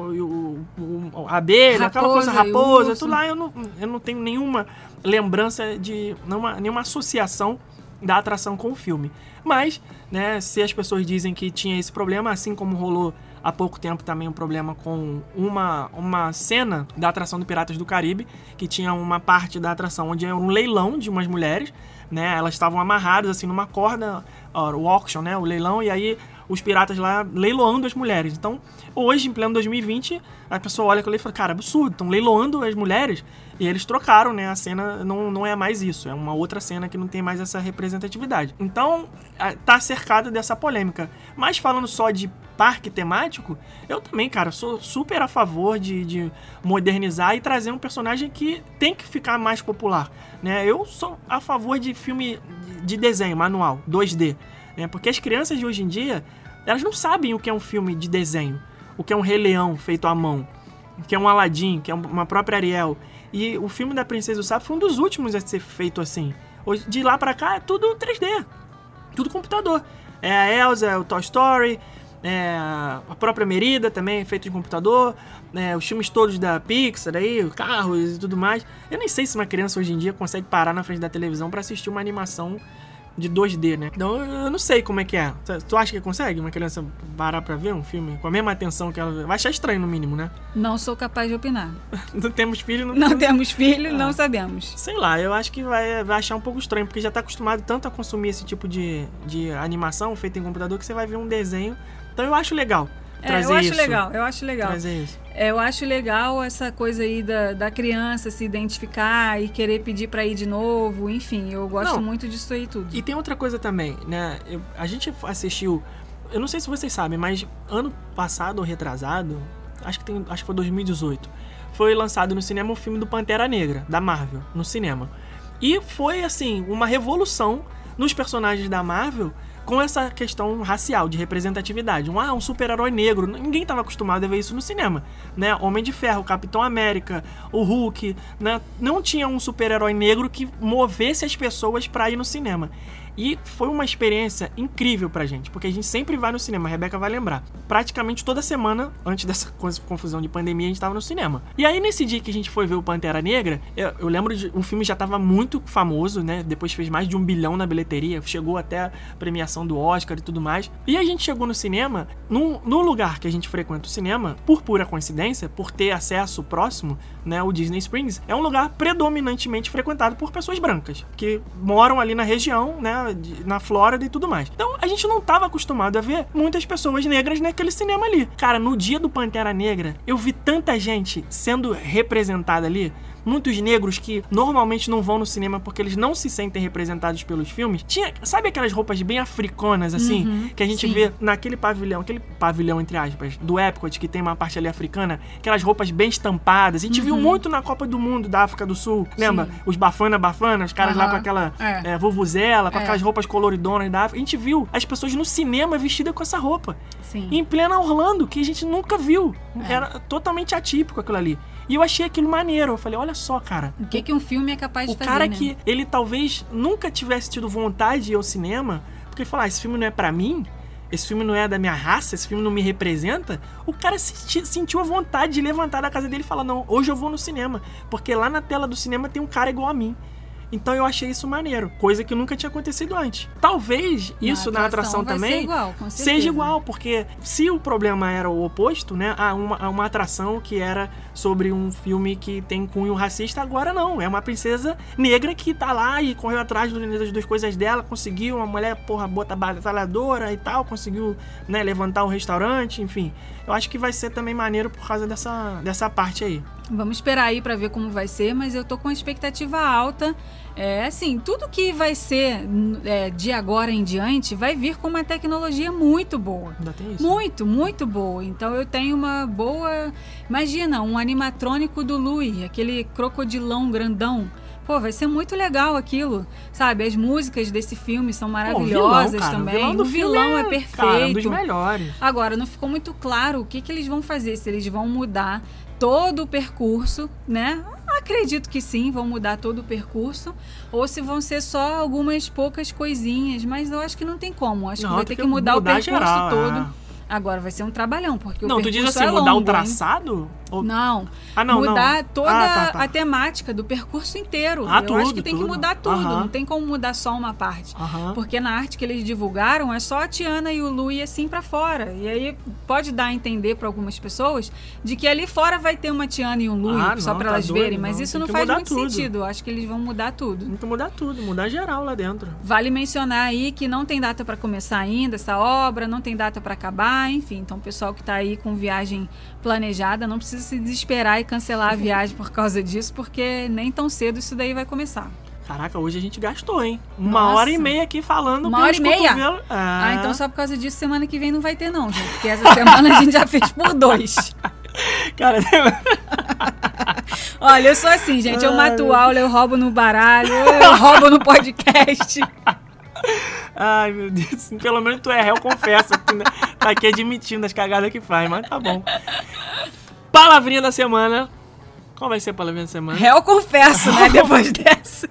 [SPEAKER 1] o- o- a abelha, aquela coisa
[SPEAKER 2] Raposa
[SPEAKER 1] raposa, tudo lá. Eu não, eu não tenho nenhuma lembrança de, nenhuma, nenhuma associação da atração com o filme. Mas, né, se as pessoas dizem que tinha esse problema, assim como rolou há pouco tempo também um problema com uma, uma cena da atração do Piratas do Caribe, que tinha uma parte da atração onde era um leilão de umas mulheres, né? Elas estavam amarradas assim numa corda, ó, o auction, né? O leilão, e aí os piratas lá leiloando as mulheres. Então, hoje, em pleno 2020, a pessoa olha aquilo e fala, cara, absurdo, estão leiloando as mulheres. E eles trocaram, né? A cena não, não é mais isso, é uma outra cena que não tem mais essa representatividade. Então, tá cercado dessa polêmica. Mas falando só de parque temático, eu também, cara, sou super a favor de, de modernizar e trazer um personagem que tem que ficar mais popular, né? Eu sou a favor de filme de desenho, manual, 2D, né? Porque as crianças de hoje em dia, elas não sabem o que é um filme de desenho, o que é um Rei Leão feito à mão, o que é um Aladdin, que é uma própria Ariel. E o filme da Princesa do Sapo foi um dos últimos a ser feito assim. Hoje, de lá pra cá é tudo 3D, tudo computador. É a Elsa, é o Toy Story, é a própria Merida também, feito de computador, né, os filmes todos da Pixar aí, carros e tudo mais. Eu nem sei se uma criança hoje em dia consegue parar na frente da televisão pra assistir uma animação de 2D, né? Então eu não sei como é que é. Tu- acha que consegue uma criança parar pra ver um filme com a mesma atenção que ela vai achar estranho no mínimo, né?
[SPEAKER 2] Não sou capaz de opinar.
[SPEAKER 1] Não temos filho, não,
[SPEAKER 2] Não temos filho,
[SPEAKER 1] Ah.
[SPEAKER 2] não sabemos.
[SPEAKER 1] Sei lá, eu acho que vai, vai achar um pouco estranho, porque já tá acostumado tanto a consumir esse tipo de, de animação feita em computador que você vai ver um desenho. Então eu acho legal
[SPEAKER 2] É, eu acho
[SPEAKER 1] isso.
[SPEAKER 2] legal, eu acho legal.
[SPEAKER 1] Trazer isso.
[SPEAKER 2] É, eu acho legal essa coisa aí da, da criança se identificar e querer pedir pra ir de novo. Enfim, eu gosto
[SPEAKER 1] Não.
[SPEAKER 2] muito disso aí tudo.
[SPEAKER 1] E tem outra coisa também, né? Eu- a gente assistiu. Eu não sei se vocês sabem, mas ano passado ou retrasado, acho que, tem, acho que foi 2018, foi lançado no cinema o filme do Pantera Negra, da Marvel, no cinema. E foi, assim, uma revolução nos personagens da Marvel com essa questão racial, de representatividade. Um, ah, um super-herói negro. Ninguém estava acostumado a ver isso no cinema. Né? Homem de Ferro, Capitão América, o Hulk. Né? Não tinha um super-herói negro que movesse as pessoas para ir no cinema. E foi uma experiência incrível pra gente, porque a gente sempre vai no cinema, a Rebeca vai lembrar. Praticamente toda semana, antes dessa confusão de pandemia, a gente tava no cinema. E aí, nesse dia que a gente foi ver o Pantera Negra, eu, eu lembro de. O filme já tava muito famoso, né? Depois fez mais de um bilhão na bilheteria, chegou até a premiação do Oscar e tudo mais. E a gente chegou no cinema, num, no lugar que a gente frequenta o cinema, por pura coincidência, por ter acesso próximo, né? O Disney Springs, é um lugar predominantemente frequentado por pessoas brancas, que moram ali na região, né? na Flórida e tudo mais. Então a gente não tava acostumado a ver muitas pessoas negras naquele cinema ali. Cara, no dia do Pantera Negra, eu vi tanta gente sendo representada ali. Muitos negros que normalmente não vão no cinema porque eles não se sentem representados pelos filmes. Tinha, sabe aquelas roupas bem africanas, assim,
[SPEAKER 2] Uhum,
[SPEAKER 1] que a gente
[SPEAKER 2] sim.
[SPEAKER 1] vê naquele pavilhão, aquele pavilhão, entre aspas, do Epcot, que tem uma parte ali africana, aquelas roupas bem estampadas. A gente viu muito na Copa do Mundo da África do Sul, lembra?
[SPEAKER 2] Uhum. Sim.
[SPEAKER 1] Os bafana bafana, os caras lá
[SPEAKER 2] Aham.
[SPEAKER 1] com aquela
[SPEAKER 2] É.
[SPEAKER 1] é, vuvuzela, com
[SPEAKER 2] É.
[SPEAKER 1] aquelas roupas coloridonas da África. A gente viu as pessoas no cinema vestidas com essa roupa.
[SPEAKER 2] Sim.
[SPEAKER 1] Em plena Orlando, que a gente nunca viu.
[SPEAKER 2] É.
[SPEAKER 1] Era totalmente atípico aquilo ali. E eu achei aquilo maneiro. Eu falei, olha só, cara.
[SPEAKER 2] O que, que um filme é capaz
[SPEAKER 1] O
[SPEAKER 2] de fazer,
[SPEAKER 1] cara
[SPEAKER 2] né?
[SPEAKER 1] que ele talvez nunca tivesse tido vontade de ir ao cinema, porque ele falou, ah, esse filme não é pra mim, esse filme não é da minha raça, esse filme não me representa, o cara senti- sentiu a vontade de levantar da casa dele e falar, não, hoje eu vou no cinema, porque lá na tela do cinema tem um cara igual a mim. Então eu achei isso maneiro, coisa que nunca tinha acontecido antes. Talvez isso na atração,
[SPEAKER 2] vai
[SPEAKER 1] também
[SPEAKER 2] ser igual,
[SPEAKER 1] seja igual, porque se o problema era o oposto, né? A uma, a uma atração que era sobre um filme que tem cunho racista, agora não. É uma princesa negra que tá lá e correu atrás das duas coisas dela, conseguiu uma mulher, porra, bota batalhadora e tal, conseguiu, né, levantar um restaurante, enfim. Eu acho que vai ser também maneiro por causa dessa, dessa parte aí.
[SPEAKER 2] Vamos esperar aí pra ver como vai ser, mas eu tô com expectativa alta. É assim, tudo que vai ser é, de agora em diante vai vir com uma tecnologia muito boa.
[SPEAKER 1] Ainda tem isso.
[SPEAKER 2] Muito, muito boa. Então eu tenho uma boa. Imagina, um animatrônico do Louis, aquele crocodilão grandão. Pô, vai ser muito legal aquilo. Sabe, as músicas desse filme são
[SPEAKER 1] Pô,
[SPEAKER 2] maravilhosas
[SPEAKER 1] vilão, cara,
[SPEAKER 2] também.
[SPEAKER 1] O vilão, do
[SPEAKER 2] o vilão
[SPEAKER 1] filme
[SPEAKER 2] é,
[SPEAKER 1] Cara, um
[SPEAKER 2] perfeito.
[SPEAKER 1] dos melhores.
[SPEAKER 2] Agora, não ficou muito claro o que, que eles vão fazer, se eles vão mudar todo o percurso, né? Acredito que sim, vão mudar todo o percurso, ou se vão ser só algumas poucas coisinhas, mas eu acho que não tem como. Acho que
[SPEAKER 1] Não,
[SPEAKER 2] vai
[SPEAKER 1] tem
[SPEAKER 2] ter que mudar, o percurso
[SPEAKER 1] geral,
[SPEAKER 2] todo.
[SPEAKER 1] é.
[SPEAKER 2] Agora vai ser um trabalhão, porque o
[SPEAKER 1] Não, tu diz assim,
[SPEAKER 2] é
[SPEAKER 1] mudar
[SPEAKER 2] longo,
[SPEAKER 1] o traçado? Ou-
[SPEAKER 2] Não,
[SPEAKER 1] Ah, não, não.
[SPEAKER 2] mudar toda
[SPEAKER 1] Ah, tá, tá.
[SPEAKER 2] a temática do percurso inteiro.
[SPEAKER 1] Ah,
[SPEAKER 2] eu acho
[SPEAKER 1] tudo,
[SPEAKER 2] que tem que
[SPEAKER 1] tudo.
[SPEAKER 2] mudar tudo,
[SPEAKER 1] Aham.
[SPEAKER 2] não tem como mudar só uma parte.
[SPEAKER 1] Aham.
[SPEAKER 2] Porque na arte que eles divulgaram é só a Tiana e o Lu e assim pra fora. E aí pode dar a entender pra algumas pessoas de que ali fora vai ter uma Tiana e um Lu
[SPEAKER 1] Ah,
[SPEAKER 2] só
[SPEAKER 1] não,
[SPEAKER 2] pra
[SPEAKER 1] tá
[SPEAKER 2] elas
[SPEAKER 1] doido,
[SPEAKER 2] verem, mas
[SPEAKER 1] não.
[SPEAKER 2] isso
[SPEAKER 1] Tem
[SPEAKER 2] não
[SPEAKER 1] que
[SPEAKER 2] faz
[SPEAKER 1] mudar
[SPEAKER 2] muito
[SPEAKER 1] tudo.
[SPEAKER 2] sentido. Eu acho que eles vão mudar tudo.
[SPEAKER 1] Tem que mudar tudo, mudar geral lá dentro.
[SPEAKER 2] Vale mencionar aí que não tem data pra começar ainda essa obra, não tem data pra acabar, enfim. Então, o pessoal que tá aí com viagem planejada não precisa se desesperar e cancelar a viagem por causa disso, porque nem tão cedo isso daí vai começar.
[SPEAKER 1] Caraca, hoje a gente gastou, hein? Uma
[SPEAKER 2] Nossa.
[SPEAKER 1] hora e meia aqui falando
[SPEAKER 2] Uma hora e meia?
[SPEAKER 1] cotovelos.
[SPEAKER 2] Ah, então só por causa disso, semana que vem não vai ter, não, gente. Porque essa semana a gente já fez por dois.
[SPEAKER 1] Cara,
[SPEAKER 2] Olha, eu sou assim, gente. Eu mato aula, eu roubo no baralho, eu roubo no podcast.
[SPEAKER 1] Ai meu Deus. Pelo menos tu é réu, confessa. né, tá aqui admitindo as cagadas que faz, mas tá bom. Palavrinha da semana. Qual vai ser a palavrinha da semana?
[SPEAKER 2] Réu confesso, né? Depois dessa.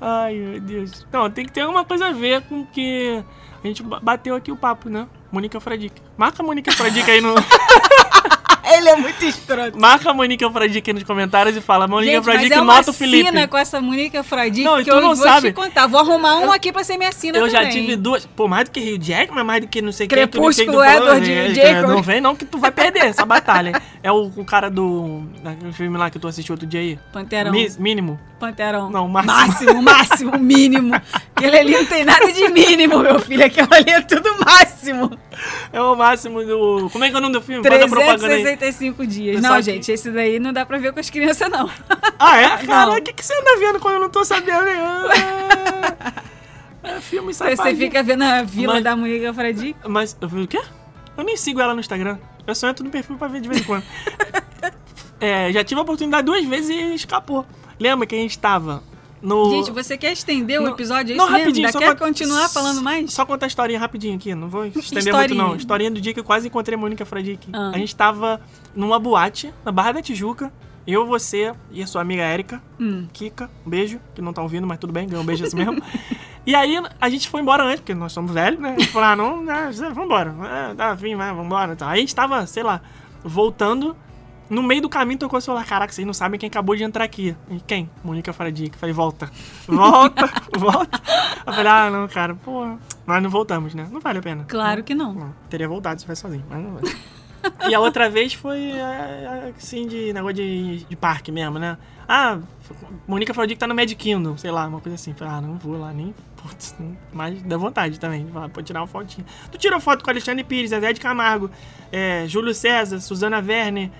[SPEAKER 1] Ai, meu Deus. Não, tem que ter alguma coisa a ver com que a gente ba- bateu aqui o papo, né? Mônica Fradique. Marca a Mônica Fradique aí no.
[SPEAKER 2] Ele é muito escroto.
[SPEAKER 1] Marca a Mônica Fradique aí nos comentários e fala:
[SPEAKER 2] mas
[SPEAKER 1] Fradique
[SPEAKER 2] é
[SPEAKER 1] nota o Felipe.
[SPEAKER 2] sina com essa Mônica Fradique
[SPEAKER 1] Não, e
[SPEAKER 2] que eu
[SPEAKER 1] não
[SPEAKER 2] vou
[SPEAKER 1] sabe.
[SPEAKER 2] te contar. Vou arrumar um aqui pra ser minha sina
[SPEAKER 1] Eu já
[SPEAKER 2] também.
[SPEAKER 1] tive duas. Pô, mais do que Rio Jack, mas mais do que não sei quem.
[SPEAKER 2] Crepúsculo,
[SPEAKER 1] que
[SPEAKER 2] Edward
[SPEAKER 1] é,
[SPEAKER 2] Jacob.
[SPEAKER 1] Não vem não que tu vai perder essa batalha. É o, o cara do. Daquele filme lá que tu assistiu outro dia aí.
[SPEAKER 2] Panterão.
[SPEAKER 1] Mi- mínimo.
[SPEAKER 2] Panterão.
[SPEAKER 1] Não, máximo.
[SPEAKER 2] Máximo, máximo, mínimo. Aquele ali não tem nada de mínimo, meu filho. Aquilo ali é tudo máximo.
[SPEAKER 1] É o máximo do. Como é que é o nome do filme? Faz a propaganda aí.
[SPEAKER 2] 365 dias. Não,
[SPEAKER 1] que-
[SPEAKER 2] gente, esse daí não dá pra ver com as crianças, não.
[SPEAKER 1] Ah, é? Cara, o que, que você anda vendo quando eu não tô sabendo? Ah, é filme
[SPEAKER 2] Você
[SPEAKER 1] safadinho.
[SPEAKER 2] fica vendo a vila
[SPEAKER 1] Mas-
[SPEAKER 2] da Mônica Fradique.
[SPEAKER 1] Mas, o quê? Eu nem sigo ela no Instagram. Eu só entro no perfil pra ver de vez em quando. É, já tive a oportunidade duas vezes e escapou. Lembra que a gente tava no.
[SPEAKER 2] Gente, você quer estender o
[SPEAKER 1] Não-
[SPEAKER 2] episódio? É
[SPEAKER 1] não,
[SPEAKER 2] mesmo?
[SPEAKER 1] rapidinho,
[SPEAKER 2] Ainda quer
[SPEAKER 1] con-
[SPEAKER 2] continuar falando mais?
[SPEAKER 1] Só contar a historinha rapidinho aqui, não vou estender
[SPEAKER 2] Historinha.
[SPEAKER 1] muito não. Historinha do dia que eu quase encontrei a Mônica Fradique.
[SPEAKER 2] Ah.
[SPEAKER 1] A gente tava numa boate, na Barra da Tijuca. Eu, você e a sua amiga Érica,
[SPEAKER 2] Hum.
[SPEAKER 1] Kika, um beijo, que não tá ouvindo, mas tudo bem, ganhou um beijo assim mesmo. e aí a gente foi embora antes, porque nós somos velhos, né? A gente falou, ah, não, né, vambora. É, dá fim, vai, vambora. Aí a gente tava, sei lá, voltando. No meio do caminho tocou o celular. Caraca, vocês não sabem quem acabou de entrar aqui. E quem? Mônica Fradique. Falei, volta. Volta, volta. Eu falei, ah, não, cara, pô. Mas não voltamos, né? Não vale a pena.
[SPEAKER 2] Claro que não.
[SPEAKER 1] Não, teria voltado se fosse sozinho, mas não vai. E a outra vez foi é, assim de negócio de, de parque mesmo, né? Ah, Mônica falou que tá no Mad Kingdom, sei lá, uma coisa assim. Falei, ah, não vou lá nem. Putz, não- mas dá vontade também. Falar, pô, tirar uma fotinha. Tu tirou foto com Alexandre Pires, Zé de Camargo, é, Júlio César, Suzana Werner.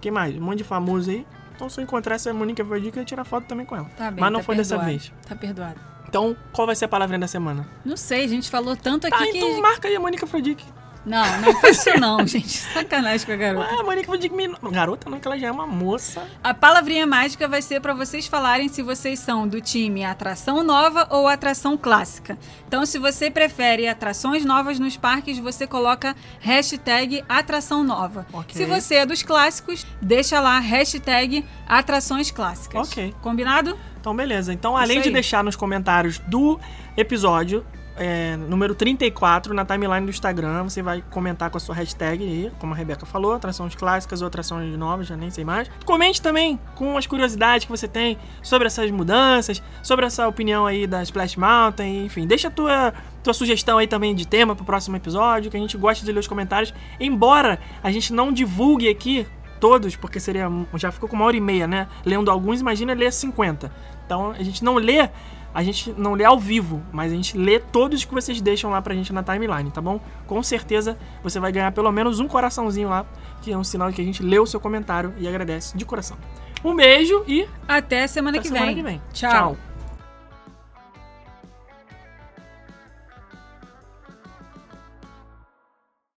[SPEAKER 1] Quem mais? Um monte de famoso aí. Então, se eu encontrar essa Monique Afrodite, eu ia tirar foto também com ela.
[SPEAKER 2] Tá bem,
[SPEAKER 1] Mas não
[SPEAKER 2] tá
[SPEAKER 1] foi dessa
[SPEAKER 2] perdoado.
[SPEAKER 1] vez.
[SPEAKER 2] Tá perdoado.
[SPEAKER 1] Então, qual vai ser a palavrinha da semana?
[SPEAKER 2] Não sei, a gente falou tanto aqui
[SPEAKER 1] Tá,
[SPEAKER 2] que.
[SPEAKER 1] então marca aí a Mônica Afrodite.
[SPEAKER 2] Não, não faz isso não, gente. Sacanagem com a garota.
[SPEAKER 1] Ah, a Mônica Afrodite... me- Garota não, que ela já é uma moça.
[SPEAKER 2] A palavrinha mágica vai ser para vocês falarem se vocês são do time atração nova ou atração clássica. Então, se você prefere atrações novas nos parques, você coloca hashtag atração nova.
[SPEAKER 1] Ok.
[SPEAKER 2] Se você é dos clássicos, deixa lá hashtag atrações clássicas.
[SPEAKER 1] Ok.
[SPEAKER 2] Combinado?
[SPEAKER 1] Então, beleza. Então, além de deixar nos comentários do episódio, é, número 34, na timeline do Instagram, você vai comentar com a sua hashtag aí, como a Rebeca falou, atrações clássicas ou atrações novas, já nem sei mais. Comente também com as curiosidades que você tem sobre essas mudanças, sobre essa opinião aí da Splash Mountain, enfim. Deixa a tua, tua sugestão aí também de tema pro próximo episódio, que a gente gosta de ler os comentários. Embora a gente não divulgue aqui todos, porque seria. Já ficou com uma hora e meia, né? Lendo alguns, imagina ler 50. Então a gente não lê, a gente não lê ao vivo, mas a gente lê todos que vocês deixam lá pra gente na timeline, tá bom? Com certeza você vai ganhar pelo menos um coraçãozinho lá, que é um sinal de que a gente leu o seu comentário e agradece de coração. Um beijo e
[SPEAKER 2] Até semana,
[SPEAKER 1] até
[SPEAKER 2] que,
[SPEAKER 1] semana
[SPEAKER 2] vem.
[SPEAKER 1] que vem.
[SPEAKER 2] Tchau.